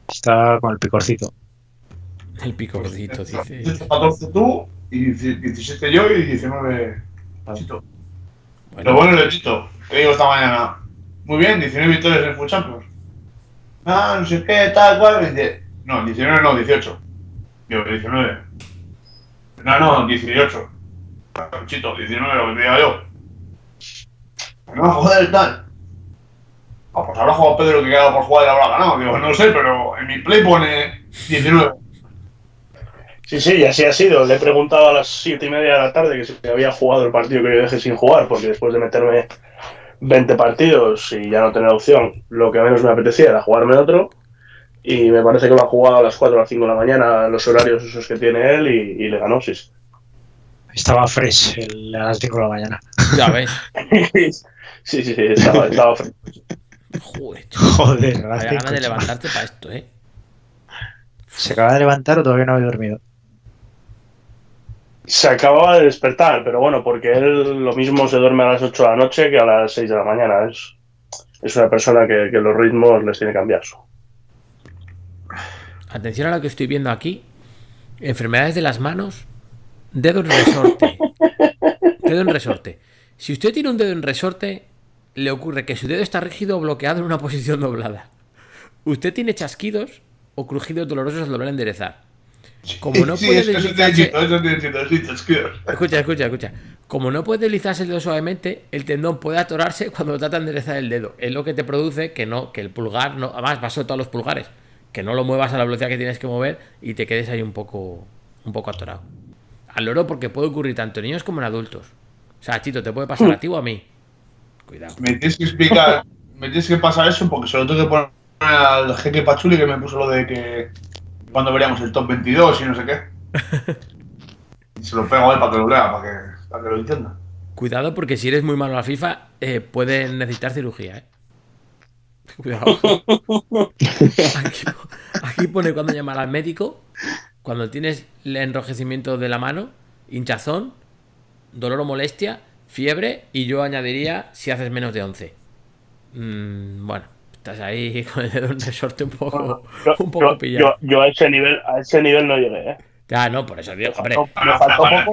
está con el picorcito. El pico gordito, dice. 14 tú, y 17 yo y 19 Chito. Bueno, Lo bueno de Tito, te digo esta mañana. Muy bien, 19 victorias en Food Champions. Ah, no sé qué, tal, cual. No, 19 no, 18. Digo, 19. No, no, 18. Chito, 19, lo que te diga yo. No, joder, tal. Ah, pues habrá jugado Pedro que queda por jugar y habrá ganado. Digo, no sé, pero en mi play pone 19. Sí, sí, y así ha sido. Le he preguntado a las siete y media de la tarde que si había jugado el partido que yo dejé sin jugar, porque después de meterme 20 partidos y ya no tener opción, lo que menos me apetecía era jugarme otro. Y me parece que lo ha jugado a las 4 o las 5 de la mañana, los horarios esos que tiene él, y, y le ganó, sí. Estaba fresh el- a las 5 de la mañana. ya ves. sí, sí, sí, estaba, estaba fresco. Joder, Joder, 5. ganas de levantarte para esto, ¿eh? ¿Se acaba de levantar o todavía no había dormido? Se acababa de despertar, pero bueno, porque él lo mismo se duerme a las 8 de la noche que a las 6 de la mañana. Es, es una persona que, que los ritmos les tiene que cambiar. Atención a lo que estoy viendo aquí. Enfermedades de las manos. Dedo en resorte. Dedo en resorte. Si usted tiene un dedo en resorte, le ocurre que su dedo está rígido o bloqueado en una posición doblada. Usted tiene chasquidos o crujidos dolorosos al doblar enderezar. Como no sí, puede deslizarse... Escucha, escucha, escucha. Como no puede deslizarse el dedo suavemente, el tendón puede atorarse cuando trata de enderezar el dedo. Es lo que te produce que no, que el pulgar no. Además, va sobre todos los pulgares. Que no lo muevas a la velocidad que tienes que mover y te quedes ahí un poco. un poco atorado. Al loro porque puede ocurrir tanto en niños como en adultos. O sea, Chito, te puede pasar a ti o a mí. Cuidado. Me tienes que explicar, me tienes que pasar eso porque se lo tengo que poner al jeque Pachuli que me puso lo de que cuando veríamos el top 22 y no sé qué. Y se lo pego a él para que lo lea, para que, para que lo entienda. Cuidado porque si eres muy malo a la FIFA, eh, puede necesitar cirugía, ¿eh? Cuidado. Aquí, aquí pone cuando llamar al médico, cuando tienes el enrojecimiento de la mano, hinchazón, dolor o molestia, fiebre y yo añadiría si haces menos de 11. Mm, bueno, estás ahí con el dedo en resorte un poco, Yo, un poco yo- pillado. yo- yo a ese nivel, a ese nivel no llegué, ¿eh? Ya, no, por eso digo, hombre, Me faltó poco,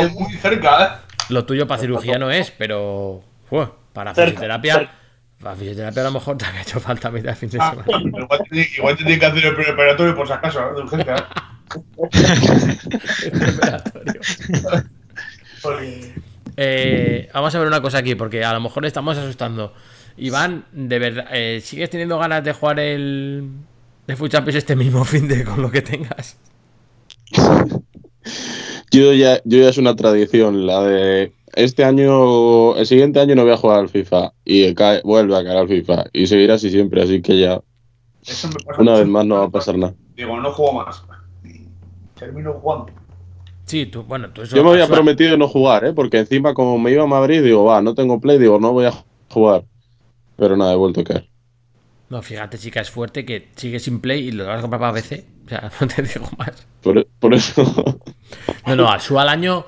me muy cerca, ¿eh? lo tuyo para cirugía no es, pero uf, para Cerca, fisioterapia, cerca. para fisioterapia a lo mejor te había hecho falta mitad de fin de Ah, semana. igual, te, igual te tiene que hacer el preoperatorio por si acaso, ¿eh? de urgencia. ¿eh? Preparatorio. Porque- Eh, vamos a ver una cosa aquí, porque a lo mejor le estamos asustando. Iván, de verdad, eh, ¿sigues teniendo ganas de jugar el, el Food Champions este mismo fin de con lo que tengas? Yo ya, yo ya es una tradición, la de este año, el siguiente año no voy a jugar al FIFA y cae- vuelve a caer al FIFA y seguirá así siempre, así que ya una vez más no va a pasar nada. Digo, no juego más. Termino jugando. Sí, tú, bueno, tú eso. Yo me había prometido no jugar, ¿eh? porque encima como me iba a Madrid, digo, va, no tengo play, digo, no voy a jugar. Pero nada, he vuelto a caer. No, fíjate, chica, es fuerte que sigue sin play y lo vas a comprar para PC. O sea, no te digo más. Por, por eso. No, no, al su al año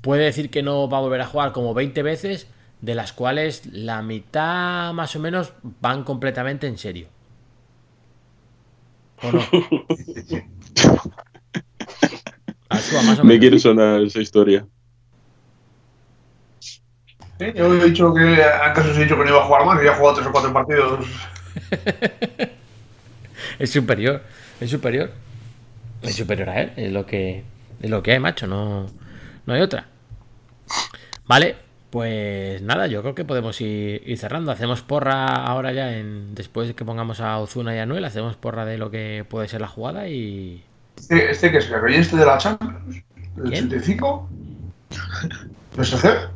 puede decir que no va a volver a jugar como 20 veces, de las cuales la mitad más o menos van completamente en serio. ¿O no? Más o me quiere sonar esa historia. Sí, Yo he dicho que, antes os he dicho que no iba a jugar más y ya he jugado tres o cuatro partidos. Es superior, es superior. Es superior a él, es lo que, es lo que hay, macho, no, no hay otra. Vale, pues nada, yo creo que podemos ir, ir cerrando. Hacemos porra ahora ya, en después de que pongamos a Ozuna y a Noel, hacemos porra de lo que puede ser la jugada y... Este, este que es el rey este de la Champions, el ¿Quién? 85. PSG,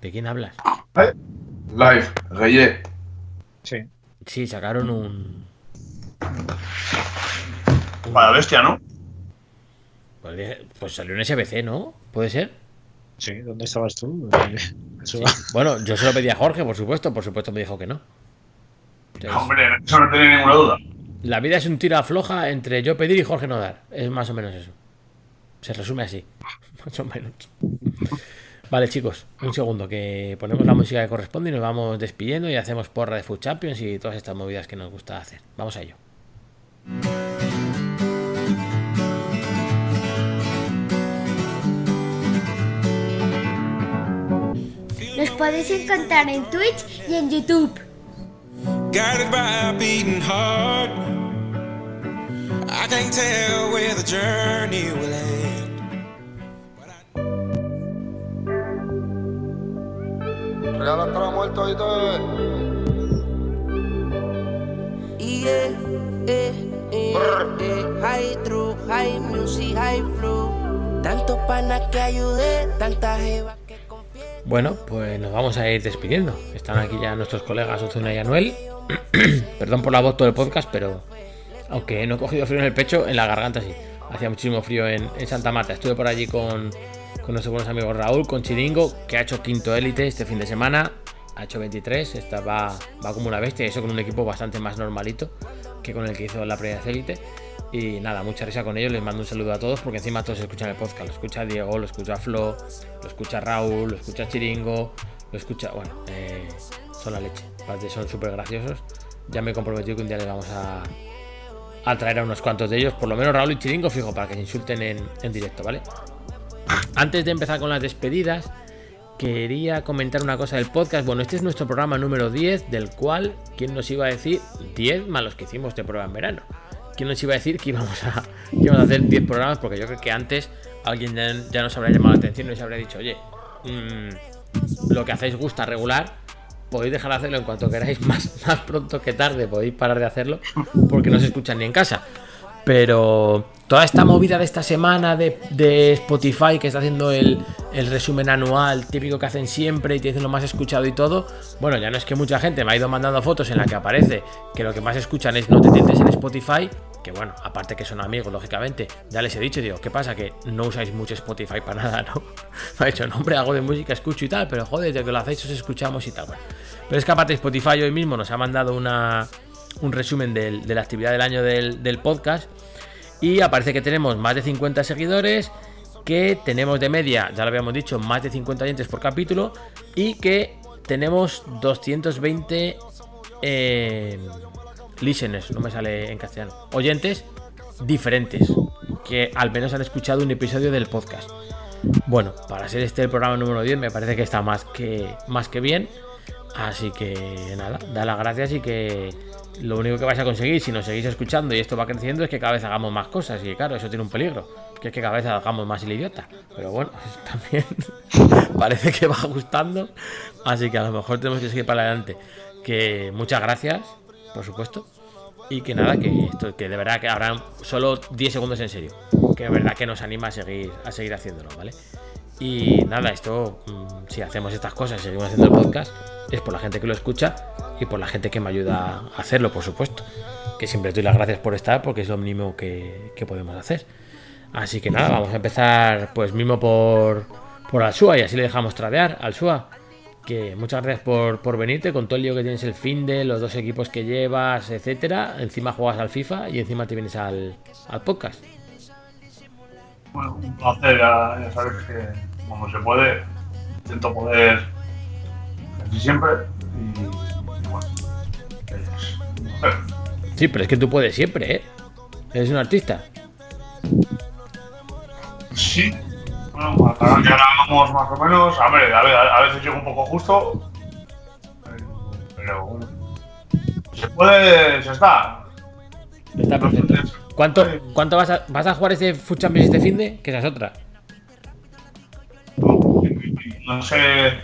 ¿De quién hablas? ¿eh? Live, Reyé. Sí. Sí, sacaron un... Para bestia, ¿no? Pues, pues salió un SBC, ¿no? ¿Puede ser? Sí, ¿dónde estabas tú? Bueno, yo se lo pedí a Jorge, por supuesto, por supuesto me dijo que no. Entonces, Hombre, eso no tenía ninguna duda. La vida es un tira floja entre yo pedir y Jorge no dar. Es más o menos eso. Se resume así. Más o menos. Vale, chicos, un segundo, que ponemos la música que corresponde y nos vamos despidiendo y hacemos porra de Food Champions y todas estas movidas que nos gusta hacer. Vamos a ello. Nos podéis encontrar en Twitch y en YouTube. Guided by a beating heart. I can't tell where the journey will end. Real hasta la muerte, oíste. Yeah, eh, eh, eh, high true, high music, high flow. Tantos panas que ayudé, tantas jevas. Bueno, pues nos vamos a ir despidiendo. Están aquí ya nuestros colegas Ozuna y Anuel. Perdón por la voz todo el podcast, pero aunque no he cogido frío en el pecho, en la garganta sí. Hacía muchísimo frío en, en Santa Marta. Estuve por allí con, con nuestros buenos amigos Raúl, con Chiringo, que ha hecho quinto élite este fin de semana. Ha hecho 23, esta va, va como una bestia, eso con un equipo bastante más normalito que con el que hizo la primera élite. Y nada, mucha risa con ellos, les mando un saludo a todos porque encima todos escuchan el podcast. Lo escucha Diego, lo escucha Flo, lo escucha Raúl, lo escucha Chiringo, lo escucha. Bueno, eh, son la leche. Aparte, son súper graciosos. Ya me he comprometido que un día les vamos a, a traer a unos cuantos de ellos, por lo menos Raúl y Chiringo, fijo, para que se insulten en, en directo, ¿vale? Antes de empezar con las despedidas, quería comentar una cosa del podcast. Bueno, este es nuestro programa número 10, del cual, ¿quién nos iba a decir? 10 más los que hicimos de prueba en verano. ¿Quién nos iba a decir que íbamos a, íbamos a hacer 10 programas? Porque yo creo que antes alguien ya, nos habría llamado la atención y nos habría dicho, oye, mm, lo que hacéis gusta regular, podéis dejar de hacerlo en cuanto queráis, más, más pronto que tarde, podéis parar de hacerlo, porque no se escuchan ni en casa. Pero toda esta movida de esta semana de, Spotify que está haciendo el, el resumen anual típico que hacen siempre y te dicen lo más escuchado y todo, bueno, ya no es que mucha gente me ha ido mandando fotos en la que aparece que lo que más escuchan es No te tientes en Spotify, que bueno, aparte que son amigos, lógicamente, ya les he dicho, digo, ¿qué pasa? Que no usáis mucho Spotify para nada, ¿no? Me ha dicho, no, hombre, hago de música, escucho y tal, pero joder, desde que lo hacéis os escuchamos y tal. Pero es que aparte Spotify hoy mismo nos ha mandado una, un resumen de la actividad del año del, del podcast. Y aparece que tenemos más de 50 seguidores, que tenemos de media, ya lo habíamos dicho, más de 50 oyentes por capítulo y que tenemos 220 eh, listeners, no me sale en castellano, oyentes diferentes que al menos han escuchado un episodio del podcast. Bueno, para ser este el programa número 10 me parece que está más que, más que bien. Así que nada, da las gracias y que lo único que vais a conseguir si nos seguís escuchando y esto va creciendo es que cada vez hagamos más cosas. Y claro, eso tiene un peligro, que es que cada vez hagamos más el idiota. Pero bueno, también parece que va gustando. Así que a lo mejor tenemos que seguir para adelante. Que muchas gracias, por supuesto. Y que nada, que esto, que de verdad que habrán solo 10 segundos en serio. Que de verdad que nos anima a seguir, a seguir haciéndolo, ¿vale? Y nada, esto, mm, si hacemos estas cosas, seguimos haciendo el podcast, es por la gente que lo escucha y por la gente que me ayuda a hacerlo, por supuesto. Que siempre doy las gracias por estar porque es lo mínimo que, podemos hacer. Así que nada, vamos a empezar pues mismo por, por Alsua y así le dejamos tradear. Alsua, que muchas gracias por, por venirte con todo el lío que tienes el fin de los dos equipos que llevas, etcétera. Encima juegas al FIFA y encima te vienes al, al podcast. Bueno, un placer, ya, ya sabes que como se puede, intento poder casi siempre y, y bueno, es un placer. Sí, pero es que tú puedes siempre, ¿eh? Eres un artista. Sí, bueno, ahora que vamos más o menos, a ver, a, ver, a veces llego un poco justo, pero bueno, se puede, se está. Está perfecto. ¿Cuánto, cuánto vas, a, vas a jugar ese Food Champions este fin de? Que esa es otra. No sé,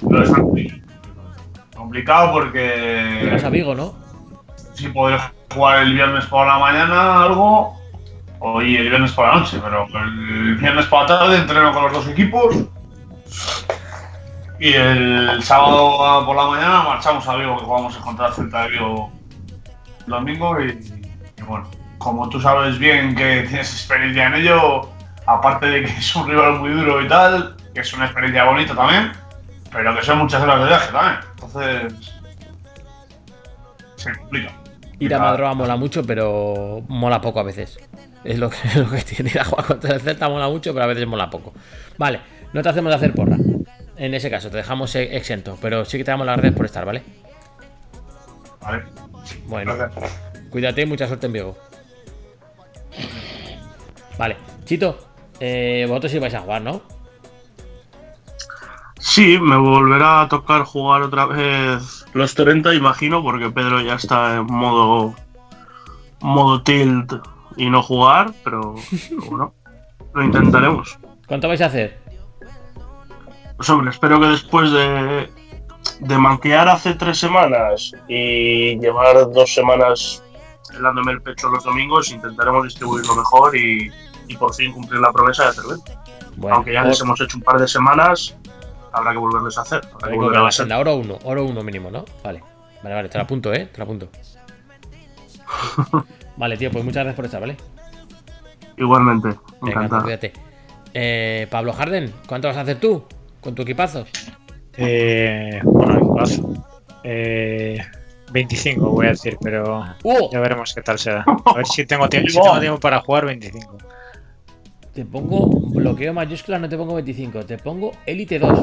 no es complicado porque Vas a Vigo, ¿no? si podré jugar el viernes por la mañana algo o y el viernes por la noche, pero el viernes por la tarde entreno con los dos equipos y el sábado por la mañana marchamos a Vigo que jugamos contra el Celta de Vigo el domingo y, y bueno, como tú sabes bien que tienes experiencia en ello, aparte de que es un rival muy duro y tal, que es una experiencia bonita también, pero que son muchas horas de viaje también, entonces se complica. Ir a Madroa mola mucho, pero mola poco a veces. Es lo que, es lo que tiene. Ir a jugar contra el Celta mola mucho, pero a veces mola poco. Vale, no te hacemos de hacer porra. En ese caso, te dejamos e- exento. Pero sí que te damos las gracias por estar, ¿vale? Vale. Bueno, cuídate y mucha suerte en Vigo. Vale, Chito, eh, vosotros sí vais a jugar, ¿no? Sí, me volverá a tocar jugar otra vez los 30, imagino, porque Pedro ya está en modo modo tilt y no jugar, pero, pero bueno, lo intentaremos. ¿Cuánto vais a hacer? Pues hombre, espero que después de, de manquear hace tres semanas y llevar dos semanas helándome el pecho los domingos, intentaremos distribuirlo mejor y, y por fin cumplir la promesa de hacer. Bueno, Aunque ya les hemos hecho un par de semanas, habrá que volverles a hacer. Habrá que volver a la hacer. senda, oro 1, oro 1 mínimo, ¿no? Vale, vale, vale, te lo apunto, ¿eh? Te lo apunto. Vale, tío, pues muchas gracias por estar, ¿vale? Igualmente, Venga, pues encantado. cuídate. Eh, Pablo Harden, ¿cuánto vas a hacer tú con tu equipazo? Eh, bueno, equipazo. Eh, 25 voy a decir, pero ¡Oh! ya veremos qué tal será. A ver si tengo, tie- si tengo tiempo para jugar 25. Te pongo bloqueo mayúscula, no te pongo 25, te pongo Elite 2.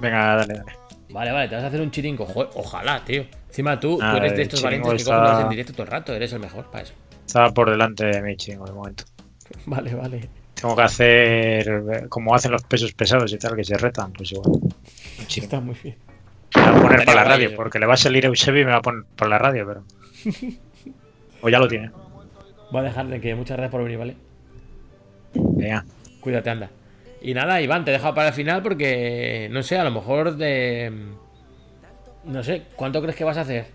Venga, dale, dale. Vale, vale, te vas a hacer un chiringo. Joder, ojalá, tío. Encima tú, Ah, tú eres de estos chiringo valientes que está- cogen en directo todo el rato, eres el mejor para eso. Estaba por delante de mi chingo de momento. Vale, vale. Tengo que hacer como hacen los pesos pesados y tal, que se retan, pues igual. Chingo. Está muy bien. Me va a poner por la radio, porque le va a salir Eusebi y me va a poner por la radio, pero. O ya lo tiene. Voy a dejarle que muchas gracias por venir, ¿vale? Venga. Cuídate, anda. Y nada, Iván, te he dejado para el final porque, no sé, a lo mejor de... No sé, ¿cuánto crees que vas a hacer?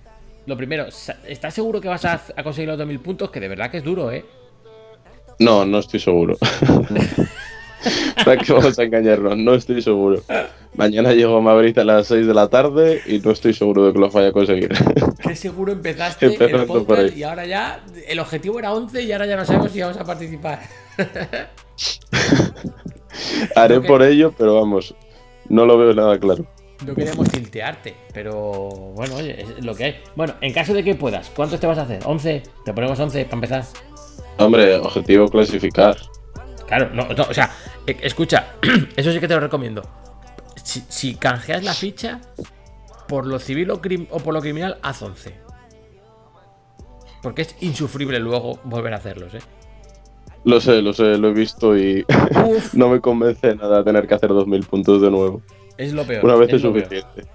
Lo primero, ¿estás seguro que vas a, a conseguir los 2000 puntos? Que de verdad que es duro, ¿eh? No, no estoy seguro. ¿Para qué vamos a engañarnos? No estoy seguro. Mañana llego a Madrid a las 6 de la tarde y no estoy seguro de que lo vaya a conseguir. Que seguro empezaste el podcast ahí. y ahora ya el objetivo era 11 y ahora ya no sabemos si vamos a participar. Haré por ello, pero vamos, no lo veo nada claro. No queremos tiltearte, pero bueno, oye, es lo que hay. Bueno, en caso de que puedas, ¿cuántos te vas a hacer? ¿11? ¿Te ponemos 11 para empezar? Hombre, objetivo clasificar. Claro, no, no, o sea, e- escucha, eso sí que te lo recomiendo. Si, si canjeas la ficha, por lo civil o, crim- o por lo criminal, haz 11. Porque es insufrible luego volver a hacerlos, ¿eh? Lo sé, lo sé, lo he visto y no me convence nada tener que hacer 2000 puntos de nuevo. Es lo peor. Una vez es suficiente.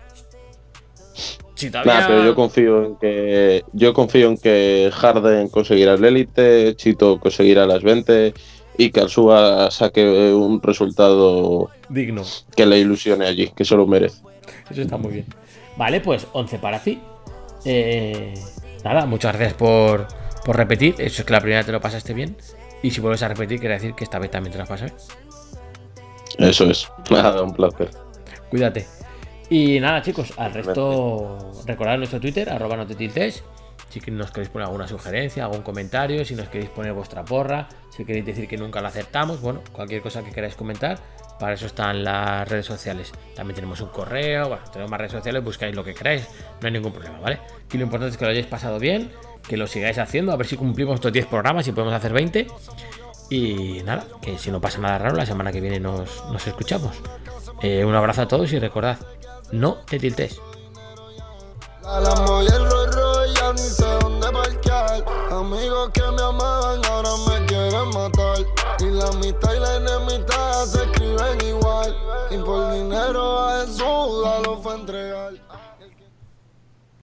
Si todavía... Nada, pero yo confío en que yo confío en que Harden conseguirá el élite, Chito conseguirá las 20 y que Alsua saque un resultado Digno. que le ilusione allí, que se lo merece. Eso está muy bien. Vale, pues 11 para ti. Eh, nada, muchas gracias por, por repetir. Eso es que la primera te lo pasaste bien. Y si vuelves a repetir, quiere decir que esta vez también te la pasas bien. Eso es. Nada, un placer. Cuídate. Y nada, chicos, al resto, recordad nuestro Twitter, arroba no te tiltes. Si nos queréis poner alguna sugerencia, algún comentario, si nos queréis poner vuestra porra, si queréis decir que nunca la aceptamos, bueno, cualquier cosa que queráis comentar, para eso están las redes sociales. También tenemos un correo, bueno, tenemos más redes sociales, buscáis lo que queráis, no hay ningún problema, ¿vale? Y lo importante es que lo hayáis pasado bien, que lo sigáis haciendo, a ver si cumplimos estos 10 programas y podemos hacer 20. Y nada, que si no pasa nada raro, la semana que viene nos, nos escuchamos. Eh, un abrazo a todos y recordad, no te tiltes. Amigos que me amaban ahora me quieren matar. Y la mitad y la enemistad se escriben igual. Y por dinero a Jesús a lo fue entregar.